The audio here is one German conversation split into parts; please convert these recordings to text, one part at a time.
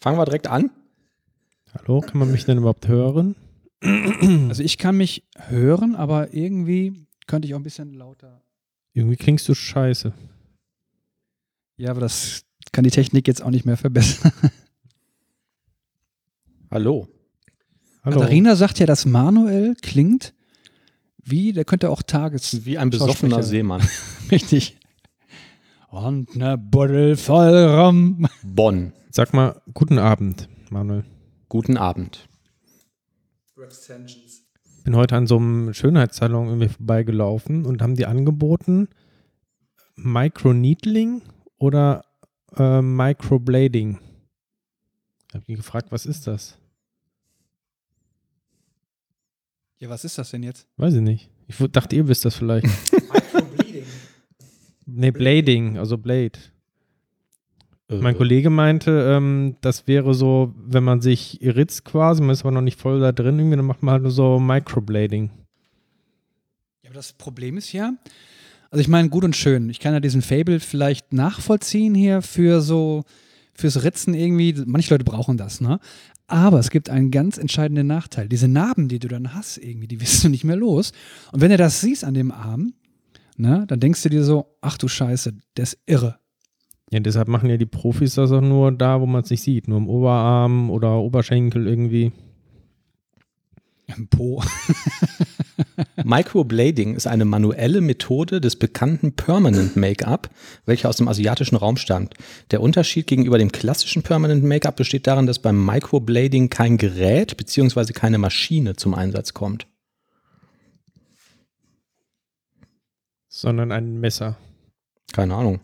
Fangen wir direkt an. Hallo, kann man mich denn überhaupt hören? Also ich kann mich hören, aber irgendwie könnte ich auch ein bisschen lauter. Irgendwie klingst du scheiße. Ja, aber das kann die Technik jetzt auch nicht mehr verbessern. Hallo. Hallo. Katharina sagt ja, dass Manuel klingt wie, der könnte auch Tages... Wie ein besoffener. Seemann. Richtig. Und ne Buddel voll Rum. Bonn. Sag mal, guten Abend, Manuel. Guten Abend. bin heute an so einem Schönheitssalon irgendwie vorbeigelaufen und haben die angeboten Microneedling oder äh, Microblading. Ich habe die gefragt, was ist das? Ja, was ist das denn jetzt? Weiß ich nicht. Ich dachte, ihr wisst das vielleicht. nee, Blading, also Blade. Mein Äh, Kollege meinte, ähm, das wäre so, wenn man sich ritzt quasi, man ist aber noch nicht voll da drin, irgendwie, dann macht man halt nur so Microblading. Ja, aber das Problem ist ja, also ich meine, gut und schön. Ich kann ja diesen Fable vielleicht nachvollziehen hier für so, fürs Ritzen irgendwie. Manche Leute brauchen das, ne? Aber es gibt einen ganz entscheidenden Nachteil. Diese Narben, die du dann hast, irgendwie, die wirst du nicht mehr los. Und wenn du das siehst an dem Arm, ne, dann denkst du dir so, ach du Scheiße, der ist irre. Ja, deshalb machen ja die Profis das auch nur da, wo man es nicht sieht. Nur im Oberarm oder Oberschenkel irgendwie. Im Po. Microblading ist eine manuelle Methode des bekannten Permanent Make-up, welche aus dem asiatischen Raum stammt. Der Unterschied gegenüber dem klassischen Permanent Make-up besteht darin, dass beim Microblading kein Gerät bzw. keine Maschine zum Einsatz kommt. Sondern ein Messer. Keine Ahnung.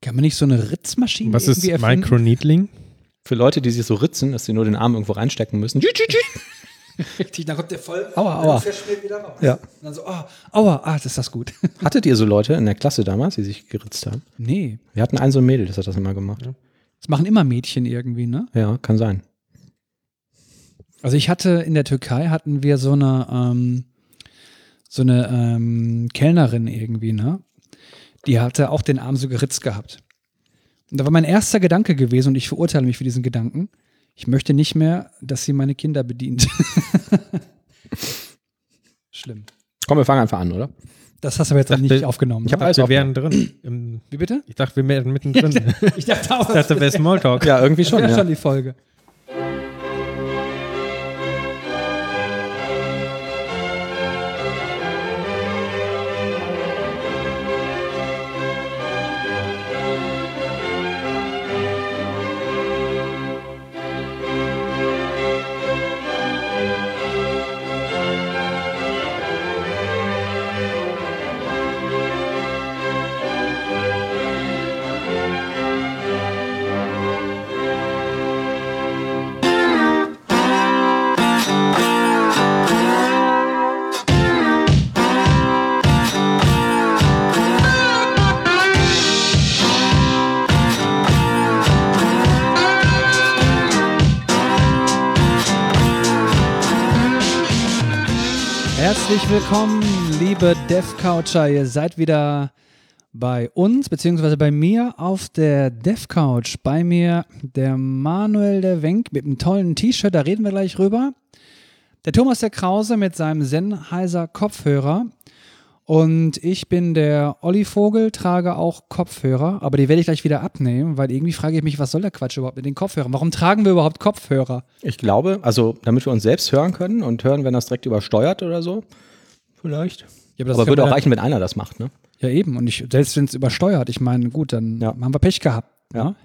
Kann man nicht so eine Ritzmaschine Was ist irgendwie erfinden? Microneedling? Für Leute, die sich so ritzen, dass sie nur den Arm irgendwo reinstecken müssen. Richtig, dann kommt der voll, Aua, aua. verschmiert wieder raus. Ja. Und dann so, oh, aua, ah, das ist das gut. Hattet ihr so Leute in der Klasse damals, die sich geritzt haben? nee, Wir hatten ein so ein Mädel, das hat das immer gemacht. das machen immer Mädchen irgendwie, ne? Ja, kann sein. Also ich hatte in der Türkei hatten wir so eine ähm, so eine ähm, Kellnerin irgendwie, ne? Die hatte auch den Arm so geritzt gehabt. Und da war mein erster Gedanke gewesen und ich verurteile mich für diesen Gedanken. Ich möchte nicht mehr, dass sie meine Kinder bedient. Schlimm. Komm, wir fangen einfach an, oder? Das hast du aber jetzt Dachte- nicht aufgenommen. ich hab ne? alles Wir wären drin. Im, Wie bitte? ich dachte, wir wären mittendrin. Ich dachte auch, ich dachte, wäre Smalltalk. Ja, irgendwie das schon. wäre Ja. schon die Folge. Herzlich willkommen, liebe Dev-Coucher. Ihr seid wieder bei uns, beziehungsweise bei mir auf der Dev-Couch. Bei mir der Manuel der Wenk mit einem tollen T-Shirt, da reden wir gleich rüber. Der Thomas der Krause mit seinem Sennheiser Kopfhörer. Und ich bin der Olli Vogel, trage auch Kopfhörer, aber die werde ich gleich wieder abnehmen, weil irgendwie frage ich mich, was soll der Quatsch überhaupt mit den Kopfhörern? Warum tragen wir überhaupt Kopfhörer? Ich glaube, also damit wir uns selbst hören können und hören, wenn das direkt übersteuert oder so. Vielleicht. Ja, das Aber kann würde auch reichen, wenn einer das macht, ne? Ja, eben. Und ich, selbst wenn es übersteuert, ich meine, gut, dann Ja. haben wir Pech gehabt. Ja. ne?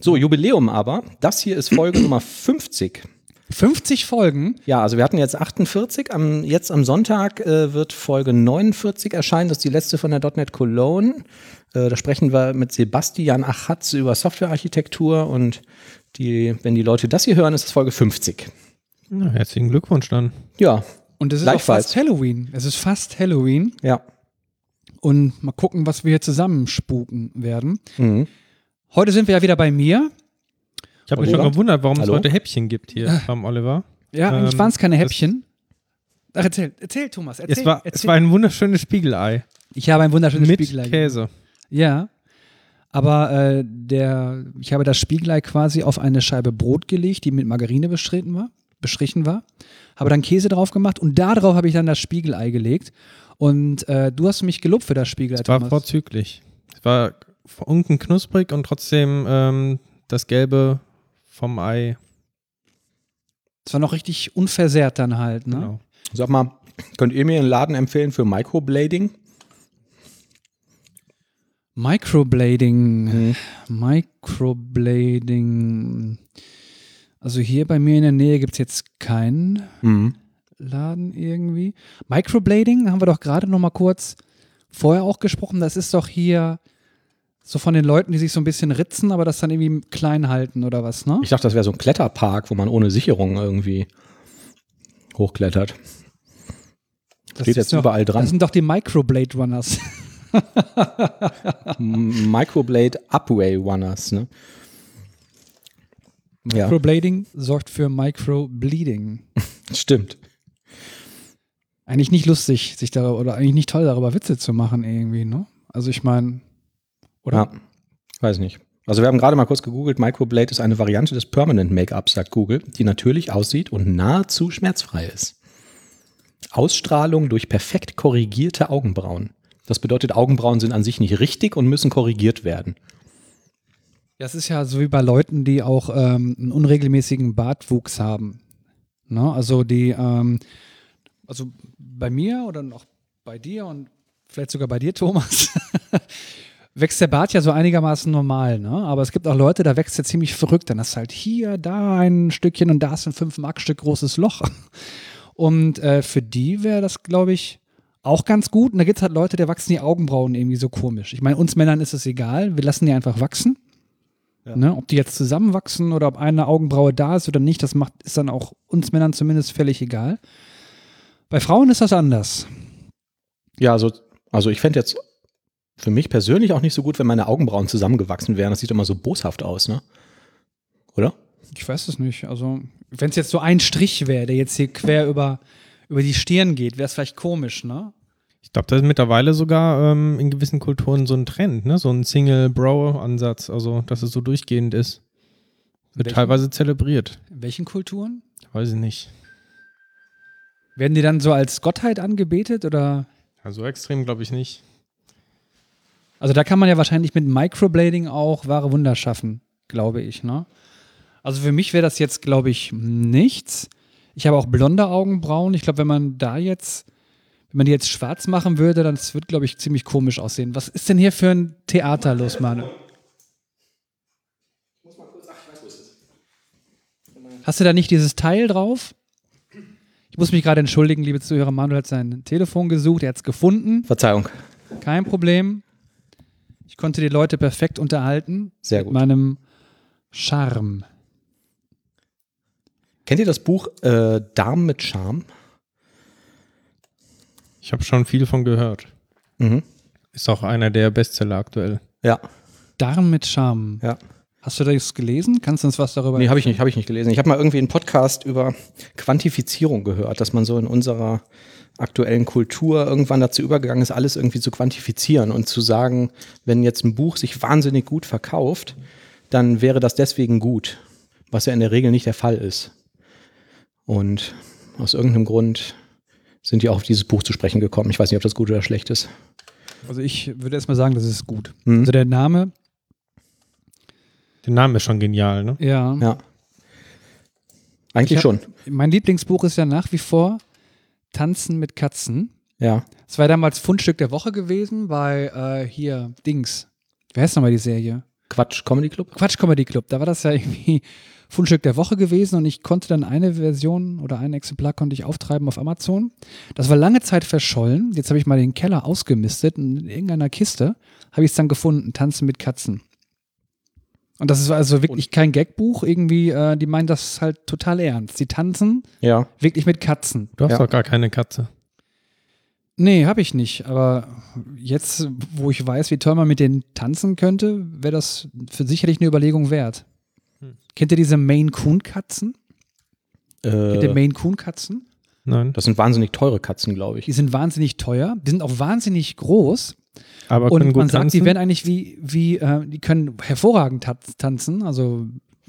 So, Jubiläum aber. Das hier ist Folge Nummer 50. 50 Folgen. Ja, also wir hatten jetzt 48. Am, jetzt am Sonntag äh, wird Folge 49 erscheinen. Das ist die letzte von der .NET Cologne. Äh, da sprechen wir mit Sebastian Achatz über Softwarearchitektur und die, wenn die Leute das hier hören, ist es Folge 50. Na, herzlichen Glückwunsch dann. Ja, Und es ist auch fast Halloween. Es ist fast Halloween. ja. Und mal gucken, was wir hier zusammenspuken werden. Mhm. Heute sind wir ja wieder bei mir. Ich habe mich schon gewundert, warum Hallo? es heute Häppchen gibt hier beim Oliver. Ja, eigentlich Ähm, waren es keine Häppchen. Ach, erzähl, erzähl, Thomas. Erzähl, Es war, erzähl. es war ein wunderschönes Spiegelei ich habe ein wunderschönes mit Spiegelei. Käse. Ja. Aber äh, der, ich habe das Spiegelei quasi auf eine Scheibe Brot gelegt, die mit Margarine bestritten war, bestrichen war. Habe dann Käse drauf gemacht und darauf habe ich dann das Spiegelei gelegt. Und äh, du hast mich gelobt für das Spiegelei. Es war Thomas. vorzüglich. Es war unten knusprig und trotzdem ähm, das Gelbe vom Ei. Es war noch richtig unversehrt dann halt, ne? Genau. Sag mal, könnt ihr mir einen Laden empfehlen für Microblading? Microblading. Microblading. Also hier bei mir in der Nähe gibt es jetzt keinen Mhm. Laden irgendwie. Microblading haben wir doch gerade noch mal kurz vorher auch gesprochen. Das ist doch hier so von den Leuten, die sich so ein bisschen ritzen, aber das dann irgendwie klein halten oder was, ne? Ich dachte, das wäre so ein Kletterpark, wo man ohne Sicherung irgendwie hochklettert. Das steht ist jetzt doch, überall dran. Das sind doch die Microblade Runners. Microblade Upway Runners, ne? Ja, Microblading sorgt für Microbleeding. stimmt. Eigentlich nicht lustig, sich darüber, oder eigentlich nicht toll, darüber Witze zu machen irgendwie, ne? Also ich meine, oder? Ja, weiß nicht. Also wir haben gerade mal kurz gegoogelt, Microblade ist eine Variante des Permanent Make-ups, sagt Google, die natürlich aussieht und nahezu schmerzfrei ist. Ausstrahlung durch perfekt korrigierte Augenbrauen. Das bedeutet, Augenbrauen sind an sich nicht richtig und müssen korrigiert werden. Das ist ja so wie bei Leuten, die auch ähm, einen unregelmäßigen Bartwuchs haben. Ne? Also die, ähm, also bei mir oder noch bei dir und vielleicht sogar bei dir, Thomas, wächst der Bart ja so einigermaßen normal, ne? Aber es gibt auch Leute, da wächst er ziemlich verrückt. Dann hast du halt hier, da ein Stückchen und da ist ein 5 Mark Stück großes Loch. Und äh, für die wäre das, glaube ich, auch ganz gut. Und da gibt es halt Leute, der wachsen die Augenbrauen irgendwie so komisch. Ich meine, uns Männern ist es egal, wir lassen die einfach wachsen. Ne? Ob die jetzt zusammenwachsen oder ob eine Augenbraue da ist oder nicht, das macht, ist dann auch uns Männern zumindest völlig egal. Bei Frauen ist das anders. Ja, also, also ich fände jetzt für mich persönlich auch nicht so gut, wenn meine Augenbrauen zusammengewachsen wären. Das sieht immer so boshaft aus, ne? Oder? Ich weiß es nicht. Also, wenn es jetzt so ein Strich wäre, der jetzt hier quer über, über die Stirn geht, wäre es vielleicht komisch, ne? Ich glaube, das ist mittlerweile sogar ähm, in gewissen Kulturen so ein Trend, ne? so ein Single-Bro-Ansatz, also dass es so durchgehend ist. Wird Welchen? teilweise zelebriert. In welchen Kulturen? Weiß ich nicht. Werden die dann so als Gottheit angebetet oder? Also extrem glaube ich nicht. Also da kann man ja wahrscheinlich mit Microblading auch wahre Wunder schaffen, glaube ich, ne? Also für mich wäre das jetzt, glaube ich, nichts. Ich habe auch blonde Augenbrauen. Ich glaube, wenn man da jetzt, wenn man die jetzt schwarz machen würde, dann das wird, glaube ich, ziemlich komisch aussehen. Was ist denn hier für ein Theater los, Manu? Hast du da nicht dieses Teil drauf? Ich muss mich gerade entschuldigen, liebe Zuhörer. Manuel hat sein Telefon gesucht, er hat es gefunden. Verzeihung. Kein Problem. Ich konnte die Leute perfekt unterhalten. Sehr mit gut. meinem Charme. Kennt ihr das Buch äh, Darm mit Charme? Ich habe schon viel von gehört. Mhm. Ist auch einer der Bestseller aktuell. Ja, Darm mit Charme. ja. Hast du das gelesen? Kannst du uns was darüber Nee, habe ich nicht, habe ich nicht gelesen. Ich habe mal irgendwie einen Podcast über Quantifizierung gehört, dass man so in unserer aktuellen Kultur irgendwann dazu übergegangen ist, alles irgendwie zu quantifizieren und zu sagen, wenn jetzt ein Buch sich wahnsinnig gut verkauft, dann wäre das deswegen gut, was ja in der Regel nicht der Fall ist. Und aus irgendeinem Grund sind die auch auf dieses Buch zu sprechen gekommen. Ich weiß nicht, ob das gut oder schlecht ist. Also ich würde erstmal sagen, das ist gut. Mhm. Also der Name, Der Name ist schon genial, ne? ja. Ja. Eigentlich Ich schon. Mein Lieblingsbuch ist ja nach wie vor Tanzen mit Katzen. Ja. Es war damals Fundstück der Woche gewesen bei äh, hier Dings. Wer heißt nochmal die Serie? Quatsch, Comedy Club? Quatsch Comedy Club. Da war das ja irgendwie Fundstück der Woche gewesen und ich konnte dann eine Version oder ein Exemplar konnte ich auftreiben auf Amazon. Das war lange Zeit verschollen. Jetzt habe ich mal den Keller ausgemistet und in irgendeiner Kiste habe ich es dann gefunden, Tanzen mit Katzen. Und das ist also wirklich kein Gagbuch, irgendwie, äh, die meinen das halt total ernst. Die tanzen Ja. wirklich mit Katzen. Du hast Ja. doch gar keine Katze. Nee, habe ich nicht. Aber jetzt, wo ich weiß, wie toll man mit denen tanzen könnte, wäre das für sicherlich eine Überlegung wert. Hm. Kennt ihr diese Maine Coon Katzen? Kennt ihr Äh, Maine Coon Katzen? Nein. das sind wahnsinnig teure Katzen, glaube ich. Die sind wahnsinnig teuer. Die sind auch wahnsinnig groß. Aber Und gut man sagt, tanzen. die werden eigentlich wie, wie äh, die können hervorragend ta- tanzen, also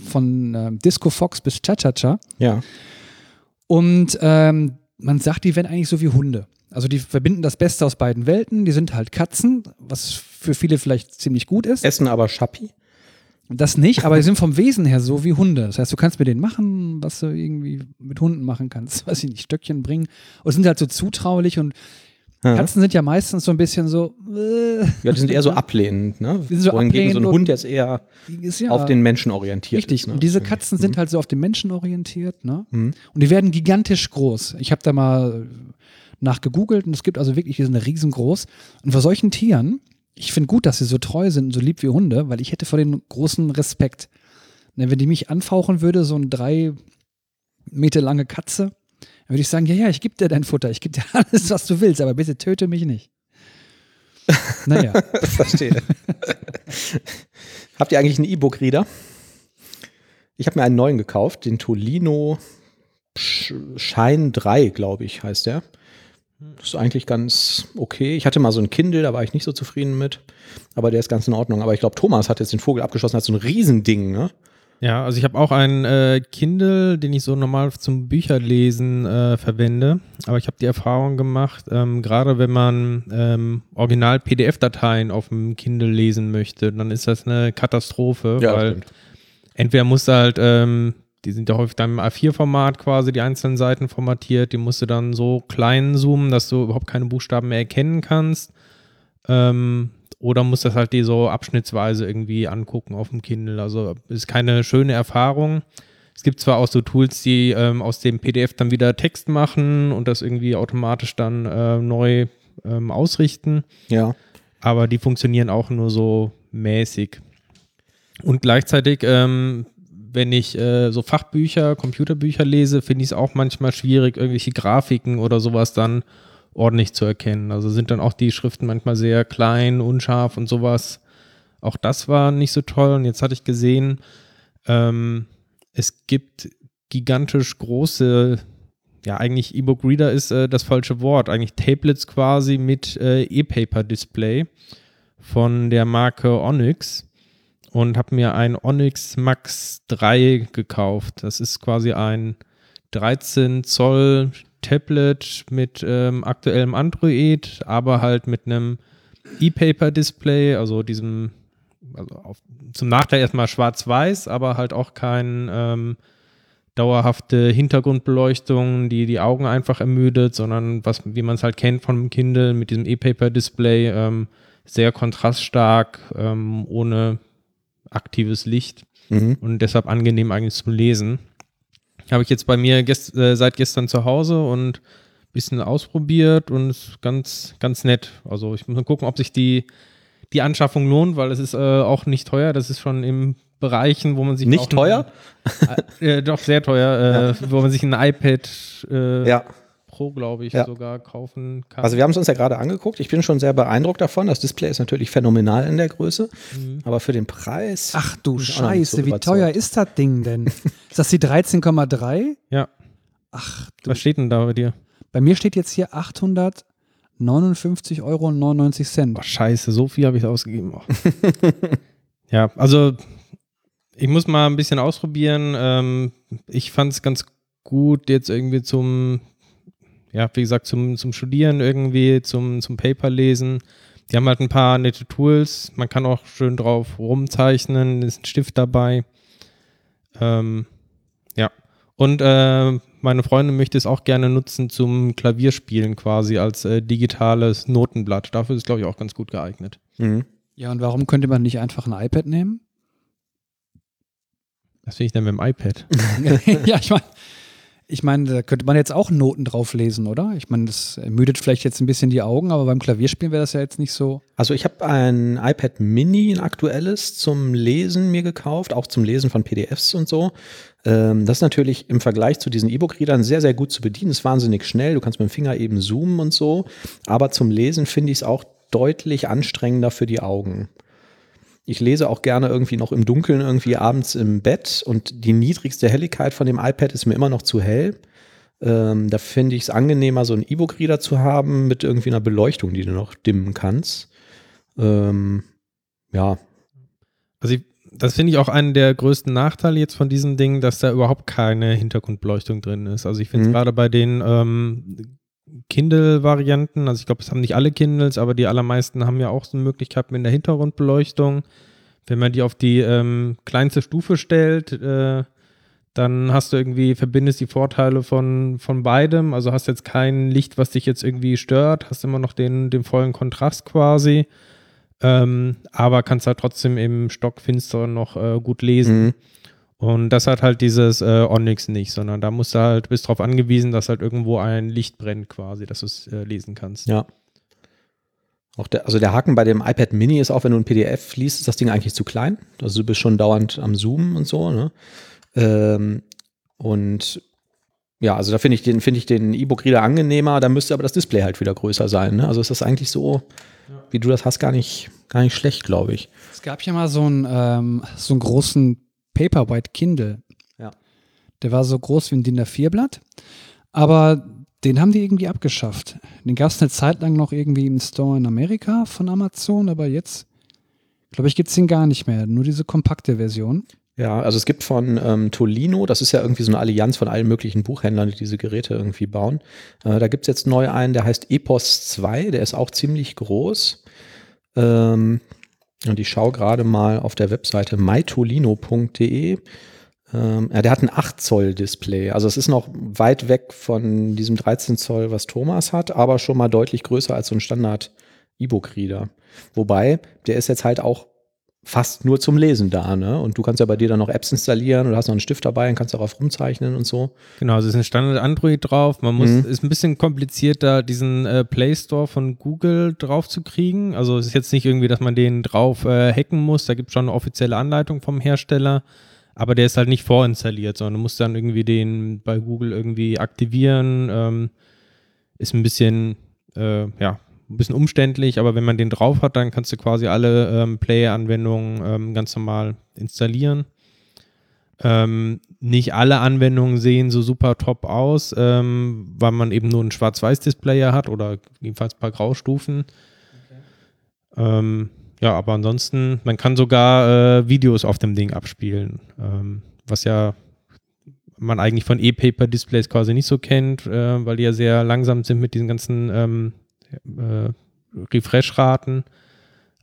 von äh, Disco Fox bis Cha-Cha-Cha. Ja. Und ähm, man sagt, die werden eigentlich so wie Hunde. Also die verbinden das Beste aus beiden Welten. Die sind halt Katzen, was für viele vielleicht ziemlich gut ist. Essen aber Schappi. Das nicht, aber die sind vom Wesen her so wie Hunde. Das heißt, du kannst mit denen machen, was du irgendwie mit Hunden machen kannst. Weiß ich nicht, Stöckchen bringen. Und sind halt so zutraulich und Ja. Katzen sind ja meistens so ein bisschen so. Äh, Ja, die sind eher so ablehnend, ne? Die sind so Wohingegen so ein ablehnend Hund jetzt eher ist ja, auf den Menschen orientiert Richtig. ist. Ne? Und diese Katzen sind halt so auf den Menschen orientiert, ne? Mhm. Und die werden gigantisch groß. Ich habe da mal nachgegoogelt und es gibt also wirklich, die sind riesengroß. Und vor solchen Tieren, ich finde gut, dass sie so treu sind und so lieb wie Hunde, weil ich hätte vor den großen Respekt. Ne, Wenn die mich anfauchen würde, so eine drei Meter lange Katze, dann würde ich sagen, ja, ja, ich gebe dir dein Futter, ich gebe dir alles, was du willst, aber bitte töte mich nicht. Naja, Verstehe. Habt ihr eigentlich einen E-Book-Reader? Ich habe mir einen neuen gekauft, den Tolino Sch- Shine 3, glaube ich, heißt der. Das ist eigentlich ganz okay. Ich hatte mal so ein Kindle, da war ich nicht so zufrieden mit. Aber der ist ganz in Ordnung. Aber ich glaube, Thomas hat jetzt den Vogel abgeschossen, hat so ein Riesending, ne? Ja, also ich habe auch einen äh, Kindle, den ich so normal zum Bücherlesen äh, verwende. Aber ich habe die Erfahrung gemacht, ähm, gerade wenn man ähm, Original-PDF-Dateien auf dem Kindle lesen möchte, dann ist das eine Katastrophe, weil stimmt. entweder musst du halt, ähm, die sind ja häufig dann im A4-Format quasi, die einzelnen Seiten formatiert, die musst du dann so klein zoomen, dass du überhaupt keine Buchstaben mehr erkennen kannst. Ähm, oder musst das halt die so abschnittsweise irgendwie angucken auf dem Kindle. Also ist keine schöne Erfahrung. Es gibt zwar auch so Tools, die ähm, aus dem PDF dann wieder Text machen und das irgendwie automatisch dann äh, neu ähm, ausrichten Ja. aber die funktionieren auch nur so mäßig. Und gleichzeitig, ähm, wenn ich äh, so Fachbücher, Computerbücher lese, finde ich es auch manchmal schwierig, irgendwelche Grafiken oder sowas dann ordentlich zu erkennen. Also sind dann auch die Schriften manchmal sehr klein, unscharf und sowas. Auch das war nicht so toll. Und jetzt hatte ich gesehen, ähm, es gibt gigantisch große, ja eigentlich E-Book-Reader ist äh, das falsche Wort, eigentlich Tablets quasi mit äh, E-Paper-Display von der Marke Onyx und habe mir ein Onyx Max 3 gekauft. Das ist quasi ein 13 Zoll Tablet mit ähm, aktuellem Android, aber halt mit einem E-Paper-Display, also diesem, also auf, zum Nachteil erstmal schwarz-weiß, aber halt auch kein ähm, dauerhafte Hintergrundbeleuchtung, die die Augen einfach ermüdet, sondern was, wie man es halt kennt von einem Kindle mit diesem E-Paper-Display, ähm, sehr kontraststark, ähm, ohne aktives Licht Mhm. und deshalb angenehm eigentlich zum Lesen. Habe ich jetzt bei mir gest äh, seit gestern zu Hause und ein bisschen ausprobiert und ist ganz, ganz nett. Also ich muss mal gucken, ob sich die, die Anschaffung lohnt, weil es ist äh, auch nicht teuer. Das ist schon im Bereichen, wo man sich Nicht teuer? äh, doch sehr teuer, äh, wo man sich ein iPad äh, Ja. Pro, glaube ich, Ja. sogar kaufen kann. Also wir haben es uns ja gerade angeguckt. Ich bin schon sehr beeindruckt davon. Das Display ist natürlich phänomenal in der Größe. Mhm. Aber für den Preis. ach du nicht so Scheiße, wie teuer ist das Ding denn? ist das die 13,3? ja, Ach, du, was steht denn da bei dir? bei mir steht jetzt hier 859,99 Euro. Boah, scheiße, so viel habe ich ausgegeben. auch. ja, also ich muss mal ein bisschen ausprobieren. Ähm, ich fand es ganz gut jetzt irgendwie zum, ja, wie gesagt, zum, zum Studieren irgendwie, zum, zum Paper lesen. Die haben halt ein paar nette Tools. Man kann auch schön drauf rumzeichnen. Ist ein Stift dabei. Ähm, ja. Und äh, meine Freundin möchte es auch gerne nutzen zum Klavierspielen quasi als äh, digitales Notenblatt. Dafür ist es, glaube ich, auch ganz gut geeignet. Mhm. Ja, und warum könnte man nicht einfach ein iPad nehmen? Was finde ich denn mit dem iPad? ja, ich meine, ich meine, da könnte man jetzt auch Noten drauf lesen, oder? Ich meine, das ermüdet vielleicht jetzt ein bisschen die Augen, aber beim Klavierspielen wäre das ja jetzt nicht so. Also ich habe ein iPad Mini, ein aktuelles, zum Lesen mir gekauft, auch zum Lesen von PDFs und so. Ähm, das ist natürlich im Vergleich zu diesen E-Book-Readern sehr, sehr gut zu bedienen. ist wahnsinnig schnell. Du kannst mit dem Finger eben zoomen und so. Aber zum Lesen finde ich es auch deutlich anstrengender für die Augen. Ich lese auch gerne irgendwie noch im Dunkeln, irgendwie abends im Bett und die niedrigste Helligkeit von dem iPad ist mir immer noch zu hell. Ähm, da finde ich es angenehmer, so einen E-Book-Reader zu haben mit irgendwie einer Beleuchtung, die du noch dimmen kannst. Ähm, ja. Also ich, das finde ich auch einen der größten Nachteile jetzt von diesem Ding, dass da überhaupt keine Hintergrundbeleuchtung drin ist. Also ich finde es Mhm. gerade bei den ähm, Kindle-Varianten, also ich glaube, es haben nicht alle Kindles, aber die allermeisten haben ja auch so eine Möglichkeit mit der Hintergrundbeleuchtung. Wenn man die auf die ähm, kleinste Stufe stellt, äh, dann hast du irgendwie, verbindest die Vorteile von, von beidem. Also hast jetzt kein Licht, was dich jetzt irgendwie stört, hast immer noch den, den vollen Kontrast quasi. Ähm, aber kannst halt trotzdem im Stockfinsteren noch äh, gut lesen. Mhm. Und das hat halt dieses äh, Onyx nicht, sondern da musst du halt, bist darauf angewiesen, dass halt irgendwo ein Licht brennt quasi, dass du es äh, lesen kannst. Ja. Auch der, also der Haken bei dem iPad Mini ist auch, wenn du ein PDF liest, ist das Ding eigentlich zu klein. Also du bist schon dauernd am Zoomen und so. Ne? Ähm, und ja, also da finde ich den, finde ich den E-Book-Reader angenehmer. Da müsste aber das Display halt wieder größer sein. Ne? Also ist das eigentlich so, wie du das hast, gar nicht, gar nicht schlecht, glaube ich. Es gab ja mal so einen, ähm, so einen großen Paperwhite Kindle. Ja. Der war so groß wie ein DIN A4-Blatt. Aber den haben die irgendwie abgeschafft. Den gab es eine Zeit lang noch irgendwie im Store in Amerika von Amazon, aber jetzt, glaube ich, gibt es den gar nicht mehr. Nur diese kompakte Version. Ja, also es gibt von ähm, Tolino, das ist ja irgendwie so eine Allianz von allen möglichen Buchhändlern, die diese Geräte irgendwie bauen. Äh, da gibt es jetzt neu einen, der heißt Epos 2, der ist auch ziemlich groß. Ähm, und ich schaue gerade mal auf der Webseite mytolino.de. Ähm, ja, der hat ein 8 Zoll Display. Also es ist noch weit weg von diesem 13 Zoll, was Thomas hat, aber schon mal deutlich größer als so ein Standard E-Book-Reader. Wobei, der ist jetzt halt auch fast nur zum Lesen da, ne? Und du kannst ja bei dir dann noch Apps installieren oder hast noch einen Stift dabei und kannst darauf rumzeichnen und so. Genau, es ist ein Standard Android drauf. Man muss, Mhm. ist ein bisschen kompliziert, da diesen äh, Play Store von Google drauf zu kriegen. Also es ist jetzt nicht irgendwie, dass man den drauf äh, hacken muss. Da gibt es schon eine offizielle Anleitung vom Hersteller. Aber der ist halt nicht vorinstalliert, sondern du musst dann irgendwie den bei Google irgendwie aktivieren. Ähm, ist ein bisschen, äh, ja, ein bisschen umständlich, aber wenn man den drauf hat, dann kannst du quasi alle ähm, Player-Anwendungen ähm, ganz normal installieren. Ähm, nicht alle Anwendungen sehen so super top aus, ähm, weil man eben nur ein Schwarz-Weiß-Displayer hat oder jedenfalls ein paar Graustufen. Ähm, ja, aber ansonsten, man kann sogar äh, Videos auf dem Ding abspielen, ähm, was ja man eigentlich von E-Paper-Displays quasi nicht so kennt, äh, weil die ja sehr langsam sind mit diesen ganzen ähm, äh, Refresh-Raten.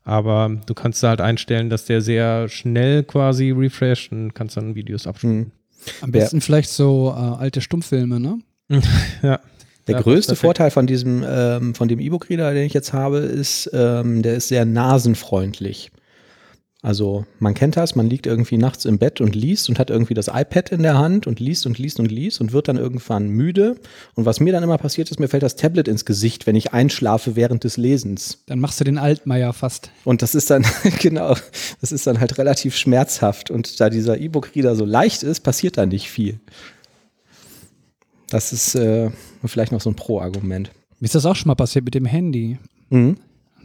Aber du kannst da halt einstellen, dass der sehr schnell quasi refresht und kannst dann Videos abspielen. Mhm. Am besten vielleicht so äh, alte Stummfilme, ne? Ja. Der Ja, größte. Vorteil von diesem, ähm, von dem E-Book-Reader, den ich jetzt habe, ist, ähm, der ist sehr nasenfreundlich. Also man kennt das, man liegt irgendwie nachts im Bett und liest und hat irgendwie das iPad in der Hand und liest und liest und liest und wird dann irgendwann müde. Und was mir dann immer passiert ist, mir fällt das Tablet ins Gesicht, wenn ich einschlafe während des Lesens. Dann machst du den Altmaier fast. Und das ist dann, genau, das ist dann halt relativ schmerzhaft. Und da dieser E-Book-Reader so leicht ist, passiert da nicht viel. Das ist äh, vielleicht noch so ein Pro-Argument. Mir ist das auch schon mal passiert mit dem Handy. Mhm.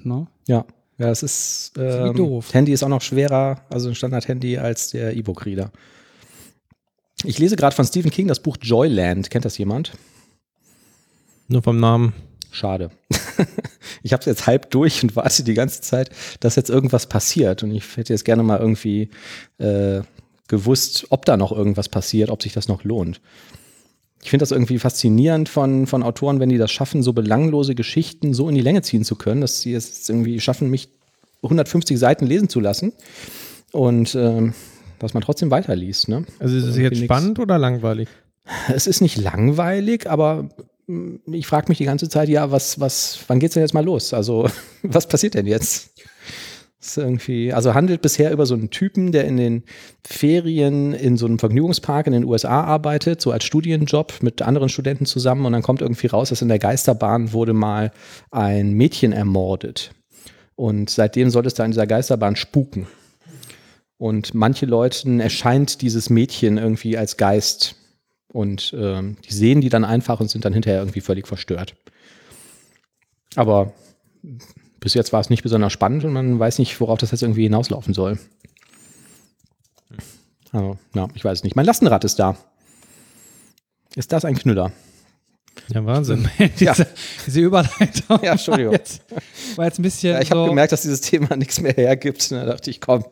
Ne? Ja. Ja, es ist ähm, doof. das Handy ist auch noch schwerer, also ein Standard-Handy als der E-Book-Reader. Ich lese gerade von Stephen King das Buch Joyland. Kennt das jemand? Nur vom Namen. Schade. ich habe es jetzt halb durch und warte die ganze Zeit, dass jetzt irgendwas passiert. Und ich hätte jetzt gerne mal irgendwie äh, gewusst, ob da noch irgendwas passiert, ob sich das noch lohnt. Ich finde das irgendwie faszinierend von, von Autoren, wenn die das schaffen, so belanglose Geschichten so in die Länge ziehen zu können, dass sie es irgendwie schaffen, mich 150 Seiten lesen zu lassen und ähm, dass man trotzdem weiterliest. Ne? Also ist es jetzt spannend oder langweilig? Es ist nicht langweilig, aber mm, ich frage mich die ganze Zeit, ja, was, was, wann geht's denn jetzt mal los? Also, was passiert denn jetzt? Ist irgendwie, also handelt bisher über so einen Typen, der in den Ferien in so einem Vergnügungspark in den USA arbeitet, so als Studienjob mit anderen Studenten zusammen und dann kommt irgendwie raus, dass in der Geisterbahn wurde mal ein Mädchen ermordet. Und seitdem soll es da in dieser Geisterbahn spuken. Und manche Leuten erscheint dieses Mädchen irgendwie als Geist. Und ähm, die sehen die dann einfach und sind dann hinterher irgendwie völlig verstört. Aber bis jetzt war es nicht besonders spannend und man weiß nicht, worauf das jetzt irgendwie hinauslaufen soll. Also, ja, ich weiß es nicht. Mein Lastenrad ist da. Ist das ein Knüller? Ja, Wahnsinn. diese, Ja. diese Überleitung. Ja, Entschuldigung. War jetzt, war jetzt ein bisschen. Ja, ich habe so, gemerkt, dass dieses Thema nichts mehr hergibt. Und da dachte ich, komm,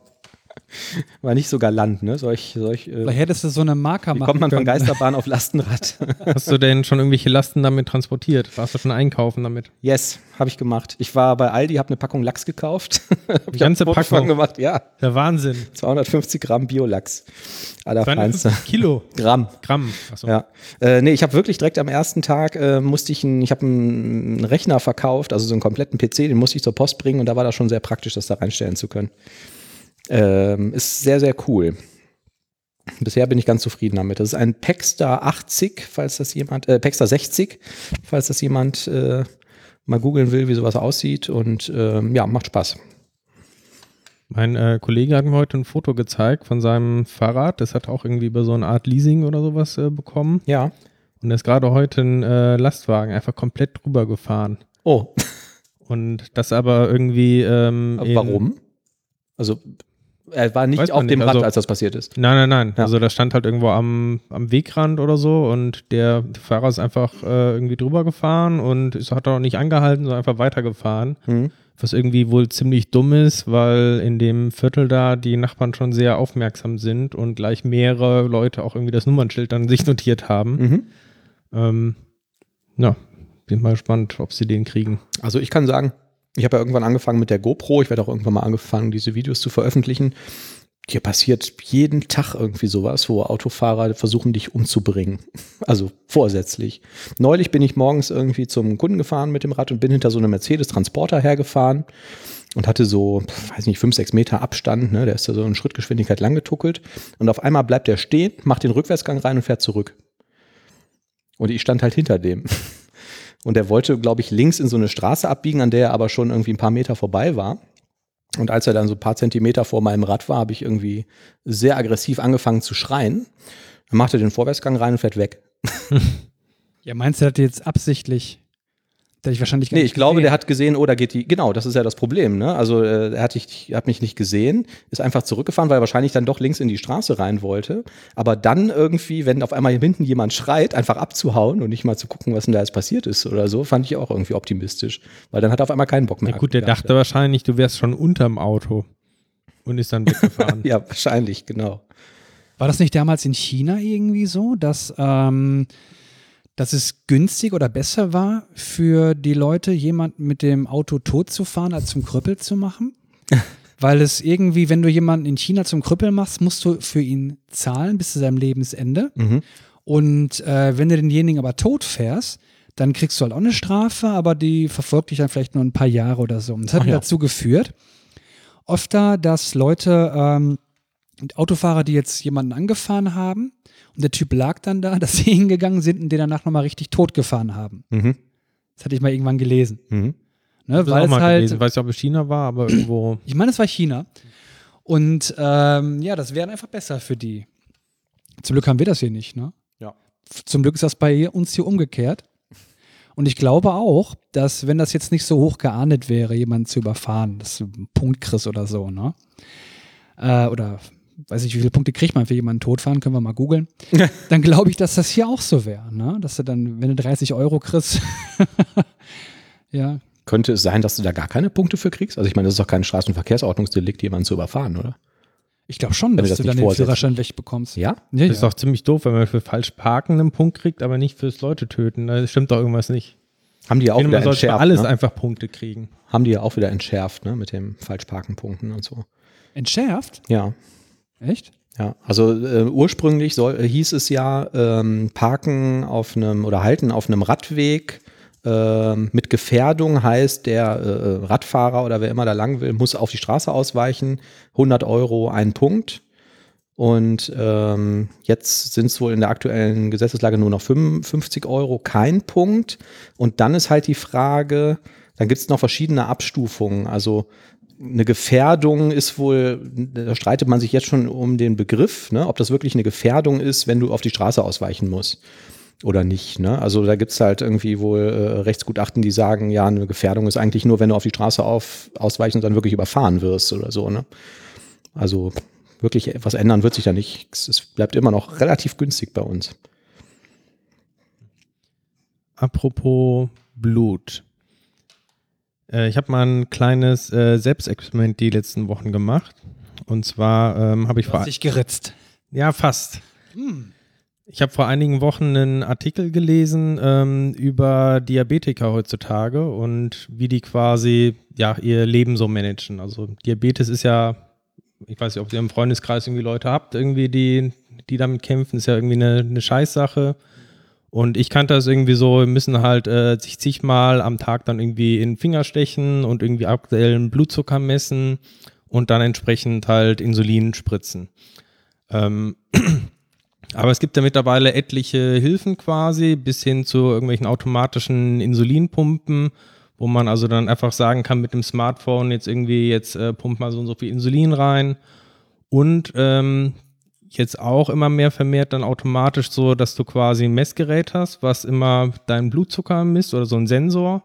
war nicht so galant, ne? Solch, solch, äh, Vielleicht hättest du so eine Marker machen kommt man von können. Geisterbahn auf Lastenrad? Hast du denn schon irgendwelche Lasten damit transportiert? Warst du schon einkaufen damit? yes, habe ich gemacht. Ich war bei Aldi, habe eine Packung Lachs gekauft. Ich ganze Packung? von gemacht, ja. Der Wahnsinn. 250 Gramm Biolachs. Allerfeinster. 250 Kilo. Gramm. Gramm. Achso. Ja, äh, nee, ich habe wirklich direkt am ersten Tag äh, musste ich, ein, ich habe einen Rechner verkauft, also so einen kompletten PC, den musste ich zur Post bringen und da war das schon sehr praktisch, das da reinstellen zu können. Ähm, ist sehr, sehr cool. Bisher bin ich ganz zufrieden damit. Das ist ein Paxter 80, falls das jemand, äh, Paxter 60, falls das jemand äh, mal googeln will, wie sowas aussieht und ähm, ja, macht Spaß. Mein äh, Kollege hat mir heute ein Foto gezeigt von seinem Fahrrad. Das hat auch irgendwie über so eine Art Leasing oder sowas äh, bekommen. Ja. Und er ist gerade heute ein äh, Lastwagen einfach komplett drüber gefahren. Oh, Und das aber irgendwie. Ähm, aber warum? Also er war nicht Weiß auf dem nicht, Rad, also- als das passiert ist. Nein, nein, nein. Ja. Also da stand halt irgendwo am, am Wegrand oder so und der Fahrer ist einfach äh, irgendwie drüber gefahren und ist, hat auch nicht angehalten, sondern einfach weitergefahren. Hm. Was irgendwie wohl ziemlich dumm ist, weil in dem Viertel da die Nachbarn schon sehr aufmerksam sind und gleich mehrere Leute auch irgendwie das Nummernschild dann sich notiert haben. Mhm. Ähm, ja, bin mal gespannt, ob sie den kriegen. Also ich kann sagen, ich habe ja irgendwann angefangen mit der GoPro. Ich werde auch irgendwann mal angefangen, diese Videos zu veröffentlichen. Hier passiert jeden Tag irgendwie sowas, wo Autofahrer versuchen, dich umzubringen. Also vorsätzlich. Neulich bin ich morgens irgendwie zum Kunden gefahren mit dem Rad und bin hinter so einem Mercedes-Transporter hergefahren und hatte so, weiß nicht, fünf, sechs Meter Abstand. Ne? Der ist da so in Schrittgeschwindigkeit langgetuckelt. Und auf einmal bleibt der stehen, macht den Rückwärtsgang rein und fährt zurück. Und ich stand halt hinter dem. Und er wollte, glaube ich, links in so eine Straße abbiegen, an der er aber schon irgendwie ein paar Meter vorbei war. Und als er dann so ein paar Zentimeter vor meinem Rad war, habe ich irgendwie sehr aggressiv angefangen zu schreien. Dann macht er den Vorwärtsgang rein und fährt weg. Ja, meinst du, das jetzt absichtlich? Der ich wahrscheinlich gar Nee, nicht ich glaube, gesehen. der hat gesehen, oh, da geht die, genau, das ist ja das Problem, ne? Also äh, er hat, dich, hat mich nicht gesehen, ist einfach zurückgefahren, weil er wahrscheinlich dann doch links in die Straße rein wollte. Aber dann irgendwie, wenn auf einmal hier hinten jemand schreit, einfach abzuhauen und nicht mal zu gucken, was denn da jetzt passiert ist oder so, fand ich auch irgendwie optimistisch. Weil dann hat er auf einmal keinen Bock mehr. Ja, gut, der dachte wahrscheinlich, du wärst schon unterm Auto und ist dann weggefahren. Ja, wahrscheinlich, genau. War das nicht damals in China irgendwie so, dass, ähm, dass es günstig oder besser war für die Leute, jemanden mit dem Auto tot zu fahren, als zum Krüppel zu machen? Weil es irgendwie, wenn du jemanden in China zum Krüppel machst, musst du für ihn zahlen bis zu seinem Lebensende. Mhm. Und äh, wenn du denjenigen aber tot fährst, dann kriegst du halt auch eine Strafe, aber die verfolgt dich dann vielleicht nur ein paar Jahre oder so. Und das hat ja. dazu geführt, öfter, dass Leute, ähm, Autofahrer, die jetzt jemanden angefahren haben und der Typ lag dann da, dass sie hingegangen sind und den danach nochmal richtig tot gefahren haben. Mhm. Das hatte ich mal irgendwann gelesen. Mhm. Ne? Das Weil es halt, gelesen. Weiß nicht, ob es China war, aber irgendwo. ich meine, es war China. Und ähm, ja, das wäre einfach besser für die. Zum Glück haben wir das hier nicht, ne? Ja. Zum Glück ist das bei uns hier umgekehrt. Und ich glaube auch, dass wenn das jetzt nicht so hoch geahndet wäre, jemanden zu überfahren, dass du einen Punkt kriegst oder so, ne? Äh, oder weiß nicht, wie viele Punkte kriegt man für jemanden totfahren, können wir mal googeln. dann glaube ich, dass das hier auch so wäre, ne? Dass du dann, wenn du 30 Euro kriegst, ja, Könnte es sein, dass du da gar keine Punkte für kriegst? Also ich meine, das ist doch kein Straßenverkehrsordnungsdelikt, jemanden zu überfahren, oder? ich glaube schon, Wenn dass du das du nicht dann den vorsetzt. Führerschein wegbekommst. Ja? Ja, Das ist doch ziemlich doof, wenn man für falsch Parken einen Punkt kriegt, aber nicht fürs Leute töten. Da stimmt doch irgendwas nicht. Haben die ja auch wieder man sollte für entschärft. alles ne? einfach Punkte kriegen. Haben die ja auch wieder entschärft, ne? Mit dem Falschparkenpunkten und so. Entschärft? Ja. Echt? Ja, also äh, ursprünglich soll, äh, hieß es ja, ähm, Parken auf einem oder Halten auf einem Radweg ähm, mit Gefährdung heißt, der äh, Radfahrer oder wer immer da lang will, muss auf die Straße ausweichen. 100 Euro ein Punkt. Und ähm, jetzt sind es wohl in der aktuellen Gesetzeslage nur noch 55 Euro, kein Punkt. Und dann ist halt die Frage, dann gibt es noch verschiedene Abstufungen. Also eine Gefährdung ist wohl, da streitet man sich jetzt schon um den Begriff, ne, ob das wirklich eine Gefährdung ist, wenn du auf die Straße ausweichen musst oder nicht. Ne? Also da gibt es halt irgendwie wohl äh, Rechtsgutachten, die sagen, ja, eine Gefährdung ist eigentlich nur, wenn du auf die Straße auf, ausweichen und dann wirklich überfahren wirst oder so. Ne? Also wirklich etwas ändern wird sich da nicht. Es es bleibt immer noch relativ günstig bei uns. apropos Blut. Äh, ich habe mal ein kleines äh, Selbstexperiment die letzten Wochen gemacht. Und zwar ähm, habe ich vor. Hast dich geritzt. Ja, fast. Ich habe vor einigen Wochen einen Artikel gelesen ähm, über Diabetiker heutzutage und wie die quasi ja ihr Leben so managen. Also Diabetes ist ja, ich weiß nicht, ob ihr im Freundeskreis irgendwie Leute habt, irgendwie die, die damit kämpfen, ist ja irgendwie eine, eine Scheißsache. Und ich kannte das irgendwie so, wir müssen halt äh, sich zigmal am Tag dann irgendwie in den Finger stechen und irgendwie aktuellen Blutzucker messen und dann entsprechend halt Insulin spritzen. Ähm, aber es gibt ja mittlerweile etliche Hilfen quasi, bis hin zu irgendwelchen automatischen Insulinpumpen, wo man also dann einfach sagen kann mit dem Smartphone jetzt irgendwie, jetzt äh, pumpt mal so und so viel Insulin rein. Und ähm, jetzt auch immer mehr vermehrt dann automatisch so, dass du quasi ein Messgerät hast, was immer deinen Blutzucker misst oder so ein Sensor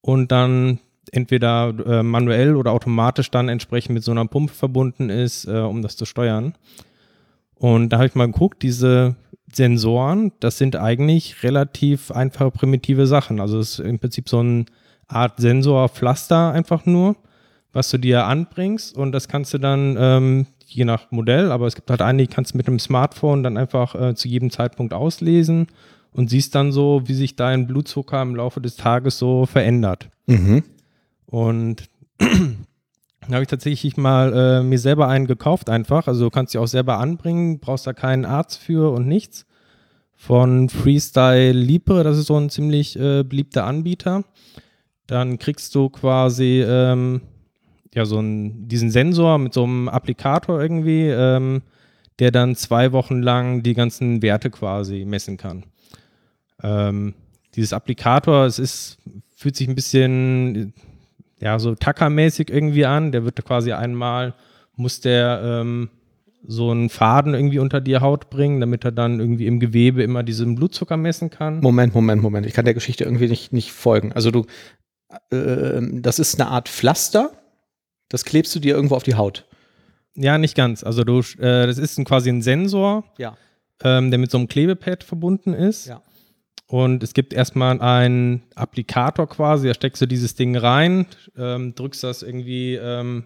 und dann entweder äh, manuell oder automatisch dann entsprechend mit so einer Pumpe verbunden ist, äh, um das zu steuern. Und da habe ich mal geguckt, diese Sensoren, das sind eigentlich relativ einfache primitive Sachen. Also es ist im Prinzip so eine Art Sensorpflaster einfach nur, was du dir anbringst und das kannst du dann ähm, je nach Modell, aber es gibt halt einige, die kannst du mit einem Smartphone dann einfach äh, zu jedem Zeitpunkt auslesen und siehst dann so, wie sich dein Blutzucker im Laufe des Tages so verändert. Mhm. Und da habe ich tatsächlich mal äh, mir selber einen gekauft einfach. Also du kannst sie auch selber anbringen, brauchst da keinen Arzt für und nichts. Von Freestyle Libre, das ist so ein ziemlich äh, beliebter Anbieter. Dann kriegst du quasi ähm, ja so einen, diesen Sensor mit so einem Applikator irgendwie, ähm, der dann zwei Wochen lang die ganzen Werte quasi messen kann. Ähm, dieses Applikator, es ist, fühlt sich ein bisschen ja, so Tacker-mäßig irgendwie an. Der wird quasi einmal, muss der ähm, so einen Faden irgendwie unter die Haut bringen, damit er dann irgendwie im Gewebe immer diesen Blutzucker messen kann. Moment, Moment, Moment. Ich kann der Geschichte irgendwie nicht, nicht folgen. Also du, äh, das ist eine Art Pflaster, das klebst du dir irgendwo auf die Haut. Ja, nicht ganz. Also du, äh, das ist ein, quasi ein Sensor, Ja. ähm, der mit so einem Klebepad verbunden ist. Ja. Und es gibt erstmal einen Applikator quasi, da steckst du dieses Ding rein, ähm, drückst das irgendwie ähm,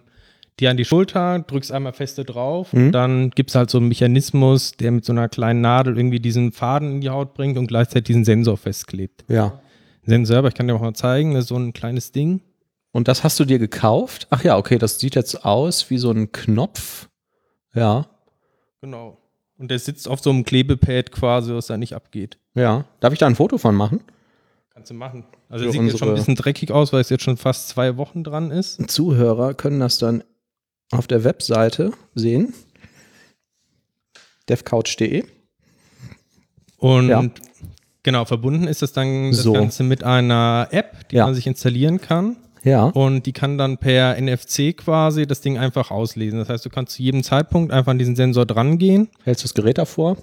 dir an die Schulter, drückst einmal feste drauf, Mhm. dann gibt es halt so einen Mechanismus, der mit so einer kleinen Nadel irgendwie diesen Faden in die Haut bringt und gleichzeitig diesen Sensor festklebt. Ja. Sensor, aber ich kann dir auch mal zeigen, das ist so ein kleines Ding. Und das hast du dir gekauft? Ach ja, okay, das sieht jetzt aus wie so ein Knopf. Ja. Genau. Und der sitzt auf so einem Klebepad quasi, was da nicht abgeht. Ja. Darf ich da ein Foto von machen? Kannst du machen. Also sieht jetzt schon ein bisschen dreckig aus, weil es jetzt schon fast zwei Wochen dran ist. Zuhörer können das dann auf der Webseite sehen. devcouch.de. Und Ja. genau, verbunden ist das dann das So. Ganze mit einer App, die Ja. man sich installieren kann. Ja. Und die kann dann per NFC quasi das Ding einfach auslesen. Das heißt, du kannst zu jedem Zeitpunkt einfach an diesen Sensor dran gehen, Hältst du das Gerät davor?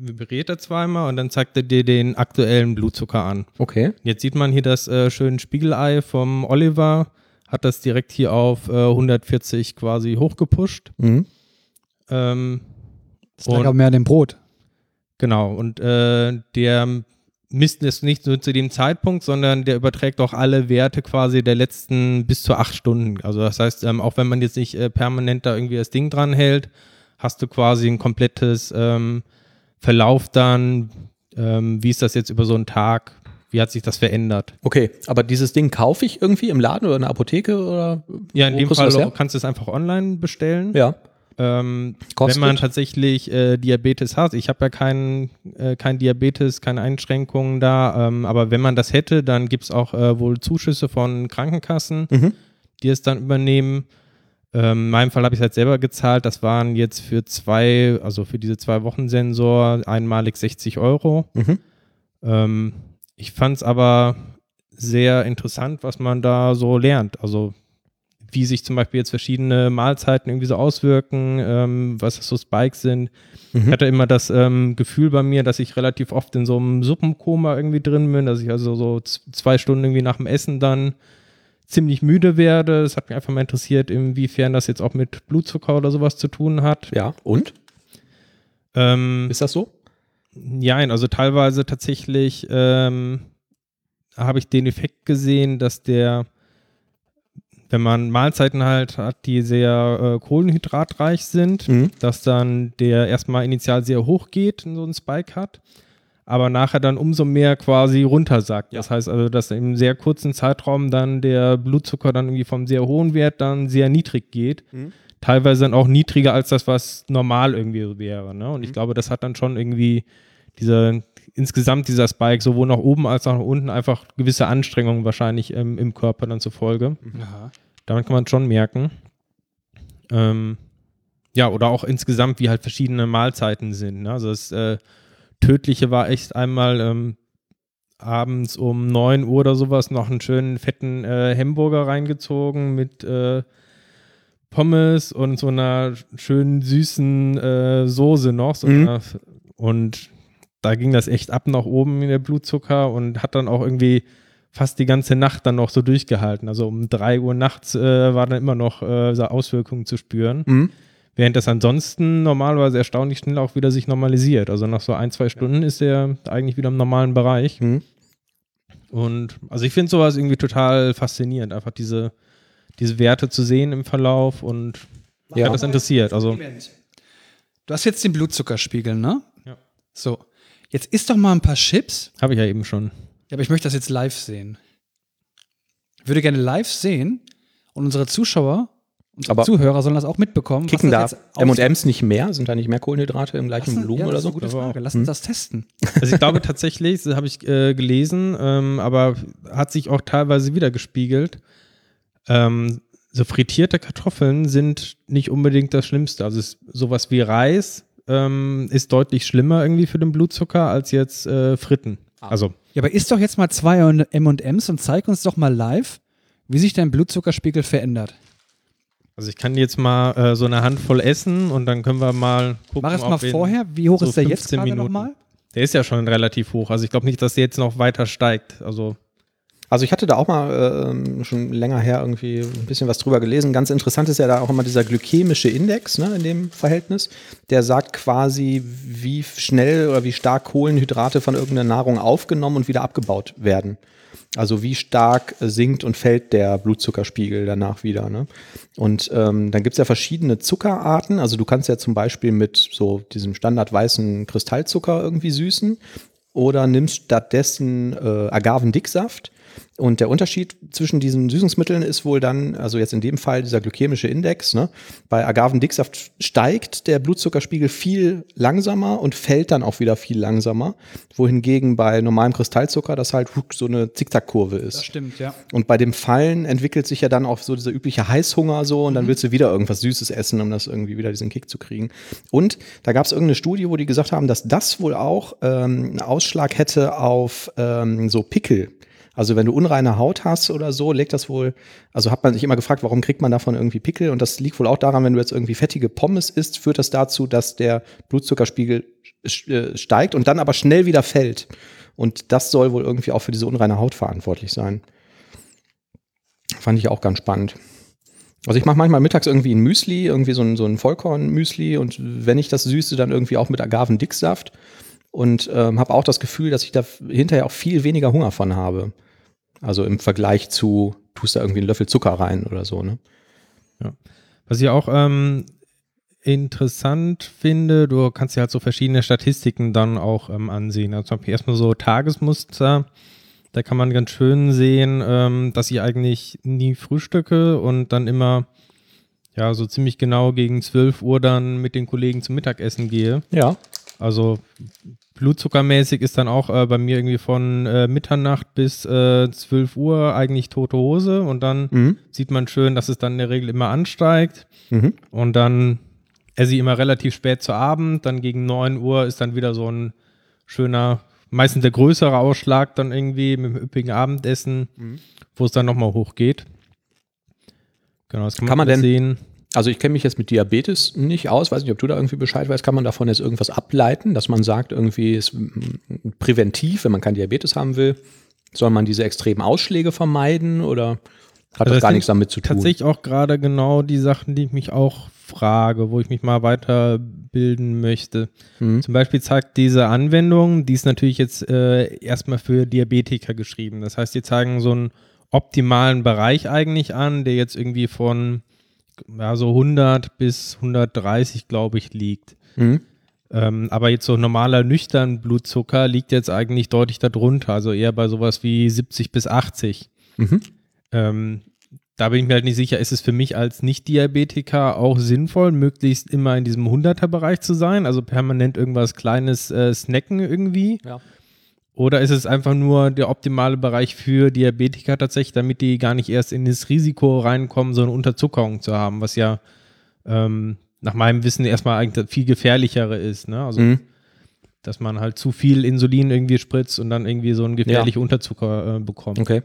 vibriert er zweimal und dann zeigt er dir den aktuellen Blutzucker an. Okay. Jetzt sieht man hier das äh, schöne Spiegelei vom Oliver, hat das direkt hier auf äh, 140 quasi hochgepusht. Mhm. Ähm, Das lag aber mehr an dem Brot. Genau, und äh, der misst es nicht nur zu dem Zeitpunkt, sondern der überträgt auch alle Werte quasi der letzten bis zu acht Stunden. Also das heißt, ähm, auch wenn man jetzt nicht äh, permanent da irgendwie das Ding dran hält, hast du quasi ein komplettes ähm, Verlauf dann, ähm, wie ist das jetzt über so einen Tag, wie hat sich das verändert. Okay, aber dieses Ding kaufe ich irgendwie im Laden oder in der Apotheke oder? Ja, in dem Fall kannst du es einfach online bestellen. Ja. Ähm, wenn man tatsächlich äh, Diabetes hat, ich habe ja keinen äh, kein Diabetes, keine Einschränkungen da, ähm, aber wenn man das hätte, dann gibt es auch äh, wohl Zuschüsse von Krankenkassen, Mhm. die es dann übernehmen. Ähm, in meinem Fall habe ich es halt selber gezahlt. Das waren jetzt für zwei, also für diese zwei Wochen Sensor einmalig 60 Euro. Mhm. Ähm, ich fand es aber sehr interessant, was man da so lernt. Also wie sich zum Beispiel jetzt verschiedene Mahlzeiten irgendwie so auswirken, ähm, was das so Spikes sind. Ich Mhm. hatte immer das ähm, Gefühl bei mir, dass ich relativ oft in so einem Suppenkoma irgendwie drin bin, dass ich also so zwei Stunden irgendwie nach dem Essen dann ziemlich müde werde. Das hat mich einfach mal interessiert, inwiefern das jetzt auch mit Blutzucker oder sowas zu tun hat. Ja. Und? Ähm, Ist das so? Ja, also teilweise tatsächlich ähm, habe ich den Effekt gesehen, dass der, wenn man Mahlzeiten halt hat, die sehr äh, kohlenhydratreich sind, Mhm. dass dann der erstmal initial sehr hoch geht und so einen Spike hat, aber nachher dann umso mehr quasi runtersackt. Das heißt also, dass im sehr kurzen Zeitraum dann der Blutzucker dann irgendwie vom sehr hohen Wert dann sehr niedrig geht. Mhm. Teilweise dann auch niedriger als das, was normal irgendwie wäre. Ne? Und ich glaube, das hat dann schon irgendwie diese, insgesamt dieser Spike sowohl nach oben als auch nach unten einfach gewisse Anstrengungen wahrscheinlich ähm, im Körper dann zufolge. Aha. Damit kann man schon merken. Ähm, ja, oder auch insgesamt, wie halt verschiedene Mahlzeiten sind. Ne? Also das äh, Tödliche war echt einmal ähm, abends um 9 Uhr oder sowas noch einen schönen fetten äh, Hamburger reingezogen mit äh, Pommes und so einer schönen süßen äh, Soße noch. So Mhm. einer, und da ging das echt ab nach oben in der Blutzucker und hat dann auch irgendwie fast die ganze Nacht dann noch so durchgehalten. Also um 3 Uhr nachts äh, war dann immer noch äh, so Auswirkungen zu spüren. Mhm. Während das ansonsten normalerweise erstaunlich schnell auch wieder sich normalisiert. Also nach so ein, zwei Stunden ist er eigentlich wieder im normalen Bereich. Mhm. Und also ich finde sowas irgendwie total faszinierend, einfach diese, diese Werte zu sehen im Verlauf und Ja. ja. das interessiert. Also Du hast jetzt den Blutzuckerspiegel, ne? Ja. So. Jetzt isst doch mal ein paar Chips. habe ich ja eben schon. Ja, aber ich möchte das jetzt live sehen. Ich würde gerne live sehen und unsere Zuschauer, unsere Aber Zuhörer sollen das auch mitbekommen. Kicken da M&M's nicht mehr? Sind da nicht mehr Kohlenhydrate im gleichen Volumen ja, oder so? gute. Frage. Lass uns das testen. Also ich glaube tatsächlich, das habe ich äh, gelesen, ähm, aber hat sich auch teilweise wieder gespiegelt. Ähm, so frittierte Kartoffeln sind nicht unbedingt das Schlimmste. Also es, sowas wie Reis ähm, ist deutlich schlimmer irgendwie für den Blutzucker als jetzt äh, Fritten. Also Ja, aber isst doch jetzt mal zwei M&M's und zeig uns doch mal live, wie sich dein Blutzuckerspiegel verändert. Also ich kann jetzt mal äh, so eine Handvoll essen und dann können wir mal gucken. Mach es mal vorher. Wie hoch so ist der jetzt 15 gerade nochmal? Der ist ja schon relativ hoch. Also ich glaube nicht, dass der jetzt noch weiter steigt. Also Also ich hatte da auch mal ähm, schon länger her irgendwie ein bisschen was drüber gelesen. Ganz interessant ist ja da auch immer dieser glykämische Index ne, in dem Verhältnis. Der sagt quasi, wie schnell oder wie stark Kohlenhydrate von irgendeiner Nahrung aufgenommen und wieder abgebaut werden. Also wie stark äh, sinkt und fällt der Blutzuckerspiegel danach wieder. Ne? Und ähm, dann gibt es ja verschiedene Zuckerarten. Also du kannst ja zum Beispiel mit so diesem standard weißen Kristallzucker irgendwie süßen oder nimmst stattdessen äh, Agavendicksaft. Und der Unterschied zwischen diesen Süßungsmitteln ist wohl dann, also jetzt in dem Fall dieser glykämische Index, ne? bei Agavendicksaft steigt der Blutzuckerspiegel viel langsamer und fällt dann auch wieder viel langsamer, wohingegen bei normalem Kristallzucker das halt so eine Zickzackkurve ist. stimmt, ja. Und bei dem Fallen entwickelt sich ja dann auch so dieser übliche Heißhunger so und dann willst du wieder irgendwas Süßes essen, um das irgendwie wieder diesen Kick zu kriegen. Und da gab es irgendeine Studie, wo die gesagt haben, dass das wohl auch ähm, einen Ausschlag hätte auf ähm, so Pickel. Also wenn du unreine Haut hast oder so, legt das wohl, also hat man sich immer gefragt, warum kriegt man davon irgendwie Pickel? Und das liegt wohl auch daran, wenn du jetzt irgendwie fettige Pommes isst, führt das dazu, dass der Blutzuckerspiegel äh, steigt und dann aber schnell wieder fällt. Und das soll wohl irgendwie auch für diese unreine Haut verantwortlich sein. Fand ich auch ganz spannend. Also ich mache manchmal mittags irgendwie ein Müsli, irgendwie so ein, so ein Vollkorn-Müsli und wenn ich das süße, dann irgendwie auch mit Agavendicksaft und ähm, habe auch das Gefühl, dass ich da hinterher auch viel weniger Hunger von habe. Also im Vergleich zu, tust da irgendwie einen Löffel Zucker rein oder so, ne? Was ich auch ähm, interessant finde, du kannst ja halt so verschiedene Statistiken dann auch ähm, ansehen. Also zum Beispiel erstmal so Tagesmuster. Da kann man ganz schön sehen, ähm, dass ich eigentlich nie frühstücke und dann immer ja so ziemlich genau gegen 12 Uhr dann mit den Kollegen zum Mittagessen gehe. Ja. Also blutzuckermäßig ist dann auch äh, bei mir irgendwie von äh, Mitternacht bis äh, 12 Uhr eigentlich tote Hose und dann Mhm. sieht man schön, dass es dann in der Regel immer ansteigt Mhm. und dann esse ich immer relativ spät zu Abend, dann gegen 9 Uhr ist dann wieder so ein schöner, meistens der größere Ausschlag dann irgendwie mit dem üppigen Abendessen, Mhm. wo es dann nochmal hochgeht. Genau, das kann man, Kann man alles denn- sehen. Also ich kenne mich jetzt mit Diabetes nicht aus, weiß nicht, ob du da irgendwie Bescheid weißt, kann man davon jetzt irgendwas ableiten, dass man sagt, irgendwie ist mm, präventiv, wenn man kein Diabetes haben will, soll man diese extremen Ausschläge vermeiden oder hat Also das gar nichts damit zu tun? Tatsächlich auch gerade genau die Sachen, die ich mich auch frage, wo ich mich mal weiter abbilden möchte. Mhm. Zum Beispiel zeigt diese Anwendung, die ist natürlich jetzt äh, erstmal für Diabetiker geschrieben. Das heißt, die zeigen so einen optimalen Bereich eigentlich an, der jetzt irgendwie von ja, so 100 bis 130, glaube ich, liegt. Mhm. Ähm, aber jetzt so normaler nüchtern Blutzucker liegt jetzt eigentlich deutlich darunter, also eher bei sowas wie 70 bis 80. Mhm. Ähm, da bin ich mir halt nicht sicher, ist es für mich als Nicht-Diabetiker auch sinnvoll, möglichst immer in diesem 100er-Bereich zu sein, also permanent irgendwas Kleines äh, snacken irgendwie? Ja. Oder ist es einfach nur der optimale Bereich für Diabetiker tatsächlich, damit die gar nicht erst in das Risiko reinkommen, so eine Unterzuckerung zu haben, was ja ähm, nach meinem Wissen erstmal eigentlich viel gefährlichere ist. Ne? Also, Mhm. dass man halt zu viel Insulin irgendwie spritzt und dann irgendwie so einen gefährlichen Unterzucker äh, bekommt. Okay.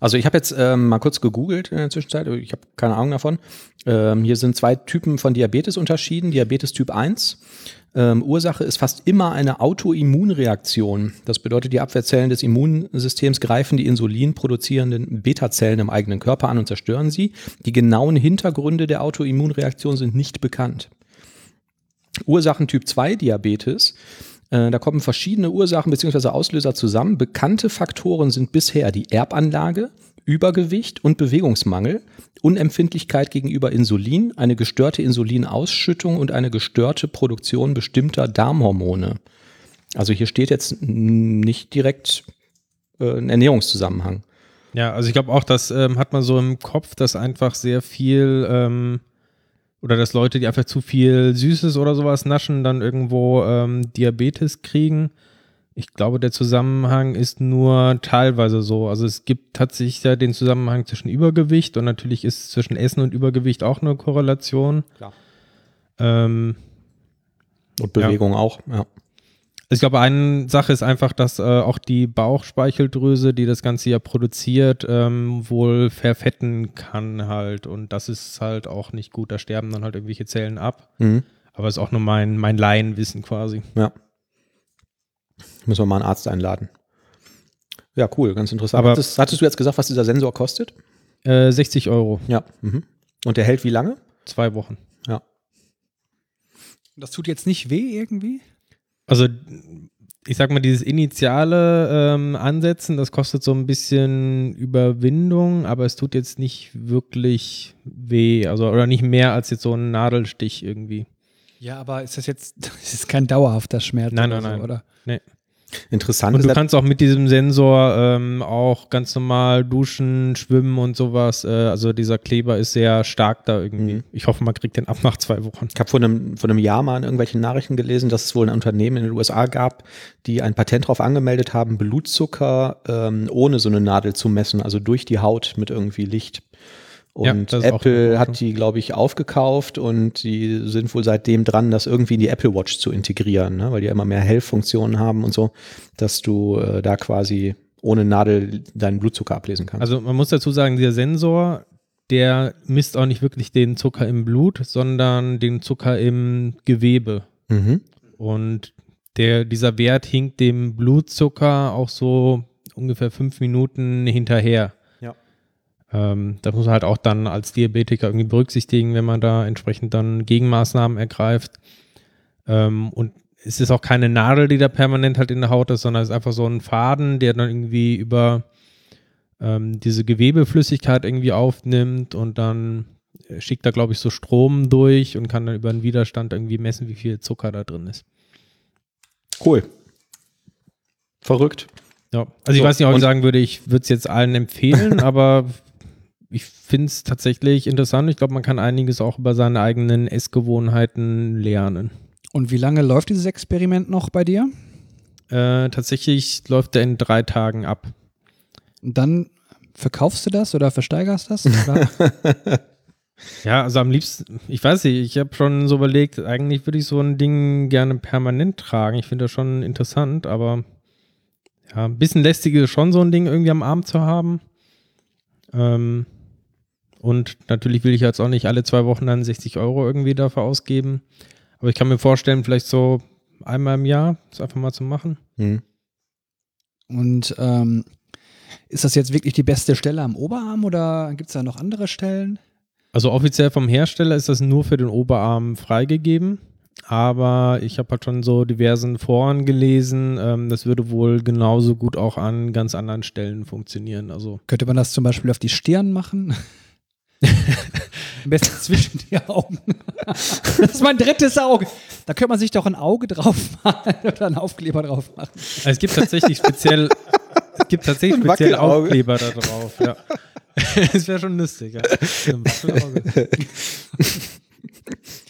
Also ich habe jetzt ähm, mal kurz gegoogelt in der Zwischenzeit, ich habe keine Ahnung davon. Ähm, hier sind zwei Typen von Diabetes unterschieden. Diabetes Typ 1. Ähm, Ursache ist fast immer eine Autoimmunreaktion. Das bedeutet, die Abwehrzellen des Immunsystems greifen die Insulin produzierenden Beta-Zellen im eigenen Körper an und zerstören sie. Die genauen Hintergründe der Autoimmunreaktion sind nicht bekannt. Ursachen Typ 2 Diabetes. Äh, Da kommen verschiedene Ursachen bzw. Auslöser zusammen. Bekannte Faktoren sind bisher die Erbanlage, Übergewicht und Bewegungsmangel, Unempfindlichkeit gegenüber Insulin, eine gestörte Insulinausschüttung und eine gestörte Produktion bestimmter Darmhormone. Also hier steht jetzt nicht direkt äh, ein Ernährungszusammenhang. Ja, also ich glaube auch, das ähm, hat man so im Kopf, dass einfach sehr viel ähm, oder dass Leute, die einfach zu viel Süßes oder sowas naschen, dann irgendwo ähm, Diabetes kriegen. Ich glaube, der Zusammenhang ist nur teilweise so. Also es gibt tatsächlich ja den Zusammenhang zwischen Übergewicht und natürlich ist zwischen Essen und Übergewicht auch eine Korrelation. Klar. Ähm, Und Bewegung auch. Ja. ich glaube, eine Sache ist einfach, dass äh, auch die Bauchspeicheldrüse, die das Ganze ja produziert, ähm, wohl verfetten kann halt. Und das ist halt auch nicht gut. Da sterben dann halt irgendwelche Zellen ab. Mhm. Aber ist auch nur mein, mein Laienwissen quasi. ja. Müssen wir mal einen Arzt einladen. Ja, cool, ganz interessant. Aber- hattest, hattest du jetzt gesagt, was dieser Sensor kostet? Äh, 60 Euro, Ja. Mhm. Und der hält wie lange? zwei Wochen. Ja. Das tut jetzt nicht weh irgendwie? Also, ich sag mal, dieses initiale ähm, Ansetzen, das kostet so ein bisschen Überwindung, aber es tut jetzt nicht wirklich weh. Also, oder nicht mehr als jetzt so ein Nadelstich irgendwie. Ja, aber ist das jetzt, das ist kein dauerhafter Schmerz Nein, oder nein, so, nein. oder? Interessant Und du ja- kannst auch mit diesem Sensor ähm, auch ganz normal duschen, schwimmen und sowas. Äh, also dieser Kleber ist sehr stark da irgendwie. Mhm. Ich hoffe, man kriegt den ab nach zwei Wochen. Ich habe vor einem, vor einem Jahr mal in irgendwelchen Nachrichten gelesen, dass es wohl ein Unternehmen in den USA gab, die ein Patent darauf angemeldet haben, Blutzucker ähm, ohne so eine Nadel zu messen, also durch die Haut mit irgendwie Licht. Ja, Und auch Apple hat die, glaube ich, aufgekauft und die sind wohl seitdem dran, das irgendwie in die Apple Watch zu integrieren, ne? weil die ja immer mehr Hellfunktionen haben und so, dass du äh, da quasi ohne Nadel deinen Blutzucker ablesen kannst. Also man muss dazu sagen, dieser Sensor, der misst auch nicht wirklich den Zucker im Blut, sondern den Zucker im Gewebe. mhm. Und der, dieser Wert hinkt dem Blutzucker auch so ungefähr fünf Minuten hinterher. Ähm, das muss man halt auch dann als Diabetiker irgendwie berücksichtigen, wenn man da entsprechend dann Gegenmaßnahmen ergreift. Ähm, und es ist auch keine Nadel, die da permanent halt in der Haut ist, sondern es ist einfach so ein Faden, der dann irgendwie über ähm, diese Gewebeflüssigkeit irgendwie aufnimmt und dann äh, schickt da, glaube ich, so Strom durch und kann dann über den Widerstand irgendwie messen, wie viel Zucker da drin ist. Cool. Verrückt. Ja, also ich So, weiß nicht, ob ich sagen würde, ich würde es jetzt allen empfehlen, aber ich finde es tatsächlich interessant. Ich glaube, man kann einiges auch über seine eigenen Essgewohnheiten lernen. Und wie lange läuft dieses Experiment noch bei dir? Äh, tatsächlich läuft er in drei Tagen ab. Und dann verkaufst du das oder versteigerst das? Oder? Ja, also am liebsten, ich weiß nicht, ich habe schon so überlegt, eigentlich würde ich so ein Ding gerne permanent tragen. Ich finde das schon interessant, aber ja, ein bisschen lästig ist schon so ein Ding irgendwie am Arm zu haben. Ähm, und natürlich will ich jetzt auch nicht alle zwei Wochen dann 60 Euro irgendwie dafür ausgeben. Aber ich kann mir vorstellen, vielleicht so einmal im Jahr das einfach mal zu machen. Mhm. Und ähm, ist das jetzt wirklich die beste Stelle am Oberarm oder gibt es da noch andere Stellen? Also offiziell vom Hersteller ist das nur für den Oberarm freigegeben. aber ich habe halt schon so diversen Foren gelesen. Ähm, das würde wohl genauso gut auch an ganz anderen Stellen funktionieren. Also Könnte man das zum Beispiel auf die Stirn machen? Am besten zwischen die Augen. das ist mein drittes Auge. Da könnte man sich doch ein Auge drauf machen oder einen Aufkleber drauf machen. Also es gibt tatsächlich speziell, es gibt tatsächlich Ein speziell. Aufkleber da drauf. Ja. das wäre schon lustig. Ja. Ein Wackelauge.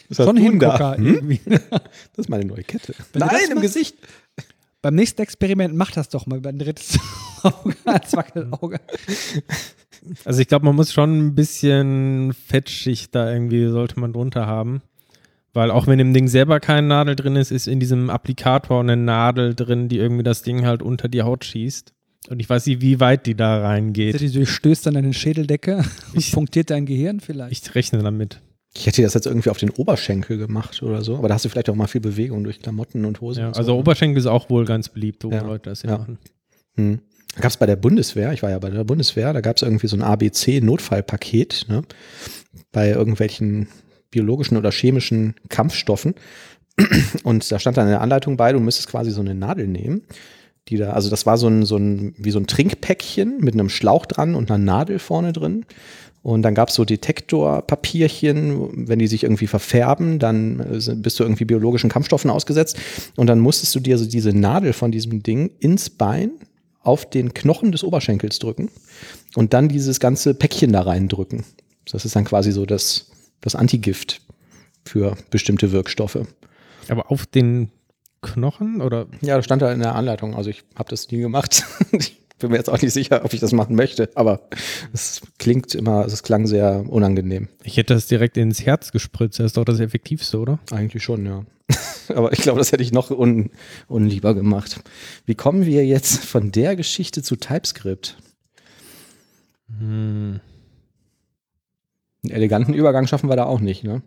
Was So ein? Hingucker Hm? irgendwie. Das ist meine neue Kette. Wenn Nein, im machst- Gesicht. Beim nächsten Experiment mach das doch mal über ein drittes Auge als Wackelauge. Also ich glaube, man muss schon ein bisschen Fettschicht da irgendwie, sollte man drunter haben. Weil auch wenn im Ding selber keine Nadel drin ist, ist in diesem Applikator eine Nadel drin, die irgendwie das Ding halt unter die Haut schießt. Und ich weiß nicht, wie weit die da reingeht. Die durchstößt dann deine Schädeldecke und Ich- punktiert dein Gehirn vielleicht. Ich rechne damit. Ich hätte das jetzt irgendwie auf den Oberschenkel gemacht oder so, aber da hast du vielleicht auch mal viel Bewegung durch Klamotten und Hosen. Ja, und so, also ne? Oberschenkel ist auch wohl ganz beliebt, wo Ja. Leute das Ja. ja. machen. Hm. Da gab es bei der Bundeswehr, ich war ja bei der Bundeswehr, da gab es irgendwie so ein ABC-Notfallpaket ne? bei irgendwelchen biologischen oder chemischen Kampfstoffen. Und da stand dann eine Anleitung bei, du müsstest quasi so eine Nadel nehmen, die da, also das war so ein, so ein, wie so ein Trinkpäckchen mit einem Schlauch dran und einer Nadel vorne drin. Und dann gab es so Detektorpapierchen, wenn die sich irgendwie verfärben, dann äh, bist du irgendwie biologischen Kampfstoffen ausgesetzt. Und dann musstest du dir so diese Nadel von diesem Ding ins Bein auf den Knochen des Oberschenkels drücken und dann dieses ganze Päckchen da reindrücken. Das ist dann quasi so das, das Antigift für bestimmte Wirkstoffe. Aber auf den Knochen oder Ja, das stand da in der Anleitung. Also ich habe das nie gemacht. Ich bin mir jetzt auch nicht sicher, ob ich das machen möchte, aber es klingt immer, es klang sehr unangenehm. ich hätte das direkt ins Herz gespritzt. Das ist doch das Effektivste, oder? Eigentlich schon, ja. aber ich glaube, das hätte ich noch un, unlieber gemacht. Wie kommen wir jetzt von der Geschichte zu TypeScript? Hm. Einen eleganten Übergang schaffen wir da auch nicht, ne?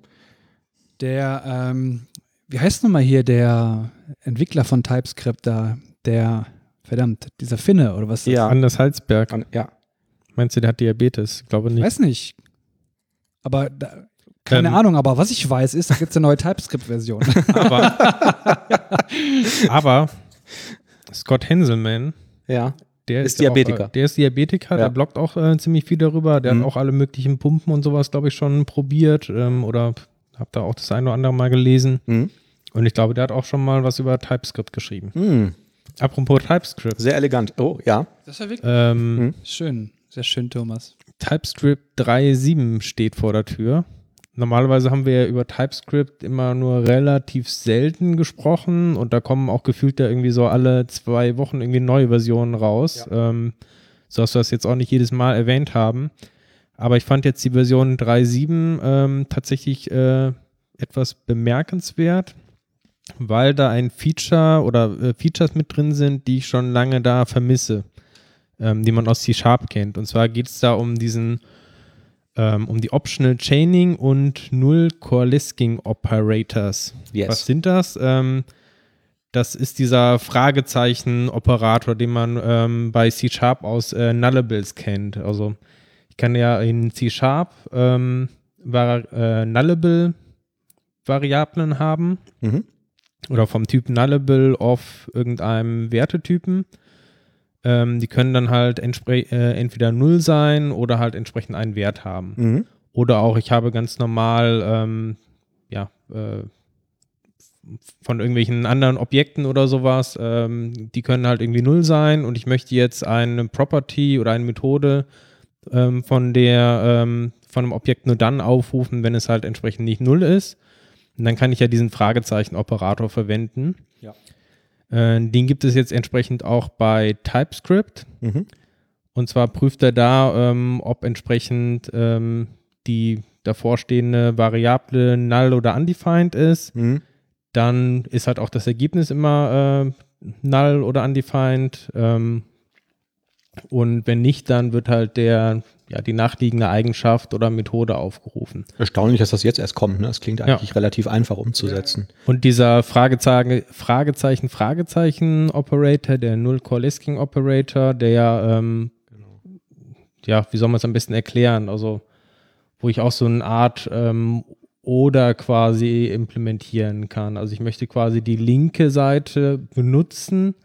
Der, ähm, wie heißt nochmal hier der Entwickler von TypeScript da? Der, verdammt, dieser Finne oder was? ist das? Ja. Anders Halsberg. An- Ja. Meinst du, der hat Diabetes? Ich glaube nicht. Weiß nicht. Aber da, keine Ähm. Ahnung, aber was ich weiß, ist, da gibt es eine neue TypeScript-Version. Aber, aber Scott Henselman, Ja. der Ist ist, Diabetiker. Auch, äh, der ist Diabetiker, Ja. der bloggt auch äh, ziemlich viel darüber. Der Mhm. hat auch alle möglichen Pumpen und sowas, glaube ich, schon probiert ähm, oder habe da auch das eine oder andere mal gelesen. Mhm. Und ich glaube, der hat auch schon mal was über TypeScript geschrieben. Hm. Apropos TypeScript. Sehr elegant. Oh, ja. Das war wirklich Ähm, Mhm. schön. Sehr schön, Thomas. TypeScript 3.7 steht vor der Tür. Normalerweise haben wir ja über TypeScript immer nur relativ selten gesprochen und da kommen auch gefühlt da irgendwie so alle zwei Wochen irgendwie neue Versionen raus. Ähm, so dass wir das jetzt auch nicht jedes Mal erwähnt haben. Aber ich fand jetzt die Version 3.7 ähm, tatsächlich äh, etwas bemerkenswert, weil da ein Feature oder äh, Features mit drin sind, die ich schon lange da vermisse ähm, die man aus C-Sharp kennt. Und zwar geht es da um diesen, ähm, um die Optional Chaining und Null Coalescing Operators. Yes. Was sind das? Ähm, das ist dieser Fragezeichen-Operator, den man ähm, bei C-Sharp aus äh, Nullables kennt. Also ich kann ja in C-Sharp ähm, äh, Nullable-Variablen haben Mhm. Oder vom Typ Nullable auf irgendeinem Wertetypen. Ähm, die können dann halt äh, entweder 0 sein oder halt entsprechend einen Wert haben. Mhm. Oder auch, ich habe ganz normal, ähm, ja, äh, von irgendwelchen anderen Objekten oder sowas, ähm, die können halt irgendwie 0 sein und ich möchte jetzt eine Property oder eine Methode ähm, von der, ähm, von einem Objekt nur dann aufrufen, wenn es halt entsprechend nicht 0 ist. Und dann kann ich ja diesen Fragezeichen-Operator verwenden. Ja. Äh, den gibt es jetzt entsprechend auch bei TypeScript. Mhm. Und zwar prüft er da, ähm, ob entsprechend ähm, die davorstehende Variable null oder undefined ist. Mhm. Dann ist halt auch das Ergebnis immer äh, null oder undefined. Ähm, und wenn nicht, dann wird halt der, ja, die nachliegende Eigenschaft oder Methode aufgerufen. Erstaunlich, dass das jetzt erst kommt. Ne? Das klingt Ja. eigentlich relativ einfach umzusetzen. Und dieser Fragezeichen, Fragezeichen, Fragezeichen Operator, der Null Coalescing Operator, der, ähm, ja, wie soll man es am besten erklären? Also, wo ich auch so eine Art ähm, oder quasi implementieren kann. Also ich möchte quasi die linke Seite benutzen,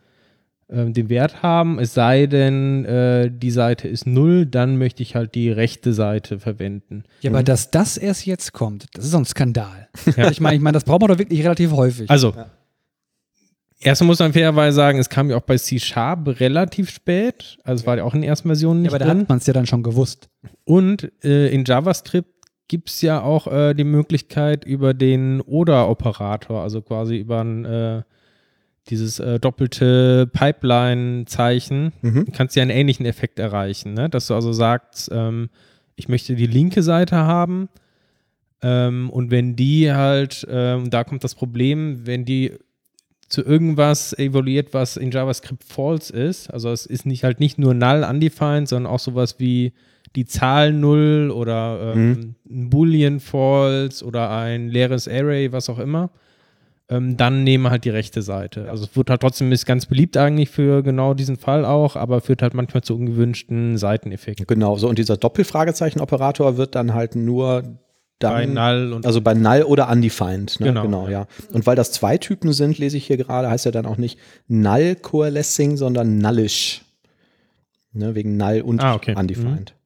äh, den Wert haben, es sei denn, äh, die Seite ist null, dann möchte ich halt die rechte Seite verwenden. Ja, aber dass das erst jetzt kommt, das ist so ein Skandal. Ja. Ich meine, ich meine, das braucht man doch wirklich relativ häufig. Also, ja. Erstmal muss man fairerweise sagen, es kam ja auch bei C-Sharp relativ spät. Also es war ja auch in den ersten Versionen nicht ja, aber drin. da hat man es ja dann schon gewusst. Und äh, in JavaScript gibt es ja auch äh, die Möglichkeit über den Oder-Operator, also quasi über ein, äh, dieses äh, doppelte Pipeline-Zeichen, mhm. kannst du ja einen ähnlichen Effekt erreichen, ne? dass du also sagst, ähm, ich möchte die linke Seite haben ähm, und wenn die halt, ähm, da kommt das Problem, wenn die zu irgendwas evaluiert, was in JavaScript false ist. Also es ist nicht halt nicht nur null undefined, sondern auch sowas wie die Zahl null oder ähm, mhm. ein Boolean false oder ein leeres Array, was auch immer. Ähm, dann nehmen halt die rechte Seite. Also es wird halt trotzdem ist ganz beliebt eigentlich für genau diesen Fall auch, aber führt halt manchmal zu ungewünschten Seiteneffekten. Genau, so und dieser Doppelfragezeichen-Operator wird dann halt nur dann, bei Null und also bei Null oder undefined. Ne? Genau, genau, ja. Und weil das zwei Typen sind, lese ich hier gerade, heißt ja dann auch nicht Null Coalescing, sondern Nullish. Ne, wegen Null und ah, okay. undefined. Mhm.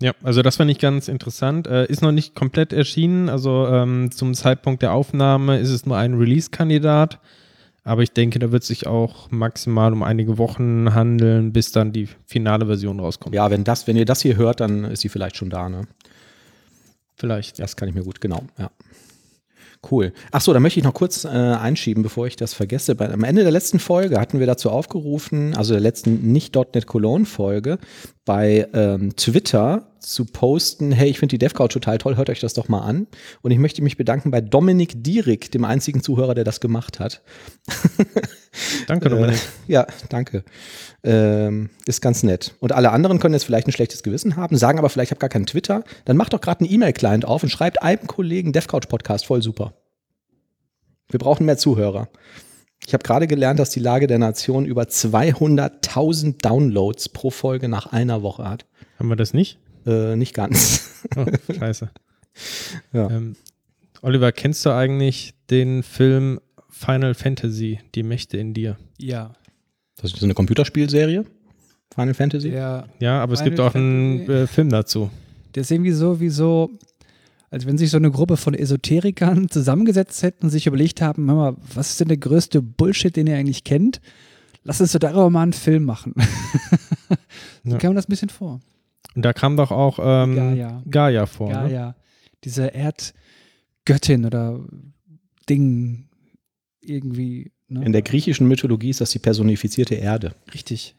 Ja, also das fand ich ganz interessant. Äh, ist noch nicht komplett erschienen. Also ähm, zum Zeitpunkt der Aufnahme ist es nur ein Release-Kandidat. Aber ich denke, da wird sich auch maximal um einige Wochen handeln, bis dann die finale Version rauskommt. Ja, wenn das, wenn ihr das hier hört, dann ist sie vielleicht schon da, ne? Vielleicht. Das kann ich mir gut, genau, ja. Cool. Ach so, da möchte ich noch kurz äh, einschieben, bevor ich das vergesse. Bei, am Ende der letzten Folge hatten wir dazu aufgerufen, also der letzten nicht.NET Cologne Folge, bei ähm, Twitter zu posten, hey, ich finde die DevCouch total toll, hört euch das doch mal an. Und ich möchte mich bedanken bei Dominik Dierig, dem einzigen Zuhörer, der das gemacht hat. Danke, Dominik. Äh, ja, danke. Ähm, ist ganz nett. Und alle anderen können jetzt vielleicht ein schlechtes Gewissen haben, sagen aber vielleicht, ich habe gar keinen Twitter. Dann macht doch gerade einen E-Mail-Client auf und schreibt einem Kollegen DevCouch Podcast, voll super. Wir brauchen mehr Zuhörer. Ich habe gerade gelernt, dass die Lage der Nation über 200.000 Downloads pro Folge nach einer Woche hat. Haben wir das nicht? Äh, nicht ganz. Oh, scheiße. ja. ähm, Oliver, kennst du eigentlich den Film Final Fantasy, die Mächte in dir? Ja. Das ist eine Computerspielserie? Final Fantasy? Ja, ja aber Final es gibt auch einen äh, Film dazu. Der ist irgendwie so wie so, als wenn sich so eine Gruppe von Esoterikern zusammengesetzt hätten und sich überlegt haben, hör mal, was ist denn der größte Bullshit, den ihr eigentlich kennt? Lass uns doch darüber mal einen Film machen. so ja. kam das ein bisschen vor. Und da kam doch auch ähm, Gaia. Gaia vor. Ne? Gaia. Ne? Diese Erdgöttin oder Ding irgendwie. Ne? In der griechischen Mythologie ist das die personifizierte Erde. Richtig.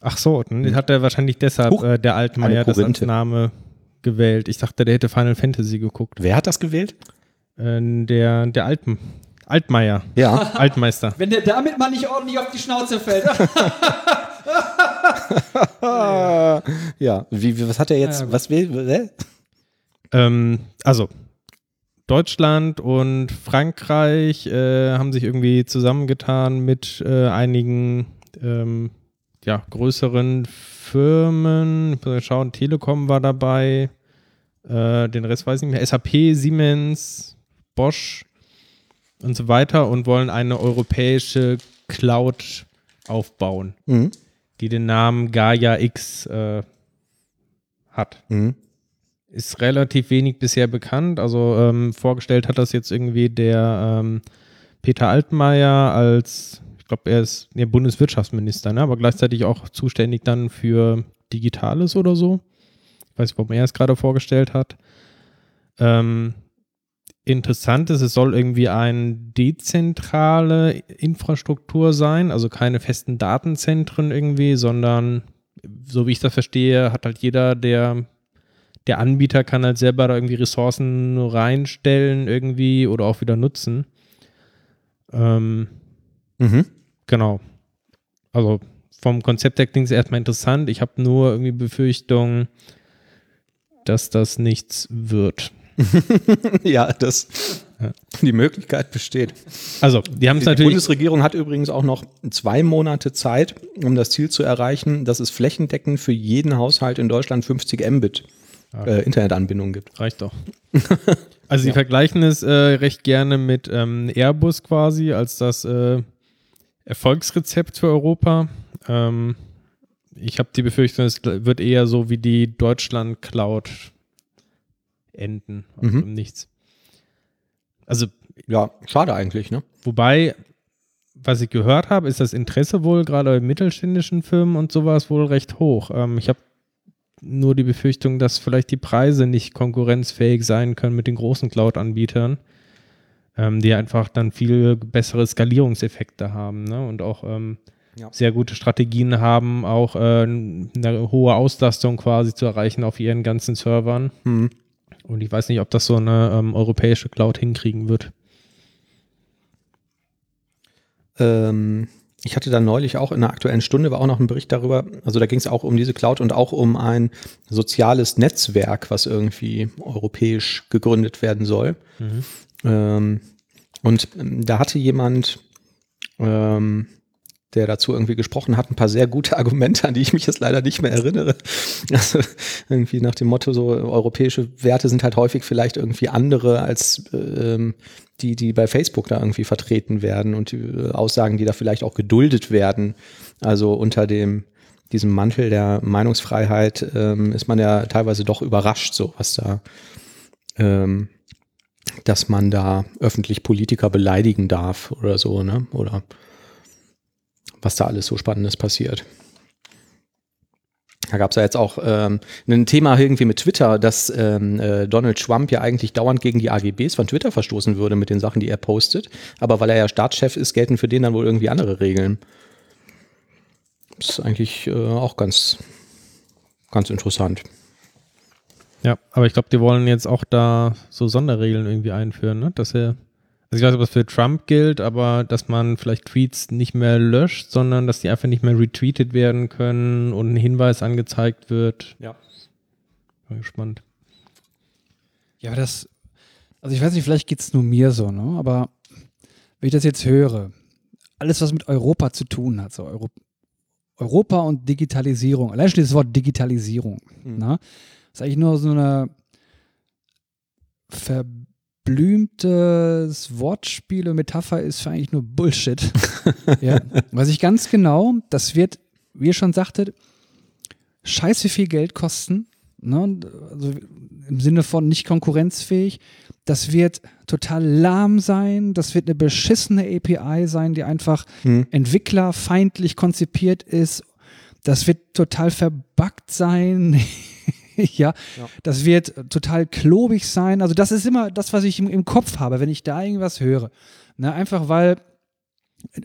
Ach so, dann hat er wahrscheinlich deshalb äh, der Altmaier das als Name gewählt. Ich dachte, der hätte Final Fantasy geguckt. Wer hat das gewählt? Äh, der, der Alten. Altmaier. Ja. Altmeister. Wenn der damit mal nicht ordentlich auf die Schnauze fällt. ja, wie, wie, was hat er jetzt? Ja, was will? Ähm, also, Deutschland und Frankreich äh, haben sich irgendwie zusammengetan mit äh, einigen ähm, ja, größeren Firmen. Schauen, Telekom war dabei, äh, den Rest weiß ich nicht mehr. SAP, Siemens, Bosch und so weiter und wollen eine europäische Cloud aufbauen, mhm. die den Namen Gaia X äh, hat. Mhm ist relativ wenig bisher bekannt. Also ähm, vorgestellt hat das jetzt irgendwie der ähm, Peter Altmaier als, ich glaube, er ist der Bundeswirtschaftsminister, ne? aber gleichzeitig auch zuständig dann für Digitales oder so. Ich weiß nicht, warum er es gerade vorgestellt hat. Ähm, interessant ist, es soll irgendwie eine dezentrale Infrastruktur sein, also keine festen Datenzentren irgendwie, sondern so wie ich das verstehe, hat halt jeder, der der Anbieter kann halt selber da irgendwie Ressourcen reinstellen irgendwie oder auch wieder nutzen. Ähm, mhm. Genau. Also vom Konzept her klingt es erstmal interessant. Ich habe nur irgendwie Befürchtung, dass das nichts wird. ja, das ja. die Möglichkeit besteht. Also, die haben es natürlich. Die Bundesregierung hat übrigens auch noch zwei Monate Zeit, um das Ziel zu erreichen, dass es flächendeckend für jeden Haushalt in Deutschland 50 Mbit äh, Internetanbindung gibt. Reicht doch. Also sie Ja. vergleichen es äh, recht gerne mit ähm, Airbus quasi als das äh, Erfolgsrezept für Europa. Ähm, ich habe die Befürchtung, es wird eher so wie die Deutschland Cloud enden. Aus Mhm. Nichts. Also, Ja, schade eigentlich, ne? wobei, was ich gehört habe, ist das Interesse wohl gerade bei mittelständischen Firmen und sowas wohl recht hoch. Ähm, ich habe nur die Befürchtung, dass vielleicht die Preise nicht konkurrenzfähig sein können mit den großen Cloud-Anbietern, ähm, die einfach dann viel bessere Skalierungseffekte haben ne? und auch ähm, Ja. sehr gute Strategien haben, auch äh, eine hohe Auslastung quasi zu erreichen auf ihren ganzen Servern. Hm. Und ich weiß nicht, ob das so eine ähm, europäische Cloud hinkriegen wird. Ähm, ich hatte da neulich auch in der aktuellen Stunde war auch noch ein Bericht darüber, also da ging es auch um diese Cloud und auch um ein soziales Netzwerk, was irgendwie europäisch gegründet werden soll. Ähm, und ähm, da hatte jemand, ähm, der dazu irgendwie gesprochen hat, ein paar sehr gute Argumente, an die ich mich jetzt leider nicht mehr erinnere. Also irgendwie nach dem Motto, so europäische Werte sind halt häufig vielleicht irgendwie andere als ähm, die, die bei Facebook da irgendwie vertreten werden und die äh, Aussagen, die da vielleicht auch geduldet werden. Also unter dem diesem Mantel der Meinungsfreiheit ähm, ist man ja teilweise doch überrascht, so was da, ähm, dass man da öffentlich Politiker beleidigen darf oder so, ne? Oder was da alles so Spannendes passiert. Da gab es ja jetzt auch ähm, ein Thema irgendwie mit Twitter, dass ähm, äh, Donald Trump ja eigentlich dauernd gegen die AGBs von Twitter verstoßen würde mit den Sachen, die er postet. Aber weil er ja Staatschef ist, gelten für den dann wohl irgendwie andere Regeln. Das ist eigentlich äh, auch ganz, ganz interessant. Ja, aber ich glaube, die wollen jetzt auch da so Sonderregeln irgendwie einführen, ne? Dass er, also ich weiß nicht, ob das für Trump gilt, aber dass man vielleicht Tweets nicht mehr löscht, sondern dass die einfach nicht mehr retweetet werden können und ein Hinweis angezeigt wird. Ja. Bin gespannt. Ja, aber das, also ich weiß nicht, vielleicht geht es nur mir so, ne? Aber wenn ich das jetzt höre, alles, was mit Europa zu tun hat, so Euro, Europa und Digitalisierung, allein schon das Wort Digitalisierung, Mhm. ne? Ist eigentlich nur so eine verblümtes Wortspiel und Metapher ist für eigentlich nur Bullshit. ja. Weiß ich ganz genau, das wird, wie ihr schon sagtet, scheiße viel Geld kosten. Ne? Also im Sinne von nicht konkurrenzfähig. Das wird total lahm sein. Das wird eine beschissene API sein, die einfach Hm. entwicklerfeindlich konzipiert ist. Das wird total verbuggt sein. ja, Ja. das wird total klobig sein. Also das ist immer das, was ich im, im Kopf habe, wenn ich da irgendwas höre. Ne, einfach weil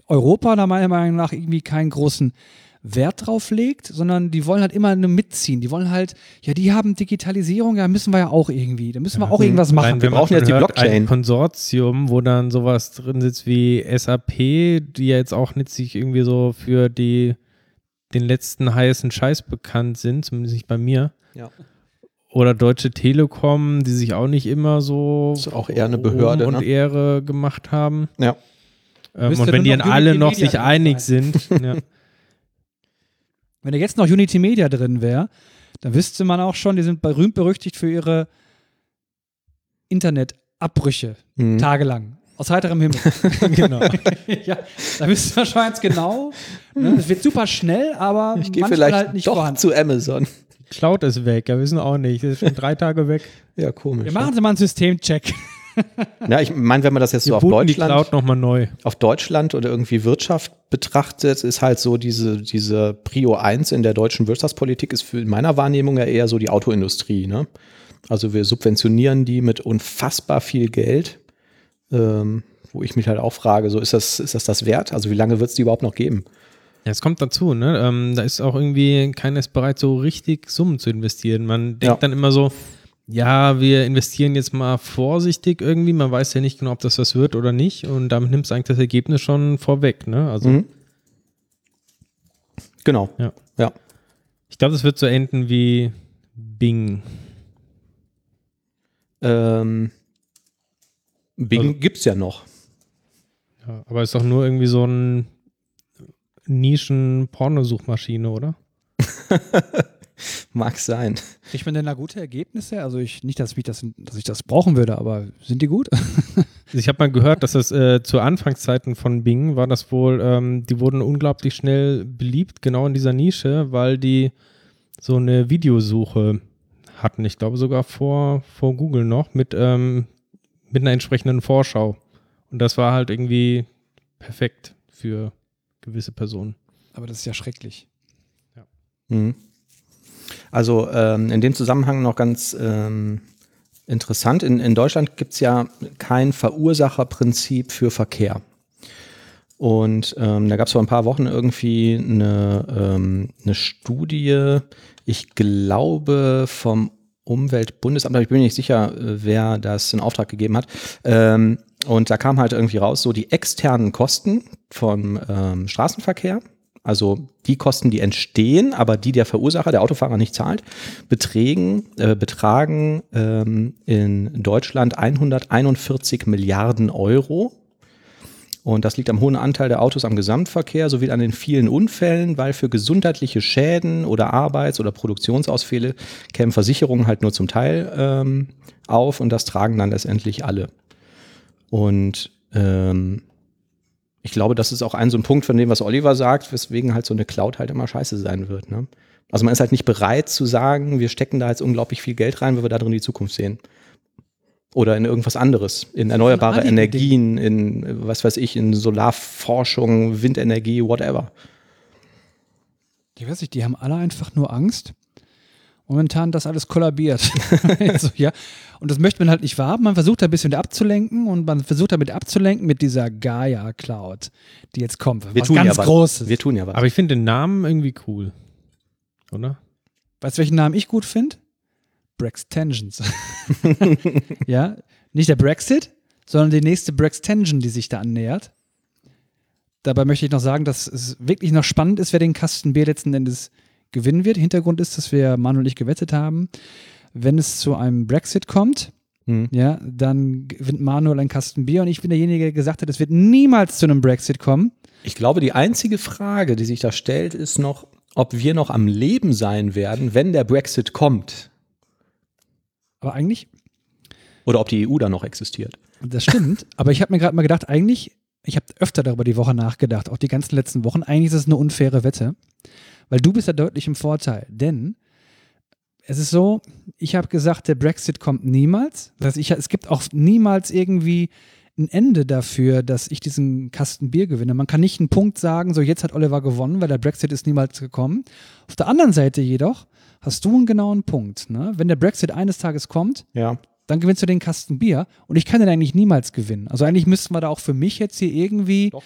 Europa da meiner Meinung nach irgendwie keinen großen Wert drauf legt, sondern die wollen halt immer nur mitziehen. Die wollen halt, ja, die haben Digitalisierung, ja, müssen wir ja auch irgendwie. Da müssen wir auch irgendwas machen. Nein, wenn man brauchen jetzt die Blockchain. Ein Konsortium, wo dann sowas drin sitzt wie SAP, die ja jetzt auch nicht sich irgendwie so für die, den letzten heißen Scheiß bekannt sind, zumindest nicht bei mir. Ja. Oder Deutsche Telekom, die sich auch nicht immer so Ist auch eher eine Behörde, Ruhm und ne? Ehre gemacht haben. Ja. Ähm, und wenn die dann alle noch Media sich einig sein. sind, ja. Wenn da jetzt noch Unity Media drin wäre, dann wüsste man auch schon, die sind berühmt berüchtigt für ihre Internetabbrüche, Mhm. tagelang. Aus heiterem Himmel. genau. ja, da wüsste man schon ganz genau. Ne? Es wird super schnell, aber Ich gehe manchmal vielleicht halt nicht doch vorhanden. zu Amazon. Cloud ist weg, ja, wissen auch nicht. Das ist schon drei Tage weg. Ja, komisch. Wir machen Sie mal einen Systemcheck. Ja, ich meine, wenn man das jetzt so Wir auf booten die Deutschland, Cloud nochmal neu. auf Deutschland oder irgendwie Wirtschaft betrachtet, ist halt so diese, diese Prio 1 in der deutschen Wirtschaftspolitik ist für in meiner Wahrnehmung ja eher so die Autoindustrie. Ne? Also wir subventionieren die mit unfassbar viel Geld, ähm, wo ich mich halt auch frage, so ist das, ist das das wert? Also wie lange wird es die überhaupt noch geben? Ja, es kommt dazu, ne? Ähm, da ist auch irgendwie keiner ist bereit, so richtig Summen zu investieren. Man denkt Ja. dann immer so, ja, wir investieren jetzt mal vorsichtig irgendwie. Man weiß ja nicht genau, ob das was wird oder nicht. Und damit nimmt es eigentlich das Ergebnis schon vorweg, ne? Also Mhm. Genau. Ja. ja. ich glaube, es wird so enden wie Bing. Ähm, Bing Also- gibt's ja noch. Ja, aber ist doch nur irgendwie so ein Nischen-Pornosuchmaschine, oder? Mag sein. Kriegt man denn da gute Ergebnisse? Also ich, nicht, dass ich das, dass ich das brauchen würde, aber sind die gut? Ich habe mal gehört, dass es äh, zu Anfangszeiten von Bing war das wohl, ähm, die wurden unglaublich schnell beliebt, genau in dieser Nische, weil die so eine Videosuche hatten. Ich glaube sogar vor, vor Google noch mit, ähm, mit einer entsprechenden Vorschau. Und das war halt irgendwie perfekt für gewisse Personen. aber das ist ja schrecklich. Mhm. Also ähm, in dem Zusammenhang noch ganz ähm, interessant, in, in Deutschland gibt es ja kein Verursacherprinzip für Verkehr. Und ähm, da gab es vor ein paar Wochen irgendwie eine, ähm, eine Studie, ich glaube vom Umweltbundesamt, aber ich bin mir nicht sicher, äh, wer das in Auftrag gegeben hat. Ähm, und da kam halt irgendwie raus, so die externen Kosten vom ähm, Straßenverkehr, also die Kosten, die entstehen, aber die der Verursacher, der Autofahrer nicht zahlt, beträgen, äh, betragen ähm, in Deutschland 141 Milliarden Euro. Und das liegt am hohen Anteil der Autos am Gesamtverkehr sowie an den vielen Unfällen, weil für gesundheitliche Schäden oder Arbeits- oder Produktionsausfälle kämen Versicherungen halt nur zum Teil ähm, auf und das tragen dann letztendlich alle. Und ähm, ich glaube, das ist auch ein so ein Punkt von dem, was Oliver sagt, weswegen halt so eine Cloud halt immer scheiße sein wird. Ne? Also man ist halt nicht bereit zu sagen, wir stecken da jetzt unglaublich viel Geld rein, weil wir da drin die Zukunft sehen. Oder in irgendwas anderes, in erneuerbare Energien, in was weiß ich, in Solarforschung, Windenergie, whatever. Ich weiß nicht, die haben alle einfach nur Angst. Momentan, dass alles kollabiert. also, ja. Und das möchte man halt nicht wahrhaben. Man versucht da ein bisschen abzulenken und man versucht damit abzulenken mit dieser Gaia Cloud, die jetzt kommt. Wir was tun ganz ja was. Großes. Wir tun ja was. Aber ich finde den Namen irgendwie cool. Oder? Weißt du, welchen Namen ich gut finde? Brextensions. ja, nicht der Brexit, sondern die nächste Brextension, die sich da annähert. Dabei möchte ich noch sagen, dass es wirklich noch spannend ist, wer den Kasten Bier letzten Endes gewinnen wird. Hintergrund ist, dass wir Manuel und ich gewettet haben, wenn es zu einem Brexit kommt, Hm. ja, dann gewinnt Manuel einen Kasten Bier und ich bin derjenige, der gesagt hat, es wird niemals zu einem Brexit kommen. Ich glaube, die einzige Frage, die sich da stellt, ist noch, ob wir noch am Leben sein werden, wenn der Brexit kommt. Aber eigentlich, Oder ob die EU da noch existiert. das stimmt, aber ich habe mir gerade mal gedacht, eigentlich, ich habe öfter darüber die Woche nachgedacht, auch die ganzen letzten Wochen, eigentlich ist es eine unfaire Wette, weil du bist ja deutlich im Vorteil, denn es ist so, ich habe gesagt, der Brexit kommt niemals. Das heißt, ich, es gibt auch niemals irgendwie ein Ende dafür, dass ich diesen Kasten Bier gewinne. Man kann nicht einen Punkt sagen, so jetzt hat Oliver gewonnen, weil der Brexit ist niemals gekommen. Auf der anderen Seite jedoch hast du einen genauen Punkt. Ne? Wenn der Brexit eines Tages kommt, Ja. dann gewinnst du den Kasten Bier und ich kann den eigentlich niemals gewinnen. Also eigentlich müssten wir da auch für mich jetzt hier irgendwie Doch.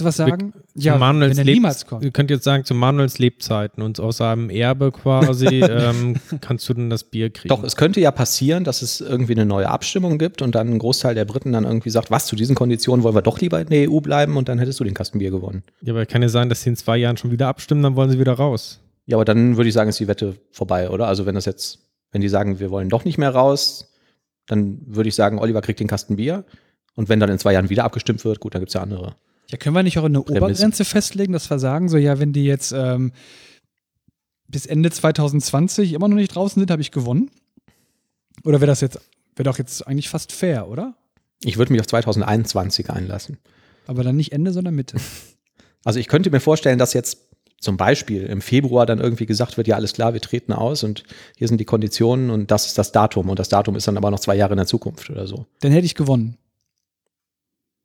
was sagen. Zu Manuels wenn er niemals kommt. Ihr könnt jetzt sagen, zu Manuels Lebzeiten und aus seinem Erbe quasi ähm, kannst du dann das Bier kriegen. Doch, es könnte ja passieren, dass es irgendwie eine neue Abstimmung gibt und dann ein Großteil der Briten dann irgendwie sagt, was, zu diesen Konditionen wollen wir doch lieber in der EU bleiben und dann hättest du den Kasten Bier gewonnen. Ja, aber kann ja sein, dass sie in zwei Jahren schon wieder abstimmen, dann wollen sie wieder raus. Ja, aber dann würde ich sagen, ist die Wette vorbei, oder? Also wenn das jetzt, wenn die sagen, wir wollen doch nicht mehr raus, dann würde ich sagen, Oliver kriegt den Kasten Bier. Und wenn dann in zwei Jahren wieder abgestimmt wird, gut, dann gibt es ja andere. Ja, können wir nicht auch eine Prämisse. Obergrenze festlegen, dass wir sagen, so ja, wenn die jetzt ähm, bis Ende 2020 immer noch nicht draußen sind, habe ich gewonnen? Oder wäre das jetzt, wäre doch jetzt eigentlich fast fair, oder? Ich würde mich auf 2021 einlassen. Aber dann nicht Ende, sondern Mitte. Also ich könnte mir vorstellen, dass jetzt zum Beispiel im Februar dann irgendwie gesagt wird, ja alles klar, wir treten aus und hier sind die Konditionen und das ist das Datum und das Datum ist dann aber noch zwei Jahre in der Zukunft oder so. Dann hätte ich gewonnen.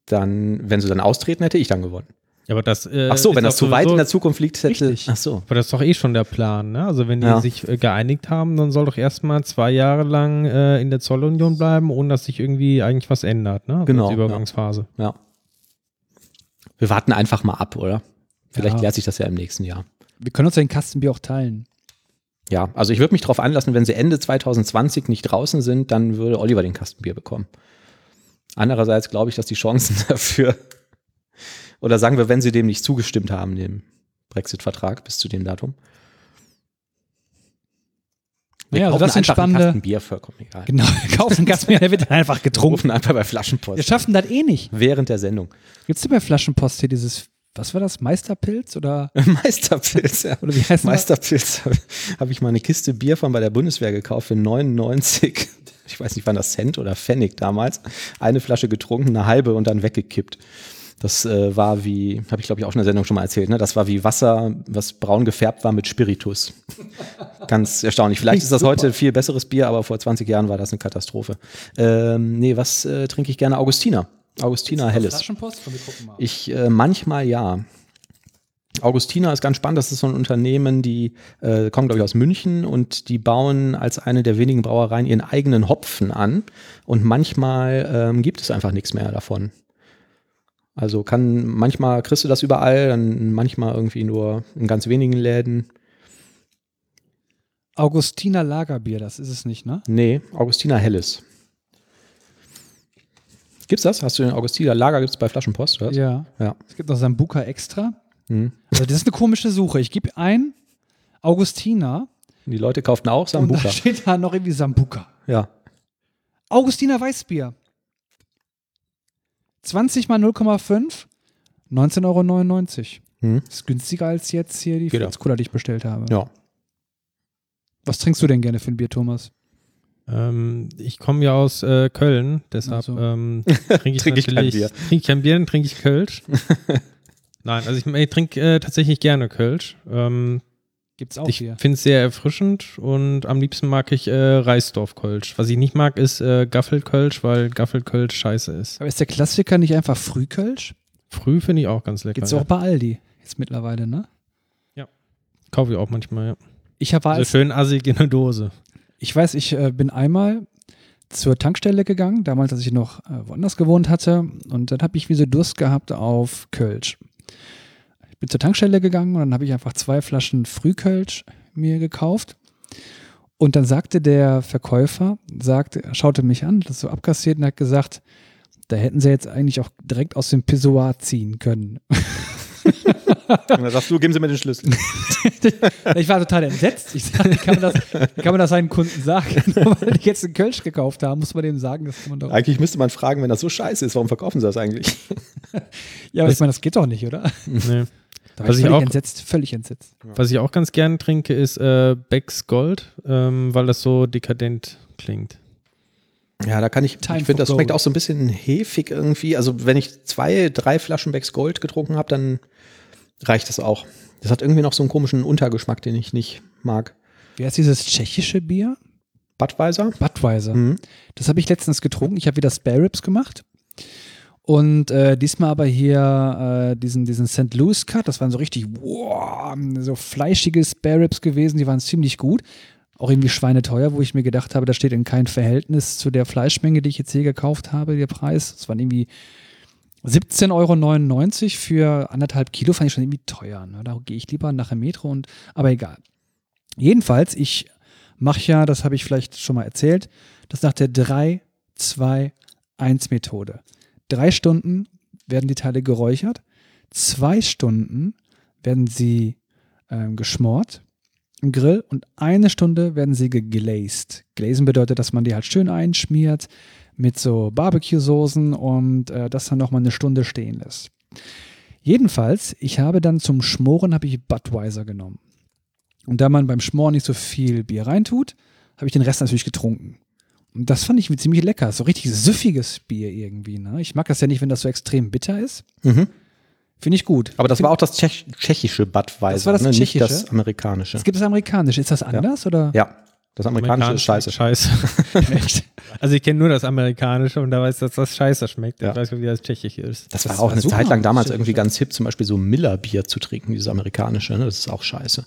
Dann, wenn sie dann austreten, hätte ich dann gewonnen. Ja, aber das. Äh, Ach so, wenn das zu weit in der Zukunft liegt, hätte. Richtig. Ach so. Aber das ist doch eh schon der Plan, ne? Also wenn die Ja. sich äh, geeinigt haben, dann soll doch erstmal zwei Jahre lang äh, in der Zollunion bleiben, ohne dass sich irgendwie eigentlich was ändert, ne? Also Genau, Übergangsphase. Ja. Wir warten einfach mal ab, oder? Vielleicht Ja. klärt sich das ja im nächsten Jahr. Wir können uns den Kastenbier auch teilen. Ja, also ich würde mich darauf einlassen, wenn sie Ende 2020 nicht draußen sind, dann würde Oliver den Kastenbier bekommen. Andererseits glaube ich, dass die Chancen dafür, oder sagen wir, wenn sie dem nicht zugestimmt haben, dem Brexit-Vertrag bis zu dem Datum. Wir Ja, also das sind spannende- Kasten Bier, vollkommen egal. Genau, wir kaufen einen Kastenbier, der wird dann einfach Wir getrunken. rufen einfach bei Wir Flaschenpost. schaffen das eh nicht. Während der Sendung. Gibt es bei Flaschenpost hier dieses was war das? Meisterpilz oder, Meisterpilz, ja. oder wie heißt das? Meisterpilz habe hab ich mal eine Kiste Bier von bei der Bundeswehr gekauft für 99. Ich weiß nicht, wann das Cent oder Pfennig damals. Eine Flasche getrunken, eine halbe und dann weggekippt. Das äh, war wie, habe ich glaube ich auch in der Sendung schon mal erzählt, ne? das war wie Wasser, was braun gefärbt war mit Spiritus. Ganz erstaunlich. Vielleicht ist das heute ein viel besseres Bier, aber vor 20 Jahren war das eine Katastrophe. Ähm, nee, was äh, trinke ich gerne? Augustiner. Augustiner Helles. Flaschenpost? Mal. Ich äh, manchmal ja. Augustina ist ganz spannend. Das ist so ein Unternehmen, die äh, kommen, glaube ich, aus München und die bauen als eine der wenigen Brauereien ihren eigenen Hopfen an. Und manchmal ähm, gibt es einfach nichts mehr davon. Also kann, manchmal kriegst du das überall, dann manchmal irgendwie nur in ganz wenigen Läden. Augustiner Lagerbier, das ist es nicht, ne? Nee, Augustiner Helles. Gibt's das? Hast du den Augustiner Lager? Gibt's bei Flaschenpost? Oder? Ja. Ja. Es gibt noch Sambuka extra. Mhm. Also das ist eine komische Suche. Ich gebe ein Augustiner Die Leute kauften auch und Sambuka. da steht da noch irgendwie Sambuka. Ja. Augustiner Weißbier. 20 mal 0,5, 19,99 Euro. Mhm. Ist günstiger als jetzt hier die Fritz Cola, die ich bestellt habe. Ja. Was trinkst du denn gerne für ein Bier, Thomas? Ähm, ich komme ja aus äh, Köln, deshalb Ach so. ähm, trinke ich Trink ich kein. Bier. Trinke ich kein Bier, dann trinke ich Kölsch. Nein, also ich, ich trinke äh, tatsächlich gerne Kölsch. Ähm, Gibt's auch ich hier. finde es sehr erfrischend und am liebsten mag ich äh, Reisdorf-Kölsch. Was ich nicht mag, ist äh, Gaffelkölsch, weil Gaffelkölsch scheiße ist. Aber ist der Klassiker nicht einfach Frühkölsch? Früh finde ich auch ganz lecker. Gibt's ja. auch bei Aldi jetzt mittlerweile, ne? Kaufe ich auch manchmal, ja. Ich war Also als, schön assig in der Dose. Ich weiß, ich äh, bin einmal zur Tankstelle gegangen, damals, als ich noch äh, woanders gewohnt hatte, und dann habe ich wie so Durst gehabt auf Kölsch. Ich bin zur Tankstelle gegangen und dann habe ich einfach zwei Flaschen Frühkölsch mir gekauft. Und dann sagte der Verkäufer, sagte, schaute mich an, das so abkassiert und hat gesagt, da hätten sie jetzt eigentlich auch direkt aus dem Pissoir ziehen können. Und dann sagst du, geben Sie mir den Schlüssel. Ich war total entsetzt. Ich sag, wie kann man das, kann man das seinen Kunden sagen? Nur weil die jetzt einen Kölsch gekauft haben, muss man dem sagen, dass man doch. Eigentlich müsste man fragen, wenn das so scheiße ist, warum verkaufen Sie das eigentlich? Ja, aber ich meine, das geht doch nicht, oder? Nee. Da war Was ich völlig auch- entsetzt, völlig entsetzt. Was ich auch ganz gerne trinke, ist äh, Becks Gold, ähm, weil das so dekadent klingt. Ja, da kann ich, Time ich finde, das schmeckt auch so ein bisschen hefig irgendwie. Also wenn ich zwei, drei Flaschen Becks Gold getrunken habe, dann reicht das auch. Das hat irgendwie noch so einen komischen Untergeschmack, den ich nicht mag. Wie heißt dieses tschechische Bier? Budweiser? Budweiser. Mhm. Das habe ich letztens getrunken. Ich habe wieder Spare Ribs gemacht. Und äh, diesmal aber hier äh, diesen, diesen St. Louis Cut. Das waren so richtig, wow, so fleischige Spare Ribs gewesen. Die waren ziemlich gut. Auch irgendwie schweineteuer, wo ich mir gedacht habe, das steht in kein Verhältnis zu der Fleischmenge, die ich jetzt hier gekauft habe, der Preis. Das waren irgendwie 17,99 Euro für anderthalb Kilo, fand ich schon irgendwie teuer. Ne? Da gehe ich lieber nach dem Metro und, aber egal. Jedenfalls, ich mache ja, das habe ich vielleicht schon mal erzählt, das nach der 3, 2, 1 Methode. Drei Stunden werden die Teile geräuchert, zwei Stunden werden sie ähm, geschmort im Grill und eine Stunde werden sie geglazed. Glazen bedeutet, dass man die halt schön einschmiert mit so Barbecue-Soßen und äh, das dann nochmal eine Stunde stehen lässt. Jedenfalls, ich habe dann zum Schmoren habe ich Budweiser genommen. Und da man beim Schmoren nicht so viel Bier reintut, habe ich den Rest natürlich getrunken. Und das fand ich ziemlich lecker. So richtig süffiges Bier irgendwie. Ne? Ich mag das ja nicht, wenn das so extrem bitter ist. Mhm. Finde ich gut. Aber das war auch das Tschech tschechische Budweiser, Das war das ne? nicht tschechische? das amerikanische. Es gibt das amerikanische. Ist das anders oder? Ja, das amerikanische ist scheiße. Scheiße. Also ich kenne nur das amerikanische und da weiß, dass das scheiße schmeckt. Ja. Ich weiß nicht, wie das tschechisch ist. Das, Das war auch war eine Zeit lang damals irgendwie ganz hip, zum Beispiel so Miller-Bier zu trinken, dieses amerikanische. Ne? Das ist auch scheiße.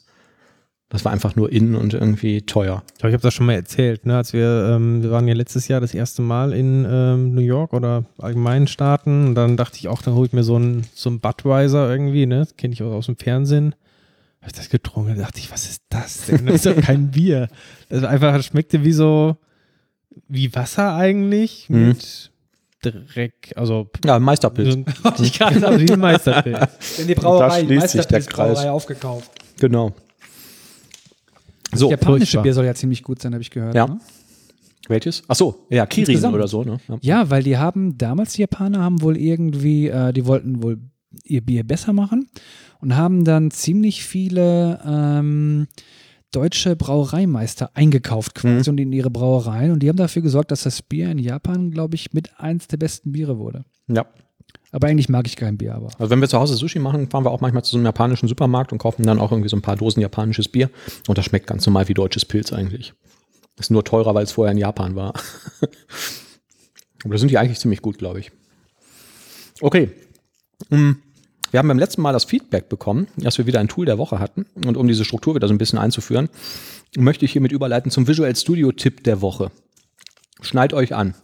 Das war einfach nur innen und irgendwie teuer. Ich glaube, ich habe das schon mal erzählt, ne? als wir, ähm, wir waren ja letztes Jahr das erste Mal in ähm, New York oder allgemeinen Staaten und dann dachte ich auch, dann hole ich mir so ein, so ein Budweiser irgendwie, ne? Das kenne ich auch aus dem Fernsehen. Habe ich das getrunken, da dachte ich, was ist das denn? Das ist doch kein Bier. Das ist einfach, das schmeckte wie so, wie Wasser eigentlich Mhm. mit Dreck, also Ja, Meisterpilz. so ich kann wie ein Meisterpilz. In die Brauerei, die schließt sich der aufgekauft. Genau. Das So, japanische furchtbar. Bier soll ja ziemlich gut sein, habe ich gehört. Ja. Ne? welches? Ach so, ja, Kirin Insgesamt. oder so. Ne? Ja. Ja, weil die haben, damals die Japaner haben wohl irgendwie, äh, die wollten wohl ihr Bier besser machen und haben dann ziemlich viele ähm, deutsche Brauereimeister eingekauft quasi und in ihre Brauereien und die haben dafür gesorgt, dass das Bier in Japan, glaube ich, mit eins der besten Biere wurde. Ja. Aber eigentlich mag ich kein Bier, aber. Also wenn wir zu Hause Sushi machen, fahren wir auch manchmal zu so einem japanischen Supermarkt und kaufen dann auch irgendwie so ein paar Dosen japanisches Bier. Und das schmeckt ganz normal wie deutsches Pilz eigentlich. Ist nur teurer, weil es vorher in Japan war. Aber da sind die eigentlich ziemlich gut, glaube ich. Okay. Mm, Wir haben beim letzten Mal das Feedback bekommen, dass wir wieder ein Tool der Woche hatten. Und um diese Struktur wieder so ein bisschen einzuführen, möchte ich hiermit überleiten zum Visual Studio Tipp der Woche. Schneid euch an.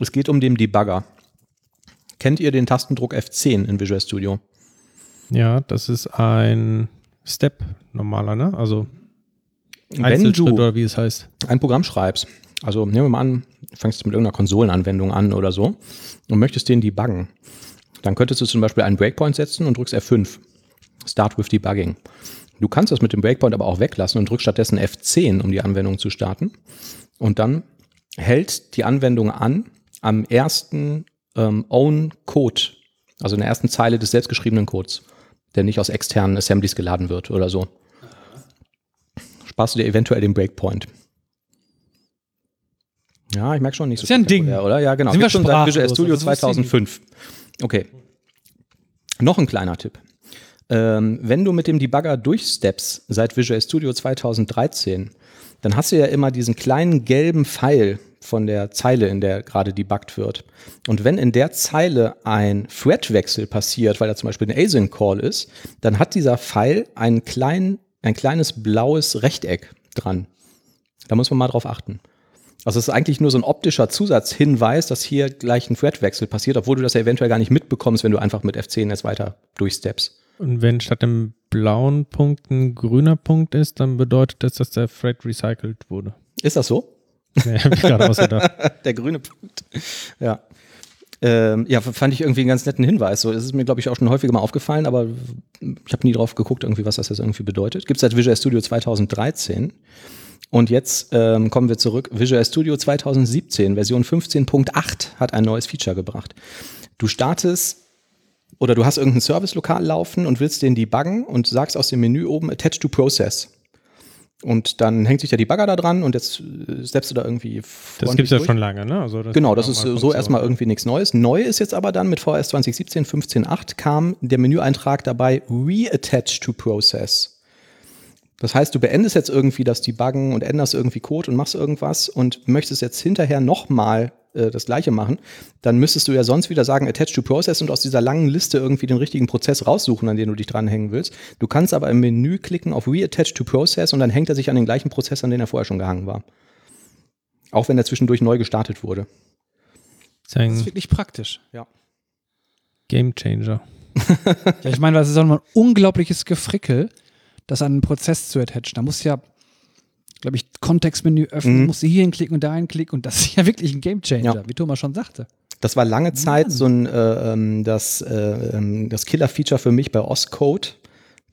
Es geht um den Debugger. Kennt ihr den Tastendruck F10 in Visual Studio? Ja, das ist ein Step normaler, ne? Also Wenn Einzelschritt oder wie es heißt. ein Programm schreibst, also nehmen wir mal an, du fängst mit irgendeiner Konsolenanwendung an oder so und möchtest den debuggen, dann könntest du zum Beispiel einen Breakpoint setzen und drückst F5. Start with Debugging. Du kannst das mit dem Breakpoint aber auch weglassen und drückst stattdessen F10, um die Anwendung zu starten. Und dann hält die Anwendung an am ersten ähm, Own Code, also in der ersten Zeile des selbstgeschriebenen Codes, der nicht aus externen Assemblies geladen wird oder so. Sparst du dir eventuell den Breakpoint. Ja, ich merke schon nicht so Ist ja ein Ding. oder? Ja, genau. Sind wir schon seit Visual Studio also das wusste ich 2005. Okay. Noch ein kleiner Tipp. Ähm, wenn du mit dem Debugger durchsteppst seit Visual Studio 2013, dann hast du ja immer diesen kleinen gelben Pfeil von der Zeile, in der gerade debuggt wird. Und wenn in der Zeile ein Threadwechsel passiert, weil da zum Beispiel ein Async-Call ist, dann hat dieser Pfeil einen kleinen, ein kleines blaues Rechteck dran. Da muss man mal drauf achten. Also es ist eigentlich nur so ein optischer Zusatzhinweis, dass hier gleich ein Threadwechsel passiert, obwohl du das ja eventuell gar nicht mitbekommst, wenn du einfach mit F10 jetzt weiter durchsteppst. Und wenn statt dem blauen Punkt ein grüner Punkt ist, dann bedeutet das, dass der Thread recycelt wurde. Ist das so? Nee, hab ich gerade ausgedacht. Der grüne Punkt. Ja. Ähm, ja, fand ich irgendwie einen ganz netten Hinweis. So, das ist mir, glaube ich, auch schon häufiger mal aufgefallen, aber ich habe nie drauf geguckt, irgendwie, was das jetzt irgendwie bedeutet. Gibt es seit Visual Studio 2013. Und jetzt ähm, kommen wir zurück. Visual Studio 2017, Version 15.8 hat ein neues Feature gebracht. Du startest oder du hast irgendein Service-Lokal laufen und willst den debuggen und sagst aus dem Menü oben Attach to Process. Und dann hängt sich der Debugger da dran und jetzt äh, steppst du da irgendwie Das gibt es ja schon lange, ne? Also das Genau, das ist so erstmal irgendwie nichts Neues. Neu ist jetzt aber dann mit VS 2017 15.8 kam der Menüeintrag dabei Reattach to Process. Das heißt, du beendest jetzt irgendwie das Debuggen und änderst irgendwie Code und machst irgendwas und möchtest jetzt hinterher nochmal äh, das gleiche machen, dann müsstest du ja sonst wieder sagen Attach to Process und aus dieser langen Liste irgendwie den richtigen Prozess raussuchen, an den du dich dranhängen willst. Du kannst aber im Menü klicken auf Reattach to Process und dann hängt er sich an den gleichen Prozess, an den er vorher schon gehangen war. Auch wenn er zwischendurch neu gestartet wurde. Das ist ein Das ist wirklich praktisch. Game Changer. Ja, ich meine, das ist auch ein unglaubliches Gefrickel, das an einen Prozess zu attachen. Da muss ja, glaube ich, Kontextmenü öffnen, Mhm. musst du hier hinklicken und da hinklicken und das ist ja wirklich ein Gamechanger, Ja. wie Thomas schon sagte. Das war lange Zeit so ein äh, ähm, das, äh, ähm, das Killer-Feature für mich bei Oscode,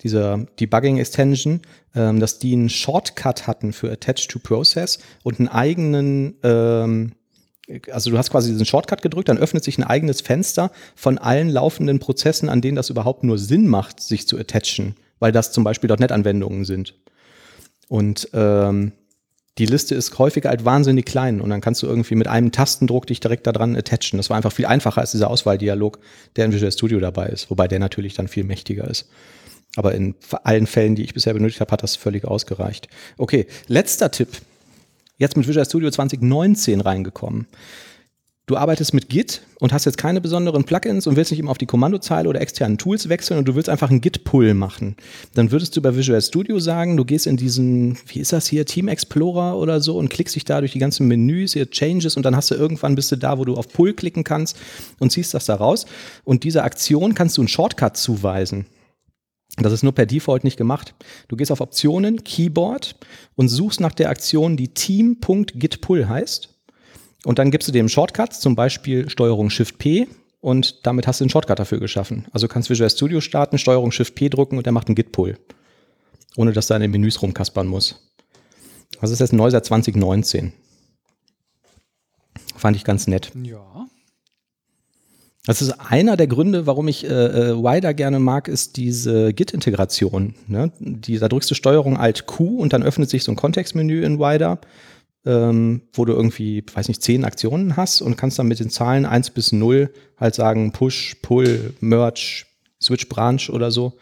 dieser Debugging-Extension, ähm, dass die einen Shortcut hatten für Attach to Process und einen eigenen, ähm, also du hast quasi diesen Shortcut gedrückt, dann öffnet sich ein eigenes Fenster von allen laufenden Prozessen, an denen das überhaupt nur Sinn macht, sich zu attachen, weil das zum Beispiel .NET-Anwendungen sind. Und ähm, die Liste ist häufiger halt wahnsinnig klein und dann kannst du irgendwie mit einem Tastendruck dich direkt daran attachen. Das war einfach viel einfacher als dieser Auswahldialog, der in Visual Studio dabei ist, wobei der natürlich dann viel mächtiger ist. Aber in allen Fällen, die ich bisher benötigt habe, hat das völlig ausgereicht. Okay, letzter Tipp. Jetzt mit Visual Studio 2019 reingekommen. Du arbeitest mit Git und hast jetzt keine besonderen Plugins und willst nicht immer auf die Kommandozeile oder externen Tools wechseln und du willst einfach einen Git-Pull machen. Dann würdest du bei Visual Studio sagen, du gehst in diesen, wie ist das hier, Team Explorer oder so und klickst dich da durch die ganzen Menüs, hier Changes und dann hast du irgendwann bist du da, wo du auf Pull klicken kannst und ziehst das da raus. Und dieser Aktion kannst du einen Shortcut zuweisen. Das ist nur per Default nicht gemacht. Du gehst auf Optionen, Keyboard und suchst nach der Aktion, die team.gitpull heißt. Und dann gibst du dem Shortcut, zum Beispiel Steuerung Shift P und damit hast du einen Shortcut dafür geschaffen. Also kannst Visual Studio starten, Steuerung Shift P drücken und der macht einen Git-Pull. Ohne dass du an den Menüs rumkaspern muss. Das ist jetzt neu seit 2019. Fand ich ganz nett. Ja. Das ist einer der Gründe, warum ich äh, äh Wider gerne mag, ist diese Git-Integration. Ne? Die, da drückst du Steuerung Alt Q und dann öffnet sich so ein Kontextmenü in Wider, ähm, wo du irgendwie, weiß nicht, zehn Aktionen hast und kannst dann mit den Zahlen 1 bis 0 halt sagen Push, Pull, Merge, Switch Branch oder so.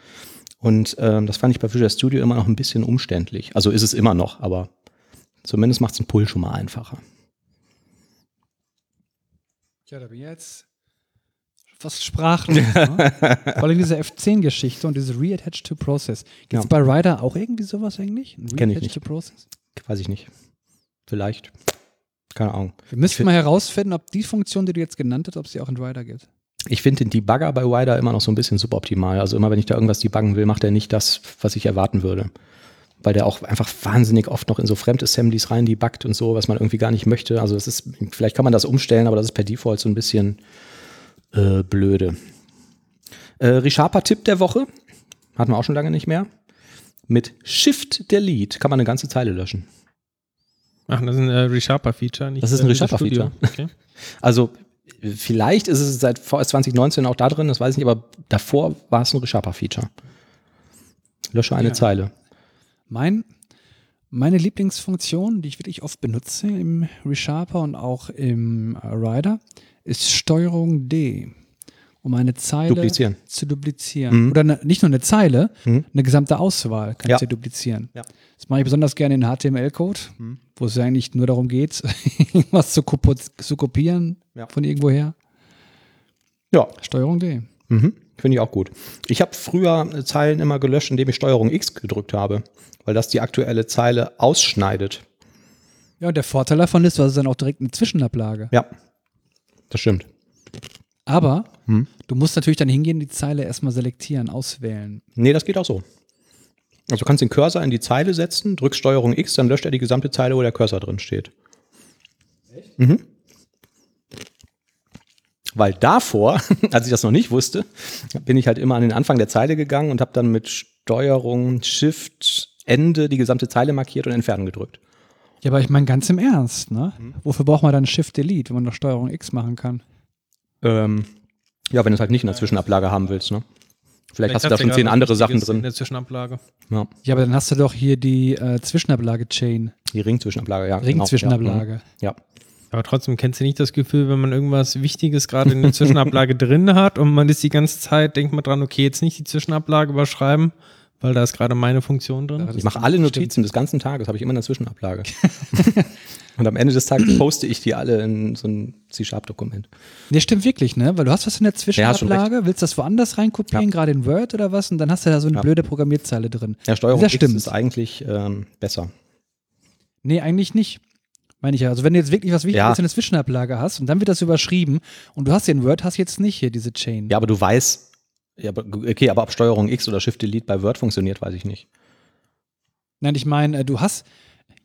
Und ähm, das fand ich bei Visual Studio immer noch ein bisschen umständlich. Also ist es immer noch, aber zumindest macht es den Pull schon mal einfacher. Ja, da bin ich jetzt fast sprachlos. ne? Vor allem diese F10-Geschichte und diese Reattach to Process. Gibt es Ja. bei Rider auch irgendwie sowas eigentlich? Ein Kenn ich Reattach nicht. to Process? Weiß ich nicht. Vielleicht. Keine Ahnung. Wir müssten find- mal herausfinden, ob die Funktion, die du jetzt genannt hast, ob sie auch in Rider gibt. Ich finde den Debugger bei Wider immer noch so ein bisschen suboptimal. Also immer, wenn ich da irgendwas debuggen will, macht er nicht das, was ich erwarten würde. Weil der auch einfach wahnsinnig oft noch in so Fremdassemblies rein debuggt und so, was man irgendwie gar nicht möchte. Also das ist, vielleicht kann man das umstellen, aber das ist per Default so ein bisschen äh, blöde. Äh, Resharper-Tipp der Woche. Hatten wir auch schon lange nicht mehr. Mit Shift Delete kann man eine ganze Zeile löschen. Ach, das ist ein äh, Resharper-Feature. nicht, Das ist ein äh, Resharper-Feature. Okay. Also vielleicht ist es seit VS 2019 auch da drin, das weiß ich nicht, aber davor war es ein Resharper-Feature. Lösche eine Ja. Zeile. Mein, meine Lieblingsfunktion, die ich wirklich oft benutze im Resharper und auch im äh, Rider, ist Steuerung D, um eine Zeile Duplizieren. zu duplizieren. Oder ne, nicht nur eine Zeile, Mhm. eine gesamte Auswahl kannst Ja. du duplizieren. Ja. Das mache ich besonders gerne in HTML-Code, wo es ja eigentlich nur darum geht, irgendwas zu, zu kopieren Ja. von irgendwoher. Ja, Steuerung D. mhm. finde ich auch gut. Ich habe früher äh, Zeilen immer gelöscht, indem ich Steuerung X gedrückt habe, weil das die aktuelle Zeile ausschneidet. Ja, und der Vorteil davon ist, du hast dann auch direkt eine Zwischenablage. Ja, das stimmt. Aber Hm. du musst natürlich dann hingehen, die Zeile erstmal selektieren, auswählen. Nee, das geht auch so. Also du kannst den Cursor in die Zeile setzen, drückst Steuerung X, dann löscht er die gesamte Zeile, wo der Cursor drin steht. Mhm. Weil davor, als ich das noch nicht wusste, bin ich halt immer an den Anfang der Zeile gegangen und habe dann mit Steuerung Shift Ende die gesamte Zeile markiert und entfernen gedrückt. Ja, aber ich meine ganz im Ernst, ne? Hm. Wofür braucht man dann Shift Delete, wenn man noch Steuerung X machen kann? Ähm, ja, wenn du es halt nicht in der Zwischenablage haben willst, ne? Vielleicht, hast du da schon zehn andere Sachen Wichtiges In drin. der Zwischenablage. Ja, Ja, aber dann hast du doch hier die äh, Zwischenablage-Chain, die Ringzwischenablage, ja. genau. Ring-Zwischenablage. Ja, ja. Aber trotzdem kennst du nicht das Gefühl, wenn man irgendwas Wichtiges gerade in der Zwischenablage drin hat und man ist die ganze Zeit, denkt man dran, okay, jetzt nicht die Zwischenablage überschreiben, weil da ist gerade meine Funktion drin. Ja, Ich mache alle Notizen des ganzen Tages, habe ich immer in der Zwischenablage. Und am Ende des Tages poste ich die alle in so ein C-Sharp-Dokument. Nee, stimmt wirklich, ne? Weil du hast was in der Zwischenablage, willst das woanders reinkopieren, Ja. gerade in Word oder was, und dann hast du da so eine Ja. blöde Programmierzeile drin. Ja, Steuerung Das stimmt. ist eigentlich ähm, besser. Nee, eigentlich nicht. Meine ich ja. Also wenn du jetzt wirklich was Wichtiges Ja. in der Zwischenablage hast und dann wird das überschrieben und du hast den Word, hast jetzt nicht hier diese Chain. Ja, aber du weißt, ja, aber, okay, aber ob Steuerung X oder Shift Delete bei Word funktioniert, weiß ich nicht. Nein, ich meine, äh, du hast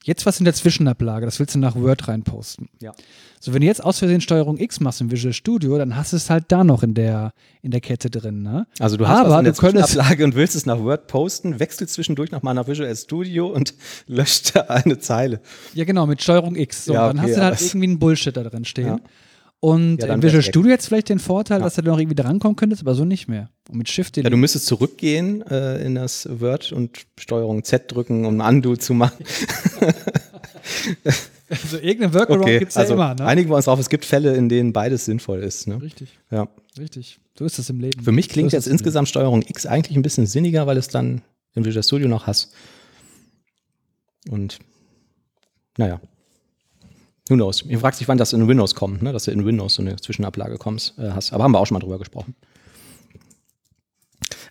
jetzt was in der Zwischenablage, das willst du nach Word reinposten. Ja. So, wenn du jetzt aus Versehen Steuerung X machst im Visual Studio, dann hast du es halt da noch in der, in der Kette drin, ne? Also du hast Aber was in der Zwischenablage und willst es nach Word posten, wechselst zwischendurch nochmal nach Visual Studio und löscht da eine Zeile. Ja, genau, mit Steuerung X. So, Ja, dann okay, hast du halt irgendwie einen Bullshit da drin stehen. Ja. Und Ja, im Visual. Studio jetzt vielleicht den Vorteil, Ja. dass du da noch irgendwie drankommen könntest, aber so nicht mehr. Und mit Shift Ja, du müsstest zurückgehen äh, in das Word und Steuerung Z drücken, um Undo zu machen. also irgendeine Workaround gibt's ja also immer, ne? einigen wir uns drauf, es gibt Fälle, in denen beides sinnvoll ist. Ne? Richtig, Ja. richtig. So ist es im Leben. Für mich klingt so jetzt es insgesamt Steuerung X eigentlich ein bisschen sinniger, weil es dann im Visual Studio noch hast. Und naja. Who knows? Ihr fragt sich, wann das in Windows kommt, ne? dass du in Windows so eine Zwischenablage kommst, äh, hast. Aber haben wir auch schon mal drüber gesprochen.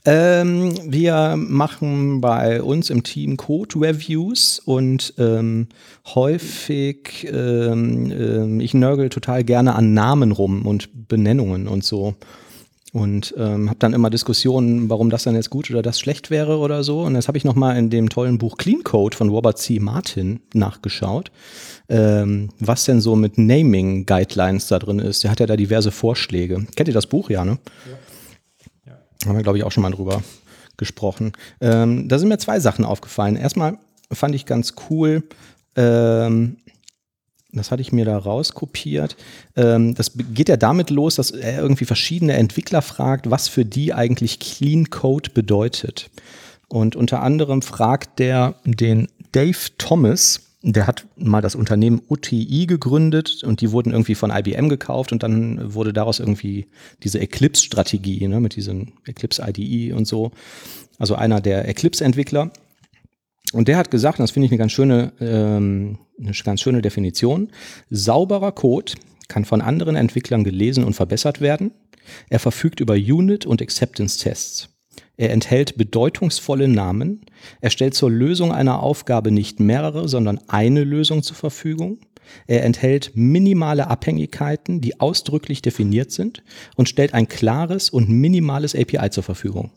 Ähm, wir machen bei uns im Team Code-Reviews und ähm, häufig, ähm, ähm, ich nörgel total gerne an Namen rum und Benennungen und so. Und ähm, habe dann immer Diskussionen, warum das dann jetzt gut oder das schlecht wäre oder so. Und das habe ich nochmal in dem tollen Buch Clean Code von Robert C. Martin nachgeschaut, ähm, was denn so mit Naming Guidelines da drin ist. Der hat ja da diverse Vorschläge. Kennt ihr das Buch, ja, ne? Haben wir, glaube ich, auch schon mal drüber gesprochen. Ähm, da sind mir zwei Sachen aufgefallen. Erstmal fand ich ganz cool, ähm, das hatte ich mir da rauskopiert. Ähm, das geht ja damit los, dass er irgendwie verschiedene Entwickler fragt, was für die eigentlich Clean Code bedeutet. Und unter anderem fragt der den Dave Thomas, der hat mal das Unternehmen UTI gegründet und die wurden irgendwie von IBM gekauft und dann wurde daraus irgendwie diese Eclipse-Strategie ne, mit diesem Eclipse IDE und so. Also einer der Eclipse-Entwickler. Und der hat gesagt, das finde ich eine ganz schöne, ähm, eine ganz schöne Definition, sauberer Code kann von anderen Entwicklern gelesen und verbessert werden. Er verfügt über Unit- und Acceptance-Tests. Er enthält bedeutungsvolle Namen. Er stellt zur Lösung einer Aufgabe nicht mehrere, sondern eine Lösung zur Verfügung. Er enthält minimale Abhängigkeiten, die ausdrücklich definiert sind und stellt ein klares und minimales API zur Verfügung.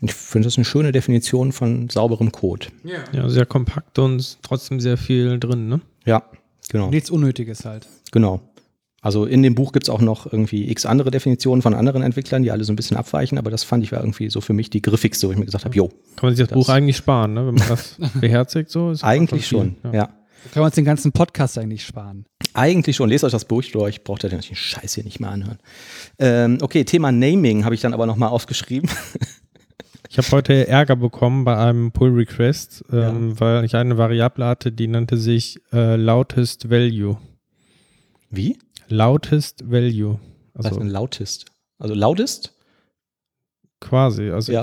Ich finde das eine schöne Definition von sauberem Code. Ja. ja, sehr kompakt und trotzdem sehr viel drin, ne? Ja, genau. Nichts Unnötiges halt. Genau. Also in dem Buch gibt es auch noch irgendwie x andere Definitionen von anderen Entwicklern, die alle so ein bisschen abweichen, aber das fand ich war irgendwie so für mich die griffigste, wo ich mir gesagt habe, jo. Kann man sich das, das Buch eigentlich sparen, ne? wenn man das beherzigt so? eigentlich schon, ja. ja. Kann man uns den ganzen Podcast eigentlich sparen? Eigentlich schon. Lest euch das Buch durch. Braucht ihr den Scheiß hier nicht mehr anhören. Ähm, okay, Thema Naming habe ich dann aber nochmal aufgeschrieben. Ich habe heute Ärger bekommen bei einem Pull Request, ähm, ja. weil ich eine Variable hatte, die nannte sich äh, Loudest Value. Wie? Loudest Value. Also, Was ist ein Loudest? Also Loudest? Quasi. Also ja.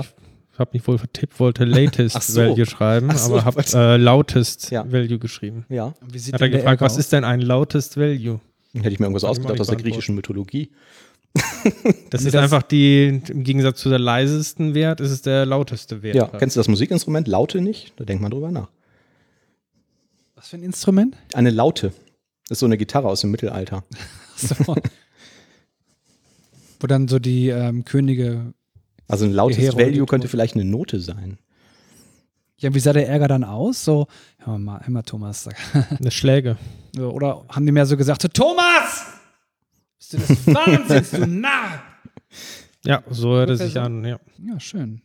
ich habe mich wohl vertippt, wollte Latest so. Value schreiben, so, aber habe äh, Loudest ja. Value geschrieben. Ja. Wie sieht Hat er gefragt, was ist denn ein Loudest Value? Hätte ich mir irgendwas ausgedacht aus der griechischen Mythologie. Das ist das einfach die, im Gegensatz zu der leisesten Wert, ist es der lauteste Wert. Ja, kennst du das Musikinstrument Laute nicht? Da denkt man drüber nach. Was für ein Instrument? Eine Laute. Das ist so eine Gitarre aus dem Mittelalter. so. Wo dann so die ähm, Könige. Also ein lautes Value könnte vielleicht eine Note sein. Ja, wie sah der Ärger dann aus? So, hör mal, hör mal Thomas. Eine Schläge. Oder haben die mehr so gesagt, Thomas! Bist du des Wahnsinns, du Narr! Ja, so hört es sich an, ja. Ja, schön.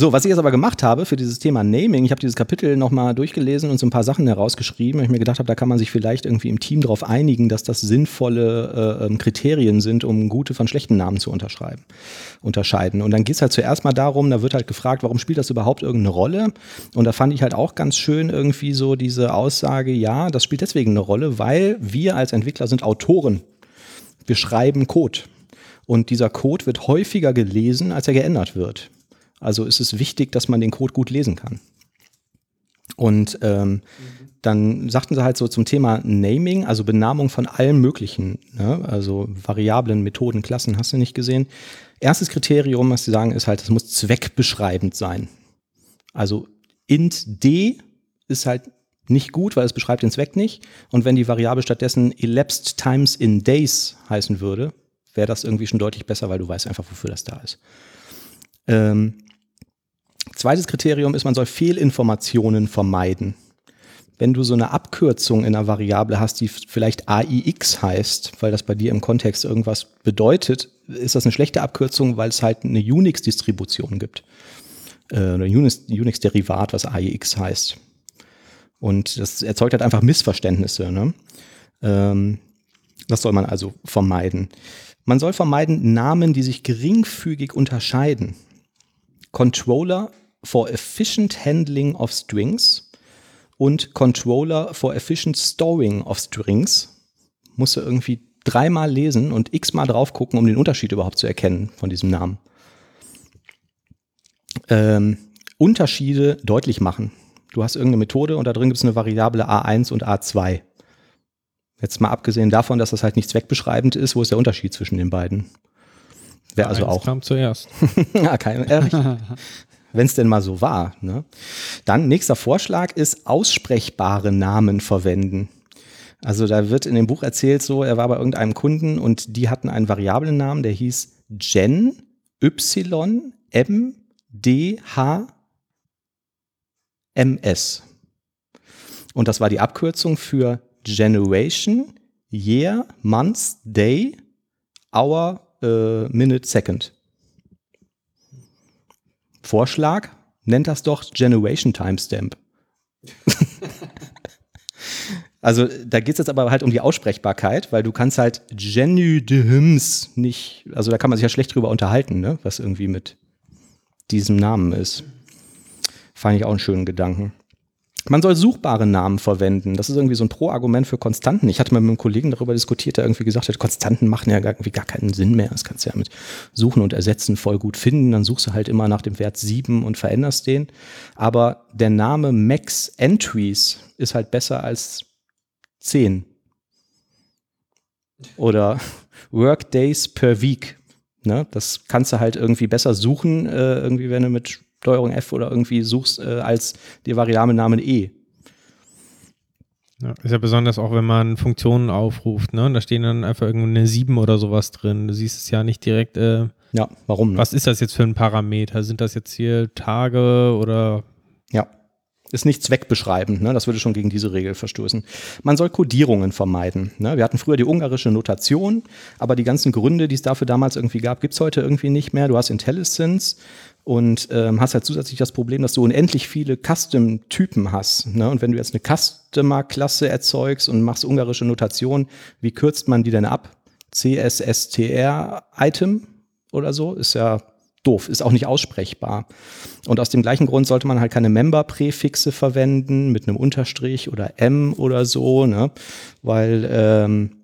So, was ich jetzt aber gemacht habe für dieses Thema Naming, ich habe dieses Kapitel nochmal durchgelesen und so ein paar Sachen herausgeschrieben, weil ich mir gedacht habe, da kann man sich vielleicht irgendwie im Team darauf einigen, dass das sinnvolle äh, ähm, Kriterien sind, um gute von schlechten Namen zu unterschreiben, unterscheiden. Und dann geht es halt zuerst mal darum, da wird halt gefragt, warum spielt das überhaupt irgendeine Rolle? Und da fand ich halt auch ganz schön irgendwie so diese Aussage, ja, das spielt deswegen eine Rolle, weil wir als Entwickler sind Autoren. Wir schreiben Code. Und dieser Code wird häufiger gelesen, als er geändert wird. Also ist es wichtig, dass man den Code gut lesen kann. Und ähm, mhm. dann sagten sie halt so zum Thema Naming, also Benamung von allem Möglichen, ne? also Variablen, Methoden, Klassen, hast du nicht gesehen. Erstes Kriterium, was sie sagen, ist halt, es muss zweckbeschreibend sein. Also int d ist halt nicht gut, weil es beschreibt den Zweck nicht. Und wenn die Variable stattdessen elapsed times in days heißen würde, wäre das irgendwie schon deutlich besser, weil du weißt einfach, wofür das da ist. Ähm, Zweites Kriterium ist, man soll Fehlinformationen vermeiden. Wenn du so eine Abkürzung in einer Variable hast, die vielleicht AIX heißt, weil das bei dir im Kontext irgendwas bedeutet, ist das eine schlechte Abkürzung, weil es halt eine Unix-Distribution gibt. Äh, ein Unix-Derivat, was AIX heißt. Und das erzeugt halt einfach Missverständnisse. Ne? Ähm, das soll man also vermeiden. Man soll vermeiden Namen, die sich geringfügig unterscheiden. Controller for Efficient Handling of Strings und Controller for Efficient Storing of Strings. Musst du irgendwie dreimal lesen und x-mal drauf gucken, um den Unterschied überhaupt zu erkennen von diesem Namen. Ähm, Unterschiede deutlich machen. Du hast irgendeine Methode und da drin gibt es eine Variable A1 und A2. Jetzt mal abgesehen davon, dass das halt nicht zweckbeschreibend ist, wo ist der Unterschied zwischen den beiden? Wäre also auch. kam zuerst. ja, kein, äh, wenn es denn mal so war. Ne? Dann nächster Vorschlag ist aussprechbare Namen verwenden. Also da wird in dem Buch erzählt, so er war bei irgendeinem Kunden und die hatten einen variablen Namen, der hieß Gen Y M D H M S. Und das war die Abkürzung für Generation, Year, Month, Day, Hour, äh, Minute, Second. Vorschlag, nennt das doch Generation Timestamp. Also da geht es jetzt aber halt um die Aussprechbarkeit, weil du kannst halt Jenny de Hims nicht, also da kann man sich ja schlecht drüber unterhalten, ne? was irgendwie mit diesem Namen ist. Fand ich auch einen schönen Gedanken. Man soll suchbare Namen verwenden. Das ist irgendwie so ein Pro-Argument für Konstanten. Ich hatte mal mit einem Kollegen darüber diskutiert, der irgendwie gesagt hat, Konstanten machen ja irgendwie gar keinen Sinn mehr. Das kannst du ja mit Suchen und Ersetzen voll gut finden. Dann suchst du halt immer nach dem Wert 7 und veränderst den. Aber der Name Max Entries ist halt besser als 10. Oder Workdays per Week. Ne? Das kannst du halt irgendwie besser suchen, äh, irgendwie, wenn du mit Steuerung F oder irgendwie suchst, äh, als die Variablennamen E. Ja, ist ja besonders auch, wenn man Funktionen aufruft, ne? Da stehen dann einfach irgendeine 7 oder sowas drin. Du siehst es ja nicht direkt. Äh, ja, warum? Ne? Was ist das jetzt für ein Parameter? Sind das jetzt hier Tage oder? Ja. Ist nicht zweckbeschreibend, ne? das würde schon gegen diese Regel verstoßen. Man soll Codierungen vermeiden. Ne? Wir hatten früher die ungarische Notation, aber die ganzen Gründe, die es dafür damals irgendwie gab, gibt es heute irgendwie nicht mehr. Du hast IntelliSense und ähm, hast halt zusätzlich das Problem, dass du unendlich viele Custom-Typen hast. Ne? Und wenn du jetzt eine Customer-Klasse erzeugst und machst ungarische Notation, wie kürzt man die denn ab? CSSTR-Item oder so? Ist ja doof, ist auch nicht aussprechbar. Und aus dem gleichen Grund sollte man halt keine Member-Präfixe verwenden mit einem Unterstrich oder M oder so, ne? weil ähm,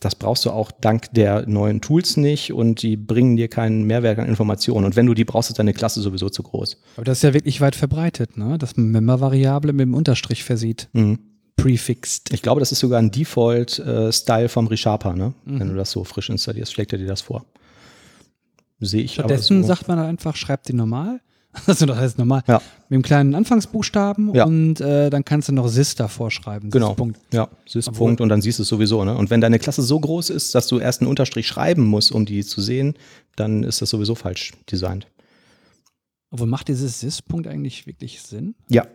das brauchst du auch dank der neuen Tools nicht und die bringen dir keinen Mehrwert an Informationen. Und wenn du die brauchst, ist deine Klasse sowieso zu groß. Aber das ist ja wirklich weit verbreitet, ne? dass man Member-Variable mit dem Unterstrich versieht. Mhm. Prefixed. Ich glaube, das ist sogar ein Default-Style äh, vom ReSharper, ne? Mhm. wenn du das so frisch installierst, schlägt er dir das vor. Sehe ich Stattdessen so. sagt man einfach, schreibt die normal Also das heißt normal. Ja. Mit einem kleinen Anfangsbuchstaben ja. und äh, dann kannst du noch Sys davor schreiben. Genau. Punkt. Ja, Sys-Punkt und dann siehst du es sowieso. Ne? Und wenn deine Klasse so groß ist, dass du erst einen Unterstrich schreiben musst, um die zu sehen, dann ist das sowieso falsch designt. Aber macht dieses Sys-Punkt eigentlich wirklich Sinn? Ja.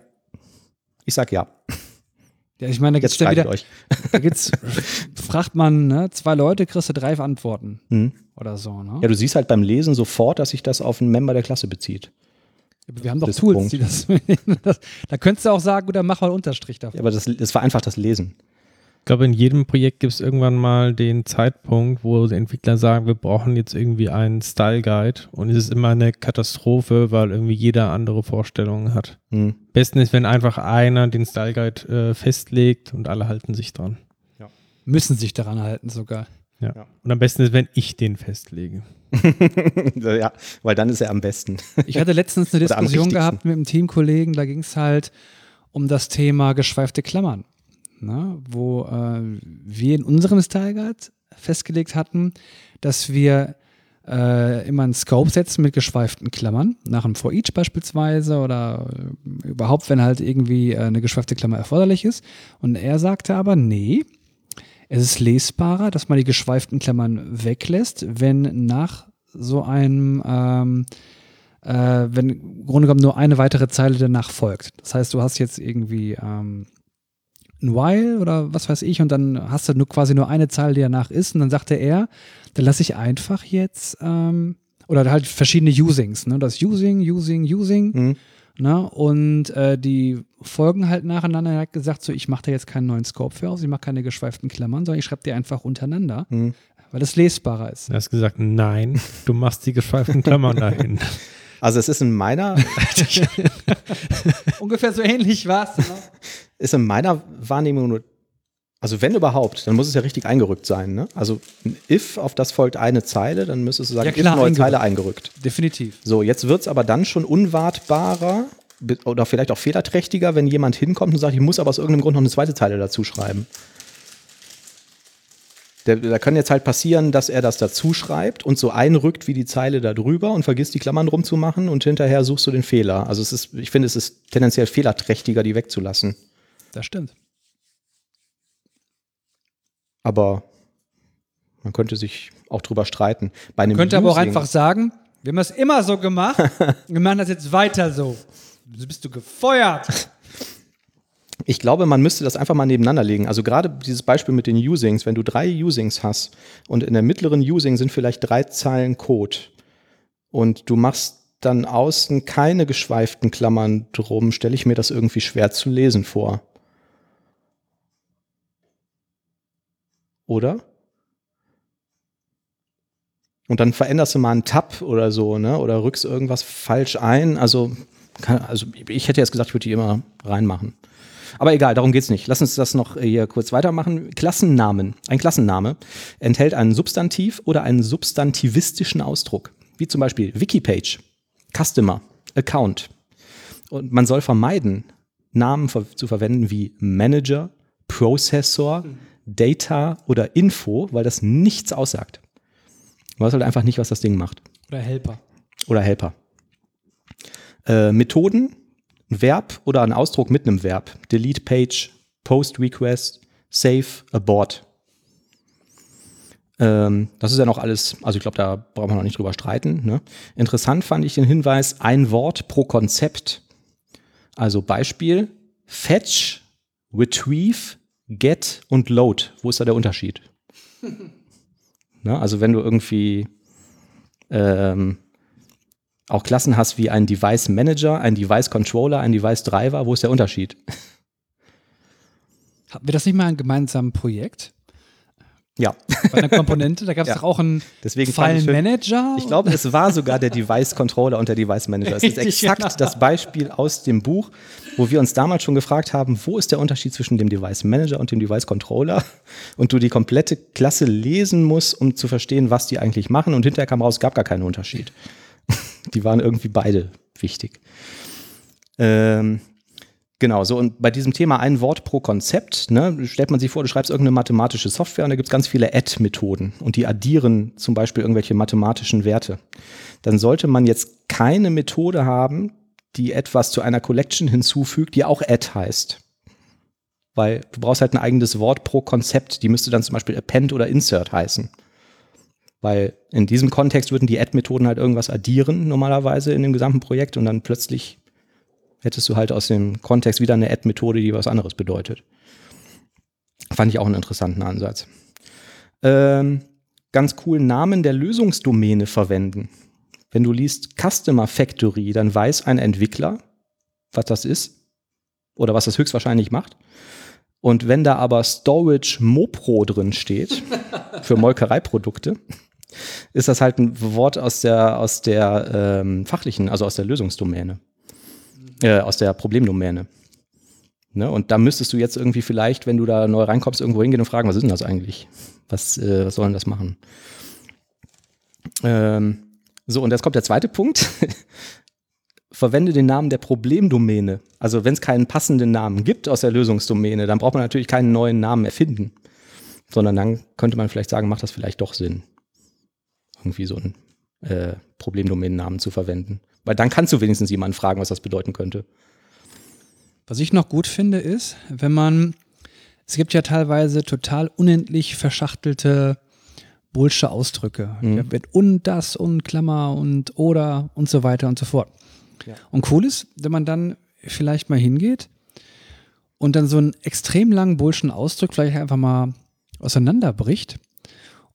Ich sag ja. Ja, ich meine, da gibt's ja wieder, euch. da gibt's, fragt man, ne, zwei Leute, kriegst du drei Antworten. Mhm. Oder so, ne? Ja, du siehst halt beim Lesen sofort, dass sich das auf einen Member der Klasse bezieht. Aber wir haben doch das Tools, die das, das, Da könntest du auch sagen, oder mach mal einen Unterstrich davon. Ja, aber das, das vereinfacht das Lesen. Ich glaube, in jedem Projekt gibt es irgendwann mal den Zeitpunkt, wo die Entwickler sagen, wir brauchen jetzt irgendwie einen Style Guide und es ist immer eine Katastrophe, weil irgendwie jeder andere Vorstellungen hat. Hm. Besten ist, wenn einfach einer den Style Guide äh, festlegt und alle halten sich dran. Ja. Müssen sich daran halten sogar. Ja. ja. Und am besten ist, wenn ich den festlege. ja, weil dann ist er am besten. Ich hatte letztens eine Diskussion gehabt mit einem Teamkollegen, da ging es halt um das Thema geschweifte Klammern. Ne? Wo äh, wir in unserem Style Guide festgelegt hatten, dass wir äh, immer einen Scope setzen mit geschweiften Klammern, nach einem For Each beispielsweise oder äh, überhaupt, wenn halt irgendwie äh, eine geschweifte Klammer erforderlich ist. Und er sagte aber, nee, es ist lesbarer, dass man die geschweiften Klammern weglässt, wenn nach so einem, ähm, äh, wenn im Grunde genommen nur eine weitere Zeile danach folgt. Das heißt, du hast jetzt irgendwie ähm, ein While oder was weiß ich und dann hast du nur quasi nur eine Zeile, die danach ist und dann sagte er, dann lasse ich einfach jetzt ähm, oder halt verschiedene Usings, ne? Das Using, Using, Using. Mhm. Ne? Und äh, die folgen halt nacheinander. Er hat gesagt, so, ich mache da jetzt keinen neuen Scope für aus, ich mache keine geschweiften Klammern, sondern ich schreibe die einfach untereinander, mhm. weil es lesbarer ist. Du hast gesagt, nein, du machst die geschweiften Klammern dahin. Also es ist in meiner ungefähr so ähnlich war es. Ne? Ist in meiner Wahrnehmung nur also wenn überhaupt, dann muss es ja richtig eingerückt sein. Ne? Also ein if, auf das folgt eine Zeile, dann müsstest du sagen, ja, klar, if, neue eingerückt. Zeile eingerückt. Definitiv. So, jetzt wird es aber dann schon unwartbarer oder vielleicht auch fehlerträchtiger, wenn jemand hinkommt und sagt, ich muss aber aus irgendeinem Grund noch eine zweite Zeile dazu schreiben. Da kann jetzt halt passieren, dass er das dazu schreibt und so einrückt wie die Zeile da drüber und vergisst die Klammern drum zu machen und hinterher suchst du den Fehler. Also es ist, ich finde, es ist tendenziell fehlerträchtiger, die wegzulassen. Das stimmt. Aber man könnte sich auch drüber streiten. Bei einem man könnte Using, aber auch einfach sagen, wir haben es immer so gemacht, wir machen das jetzt weiter so. So bist du gefeuert. Ich glaube, man müsste das einfach mal nebeneinander legen. Also gerade dieses Beispiel mit den Usings, wenn du drei Usings hast und in der mittleren Using sind vielleicht drei Zeilen Code und du machst dann außen keine geschweiften Klammern drum, stelle ich mir das irgendwie schwer zu lesen vor. Oder? Und dann veränderst du mal einen Tab oder so, ne? Oder rückst irgendwas falsch ein. Also, kann, also ich hätte jetzt gesagt, ich würde die immer reinmachen. Aber egal, darum geht's nicht. Lass uns das noch hier kurz weitermachen. Klassennamen. Ein Klassenname enthält einen Substantiv oder einen substantivistischen Ausdruck. Wie zum Beispiel Wikipage, Customer, Account. Und man soll vermeiden, Namen zu verwenden wie Manager, Processor, Data oder Info, weil das nichts aussagt. Du weißt halt einfach nicht, was das Ding macht. Oder Helper. Oder Helper. Äh, Methoden, ein Verb oder ein Ausdruck mit einem Verb. Delete Page, Post Request, Save, Abort. Ähm, das ist ja noch alles, also ich glaube, da brauchen wir noch nicht drüber streiten. Ne? Interessant fand ich den Hinweis, ein Wort pro Konzept. Also Beispiel, Fetch, Retrieve, Get und Load. Wo ist da der Unterschied? ne? Also wenn du irgendwie ähm, auch Klassen hast wie ein Device Manager, ein Device Controller, ein Device Driver, wo ist der Unterschied? Hatten wir das nicht mal ein gemeinsames Projekt? Ja. Bei einer Komponente, da gab es Ja. doch auch einen Deswegen fand ich. Ich glaube, es war sogar der Device Controller und der Device Manager. Es ist exakt Genau. das Beispiel aus dem Buch, wo wir uns damals schon gefragt haben, wo ist der Unterschied zwischen dem Device Manager und dem Device Controller? Und du die komplette Klasse lesen musst, um zu verstehen, was die eigentlich machen. Und hinterher kam raus, gab gar keinen Unterschied. Die waren irgendwie beide wichtig. Ähm, Genau, so und bei diesem Thema ein Wort pro Konzept, ne, stellt man sich vor, du schreibst irgendeine mathematische Software und da gibt es ganz viele Add-Methoden und die addieren zum Beispiel irgendwelche mathematischen Werte. Dann sollte man jetzt keine Methode haben, die etwas zu einer Collection hinzufügt, die auch Add heißt. Weil du brauchst halt ein eigenes Wort pro Konzept. Die müsste dann zum Beispiel Append oder Insert heißen. Weil in diesem Kontext würden die Add-Methoden halt irgendwas addieren, normalerweise in dem gesamten Projekt und dann plötzlich hättest du halt aus dem Kontext wieder eine Add-Methode, die was anderes bedeutet. Fand ich auch einen interessanten Ansatz. Ähm, ganz cool Namen der Lösungsdomäne verwenden. Wenn du liest Customer Factory, dann weiß ein Entwickler, was das ist oder was das höchstwahrscheinlich macht. Und wenn da aber Storage Mopro drin steht, für Molkereiprodukte, ist das halt ein Wort aus der, aus der ähm, fachlichen, also aus der Lösungsdomäne äh, aus der Problemdomäne. Ne? Und da müsstest du jetzt irgendwie vielleicht, wenn du da neu reinkommst, irgendwo hingehen und fragen, was ist denn das eigentlich? Was, äh, was soll denn das machen? Ähm, so, und jetzt kommt der zweite Punkt. Verwende den Namen der Problemdomäne. Also wenn es keinen passenden Namen gibt aus der Lösungsdomäne, dann braucht man natürlich keinen neuen Namen erfinden. Sondern dann könnte man vielleicht sagen, macht das vielleicht doch Sinn, irgendwie so einen äh, Problemdomänennamen zu verwenden. Weil dann kannst du wenigstens jemanden fragen, was das bedeuten könnte. Was ich noch gut finde, ist, wenn man, es gibt ja teilweise total unendlich verschachtelte Bullsche Ausdrücke. Mhm. Wird und das und Klammer und oder und so weiter und so fort. Ja. Und cool ist, wenn man dann vielleicht mal hingeht und dann so einen extrem langen Bullschen Ausdruck vielleicht einfach mal auseinanderbricht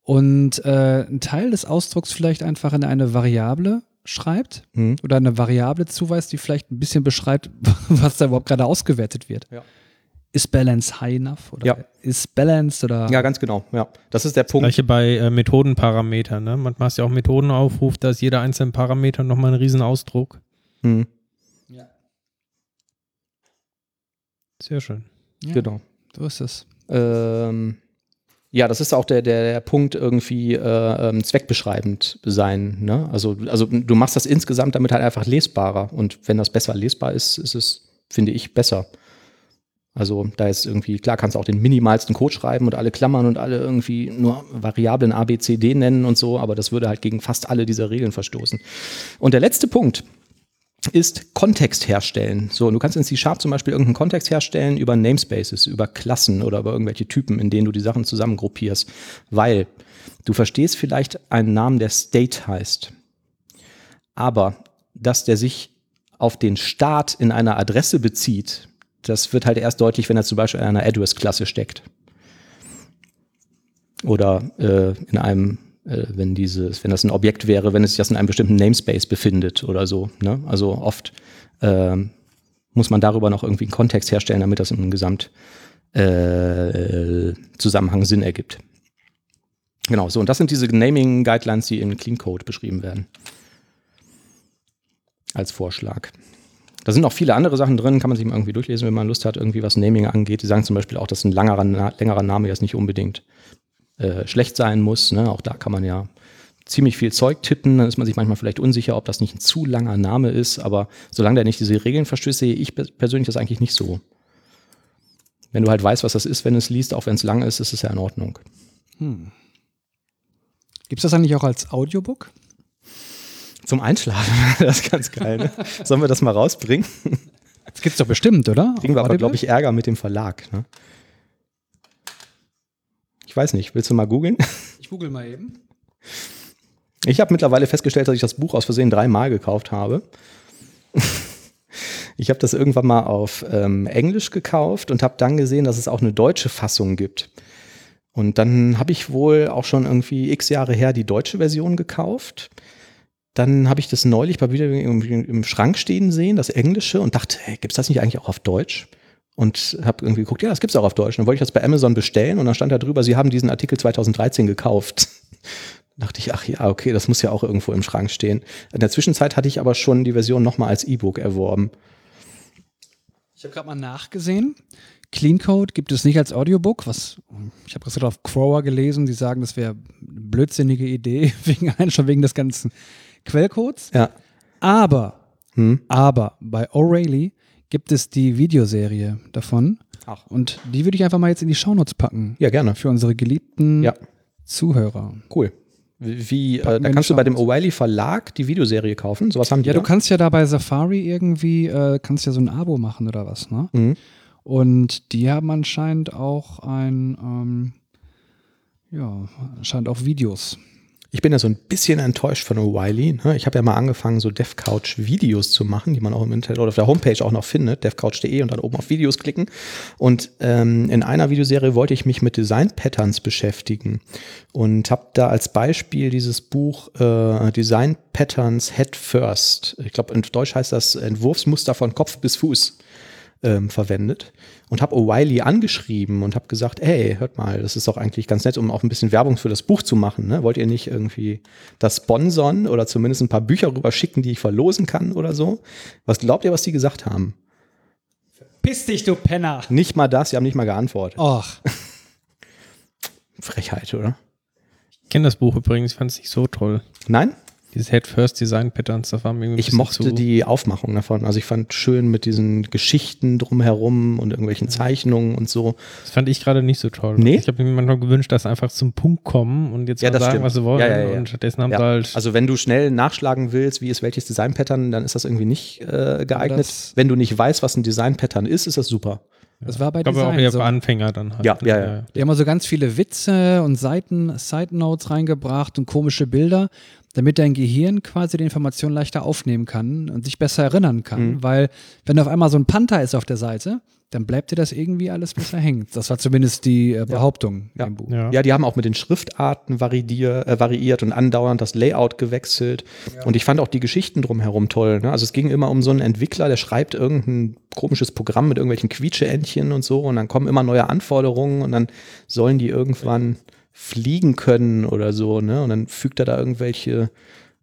und äh, einen Teil des Ausdrucks vielleicht einfach in eine Variable schreibt Mhm. oder eine Variable zuweist, die vielleicht ein bisschen beschreibt, was da überhaupt gerade ausgewertet wird. Ja. Ist Balance high enough oder Ja. ist Balanced oder Ja, ganz genau. Ja, das ist der Punkt. Gleiche bei äh, Methodenparametern. Ne? Manchmal hast du ja auch Methodenaufruf, da ist jeder einzelne Parameter nochmal ein Riesenausdruck. Mhm. Sehr schön. ja, Genau. so ist es. Ähm, ja, das ist auch der, der, der Punkt irgendwie äh, ähm, zweckbeschreibend sein. Ne? Also, also du machst das insgesamt damit halt einfach lesbarer. Und wenn das besser lesbar ist, ist es, finde ich, besser. Also da ist irgendwie, klar kannst du auch den minimalsten Code schreiben und alle Klammern und alle irgendwie nur Variablen A, B, C, D nennen und so, aber das würde halt gegen fast alle dieser Regeln verstoßen. Und der letzte Punkt ist Kontext herstellen. So, du kannst in C-Sharp zum Beispiel irgendeinen Kontext herstellen über Namespaces, über Klassen oder über irgendwelche Typen, in denen du die Sachen zusammengruppierst. Weil du verstehst vielleicht einen Namen, der State heißt. Aber dass der sich auf den Start in einer Adresse bezieht, das wird halt erst deutlich, wenn er zum Beispiel in einer Address-Klasse steckt. Oder äh, in einem äh, wenn dieses, wenn das ein Objekt wäre, wenn es sich das in einem bestimmten Namespace befindet oder so. Ne? Also oft ähm, muss man darüber noch irgendwie einen Kontext herstellen, damit das im Gesamt äh, Sinn ergibt. Genau, so. Und das sind diese Naming Guidelines, die in Clean Code beschrieben werden. Als Vorschlag. Da sind auch viele andere Sachen drin, kann man sich mal irgendwie durchlesen, wenn man Lust hat, irgendwie was Naming angeht. Die sagen zum Beispiel auch, dass ein langerer, längerer Name jetzt nicht unbedingt äh, schlecht sein muss. Ne? Auch da kann man ja ziemlich viel Zeug tippen, dann ist man sich manchmal vielleicht unsicher, ob das nicht ein zu langer Name ist, aber solange der nicht diese Regeln verstößt, sehe ich persönlich das eigentlich nicht so. Wenn du halt weißt, was das ist, wenn es liest, auch wenn es lang ist, ist es ja in Ordnung. Hm. Gibt es das eigentlich auch als Audiobook? Zum Einschlafen, das ist ganz geil. Ne? Sollen wir das mal rausbringen? Das gibt es doch bestimmt, oder? Kriegen wir aber, glaube ich, Ärger mit dem Verlag. Ne? Ich weiß nicht, willst du mal googeln? Ich google mal eben. Ich habe mittlerweile festgestellt, dass ich das Buch aus Versehen dreimal gekauft habe. ich habe das irgendwann mal auf ähm, Englisch gekauft und habe dann gesehen, dass es auch eine deutsche Fassung gibt. Und dann habe ich wohl auch schon irgendwie x Jahre her die deutsche Version gekauft. Dann habe ich das neulich bei wieder im Schrank stehen sehen, das Englische, und dachte, hey, gibt es das nicht eigentlich auch auf Deutsch? Und habe irgendwie geguckt, ja, das gibt es auch auf Deutsch. Und dann wollte ich das bei Amazon bestellen und dann stand da drüber, sie haben diesen Artikel 2013 gekauft dachte ich, ach ja, okay, das muss ja auch irgendwo im Schrank stehen. In der Zwischenzeit hatte ich aber schon die Version nochmal als E-Book erworben. Ich habe gerade mal nachgesehen. Clean Code gibt es nicht als Audiobook, was ich habe gerade auf Crower gelesen, die sagen, das wäre eine blödsinnige Idee, wegen, schon wegen des ganzen Quellcodes. Ja. Aber, hm. aber bei O'Reilly gibt es die Videoserie davon. Ach. Und die würde ich einfach mal jetzt in die Shownotes packen. Ja, gerne. Für unsere geliebten ja. Zuhörer. Cool. Wie, äh, da kannst du bei dem O'Reilly Verlag die Videoserie kaufen. Sowas haben die. Ja, da? du kannst ja da bei Safari irgendwie, äh, kannst ja so ein Abo machen oder was, ne? Mhm. Und die haben anscheinend auch ein, ähm, ja, anscheinend auch Videos. Ich bin ja so ein bisschen enttäuscht von O'Reilly. Ne? Ich habe ja mal angefangen, so DevCouch-Videos zu machen, die man auch im Internet oder auf der Homepage auch noch findet, devcouch.de und dann oben auf Videos klicken. Und ähm, in einer Videoserie wollte ich mich mit Design-Patterns beschäftigen und habe da als Beispiel dieses Buch äh, Design Patterns Head First. Ich glaube, in Deutsch heißt das Entwurfsmuster von Kopf bis Fuß ähm, verwendet und habe O'Reilly angeschrieben und habe gesagt, hey, hört mal, das ist doch eigentlich ganz nett, um auch ein bisschen Werbung für das Buch zu machen. Ne? Wollt ihr nicht irgendwie das sponsern oder zumindest ein paar Bücher rüber schicken, die ich verlosen kann oder so? Was glaubt ihr, was die gesagt haben? Piss dich, du Penner. Nicht mal das, sie haben nicht mal geantwortet. Och. Frechheit, oder? Ich kenne das Buch übrigens, ich fand es nicht so toll. Nein? Dieses Head-First-Design-Patterns, das war mir irgendwie Ich mochte zu. die Aufmachung davon. Also ich fand schön mit diesen Geschichten drumherum und irgendwelchen Zeichnungen und so. Das fand ich gerade nicht so toll. Nee? Ich habe mir manchmal gewünscht, dass sie einfach zum Punkt kommen und jetzt ja, mal sagen, stimmt. was sie wollen. Ja, ja, und stattdessen haben sie halt. Also wenn du schnell nachschlagen willst, wie ist welches Design-Pattern, dann ist das irgendwie nicht äh, geeignet. Wenn du nicht weißt, was ein Design-Pattern ist, ist das super. Das war bei Design auch eher so. Anfänger dann halt. Ja, ja, ja. Die haben also ganz viele Witze und Seiten, Side Notes reingebracht und komische Bilder damit dein Gehirn quasi die Information leichter aufnehmen kann und sich besser erinnern kann. Mhm. Weil, wenn auf einmal so ein Panther ist auf der Seite, dann bleibt dir das irgendwie alles besser hängen. Das war zumindest die äh, Behauptung ja. im Buch. Ja. ja. die haben auch mit den Schriftarten variier, äh, variiert und andauernd das Layout gewechselt. Ja. Und ich fand auch die Geschichten drumherum toll. Ne? Also es ging immer um so einen Entwickler, der schreibt irgendein komisches Programm mit irgendwelchen Quietscheentchen und so und dann kommen immer neue Anforderungen und dann sollen die irgendwann fliegen können oder so, ne? Und dann fügt er da irgendwelche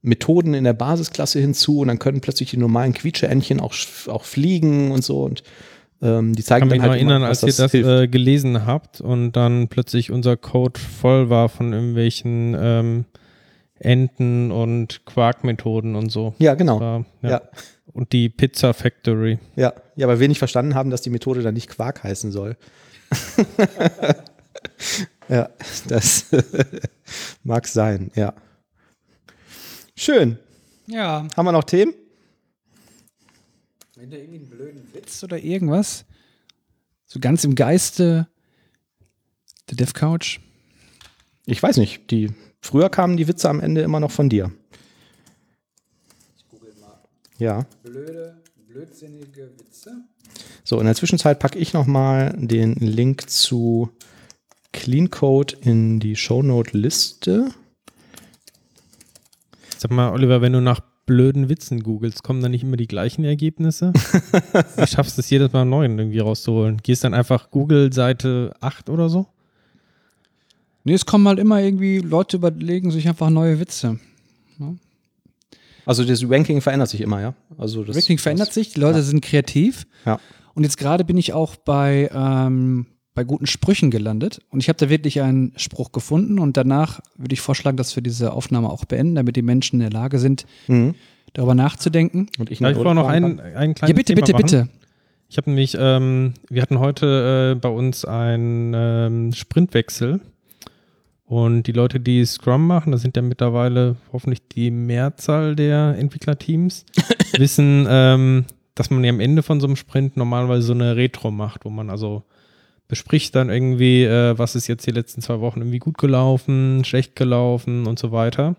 Methoden in der Basisklasse hinzu und dann können plötzlich die normalen Quietscheentchen auch, auch fliegen und so und ähm, die zeigen kann dann mich halt erinnern, immer, als ihr das äh, gelesen habt und dann plötzlich unser Code voll war von irgendwelchen ähm, Enten und Quark-Methoden und so. Ja, genau. War, ja. ja. Und die Pizza Factory. Ja, ja, aber wir nicht verstanden haben, dass die Methode dann nicht Quark heißen soll. Ja, das mag sein, ja. Schön. Ja. Haben wir noch Themen? Wenn da irgendwie einen blöden Witz oder irgendwas? So ganz im Geiste der Dev Couch? Ich weiß nicht. Die, früher kamen die Witze am Ende immer noch von dir. Ich google mal. Ja. Blöde, blödsinnige Witze. So, in der Zwischenzeit packe ich nochmal den Link zu Clean Code in die Shownote-Liste. Sag mal, Oliver, wenn du nach blöden Witzen googelst, kommen dann nicht immer die gleichen Ergebnisse? du schaffst es jedes Mal neuen irgendwie rauszuholen. Gehst dann einfach Google Seite 8 oder so? Nee, es kommen halt immer irgendwie, Leute überlegen sich einfach neue Witze. Also das Ranking verändert sich immer, ja? Also das Ranking verändert sich, die Leute ja. sind kreativ. Ja. Und jetzt gerade bin ich auch bei, ähm, bei guten Sprüchen gelandet. Und ich habe da wirklich einen Spruch gefunden. Und danach würde ich vorschlagen, dass wir diese Aufnahme auch beenden, damit die Menschen in der Lage sind, Mhm. darüber nachzudenken. Und ich ich wollte noch einen, einen kleinen Ja, bitte, bitte, bitte. Ich habe nämlich, ähm, wir hatten heute äh, bei uns einen ähm, Sprintwechsel und die Leute, die Scrum machen, das sind ja mittlerweile hoffentlich die Mehrzahl der Entwicklerteams, wissen, ähm, dass man ja am Ende von so einem Sprint normalerweise so eine Retro macht, wo man also bespricht dann irgendwie, äh, was ist jetzt die letzten zwei Wochen irgendwie gut gelaufen, schlecht gelaufen und so weiter.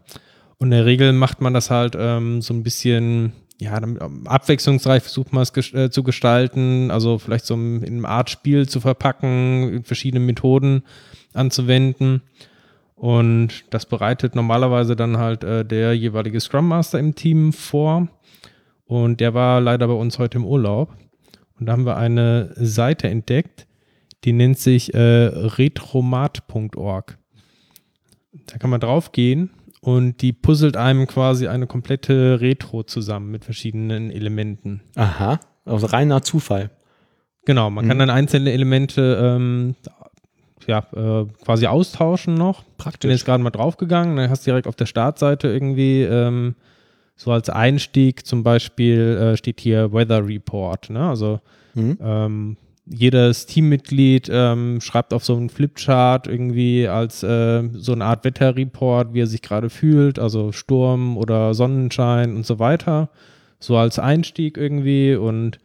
Und in der Regel macht man das halt ähm, so ein bisschen, ja, ähm, abwechslungsreich versucht man es ges äh, zu gestalten, also vielleicht so in einem Art Spiel zu verpacken, verschiedene Methoden anzuwenden. Und das bereitet normalerweise dann halt äh, der jeweilige Scrum Master im Team vor. Und der war leider bei uns heute im Urlaub. Und da haben wir eine Seite entdeckt, die nennt sich äh, retromat.org. Da kann man drauf gehen und die puzzelt einem quasi eine komplette Retro zusammen mit verschiedenen Elementen. Aha, also reiner Zufall. Genau, man kann dann einzelne Elemente ähm, ja, äh, quasi austauschen noch. Ich bin Praktisch. jetzt gerade mal draufgegangen, dann hast du direkt auf der Startseite irgendwie ähm, so als Einstieg zum Beispiel äh, steht hier Weather Report. Ne? Also Mhm. ähm, jedes Teammitglied ähm, schreibt auf so einen Flipchart irgendwie als äh, so eine Art Wetterreport, wie er sich gerade fühlt, also Sturm oder Sonnenschein und so weiter. So als Einstieg irgendwie und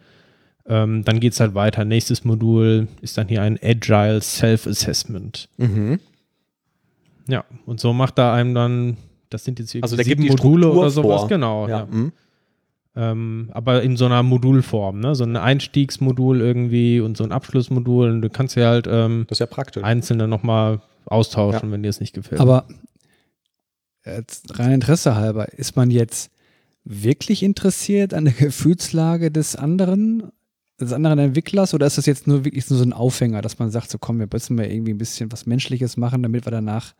ähm, dann geht es halt weiter. Nächstes Modul ist dann hier ein Agile Self-Assessment. Mhm. Ja, und so macht er einem dann, das sind jetzt irgendwie Also sieben Module oder sowas, vor. genau. Ja. Ja. Mhm. Ähm, aber in so einer Modulform, ne? So ein Einstiegsmodul irgendwie und so ein Abschlussmodul. Und du kannst ja halt ähm, Das ist ja praktisch. einzelne nochmal austauschen, wenn dir es nicht gefällt. Aber jetzt rein Interesse halber, ist man jetzt wirklich interessiert an der Gefühlslage des anderen, des anderen Entwicklers oder ist das jetzt nur wirklich nur so ein Aufhänger, dass man sagt, so komm, wir müssen mal irgendwie ein bisschen was Menschliches machen, damit wir danach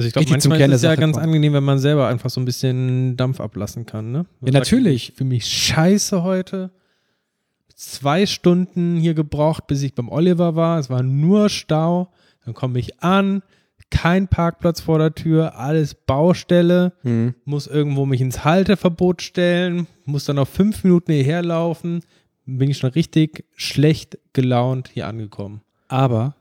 also ich glaube, manchmal ist es ja Sache ganz kommen. angenehm, wenn man selber einfach so ein bisschen Dampf ablassen kann, ne? Ja, natürlich. Ich fühle mich scheiße heute. Zwei Stunden hier gebraucht, bis ich beim Oliver war. Es war nur Stau. Dann komme ich an, kein Parkplatz vor der Tür, alles Baustelle. Mhm. muss irgendwo mich ins Halteverbot stellen, muss dann noch fünf Minuten hierher laufen, bin ich schon richtig schlecht gelaunt hier angekommen. Aber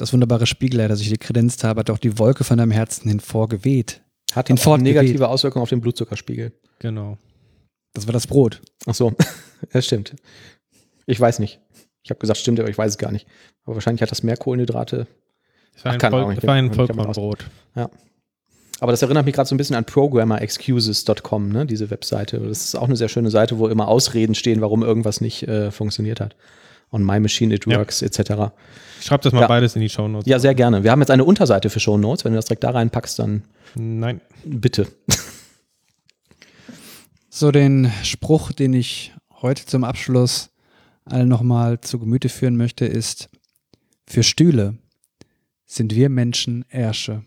das wunderbare Spiegelei, das ich dir kredenzt habe, hat auch die Wolke von deinem Herzen hinvorgeweht. Hat Ford negative gewählt. Auswirkungen auf den Blutzuckerspiegel. Genau. Das war das Brot. Ach so, das stimmt. Ich weiß nicht. Ich habe gesagt, stimmt, aber ich weiß es gar nicht. Aber wahrscheinlich hat das mehr Kohlenhydrate. Es war Ach, ein, keine Voll, es war ein. Vollkornbrot. Aber das erinnert mich gerade so ein bisschen an programmerexcuses.com, ne, diese Webseite. Das ist auch eine sehr schöne Seite, wo immer Ausreden stehen, warum irgendwas nicht äh, funktioniert hat. On my machine it Ja. works, etc. Ich schreibe das mal Ja. beides in die Shownotes. Ja, sehr gerne. Wir haben jetzt eine Unterseite für Show Notes. Wenn du das direkt da reinpackst, dann Nein. bitte. So den Spruch, den ich heute zum Abschluss allen nochmal zu Gemüte führen möchte, ist, für Stühle sind wir Menschen Ärsche.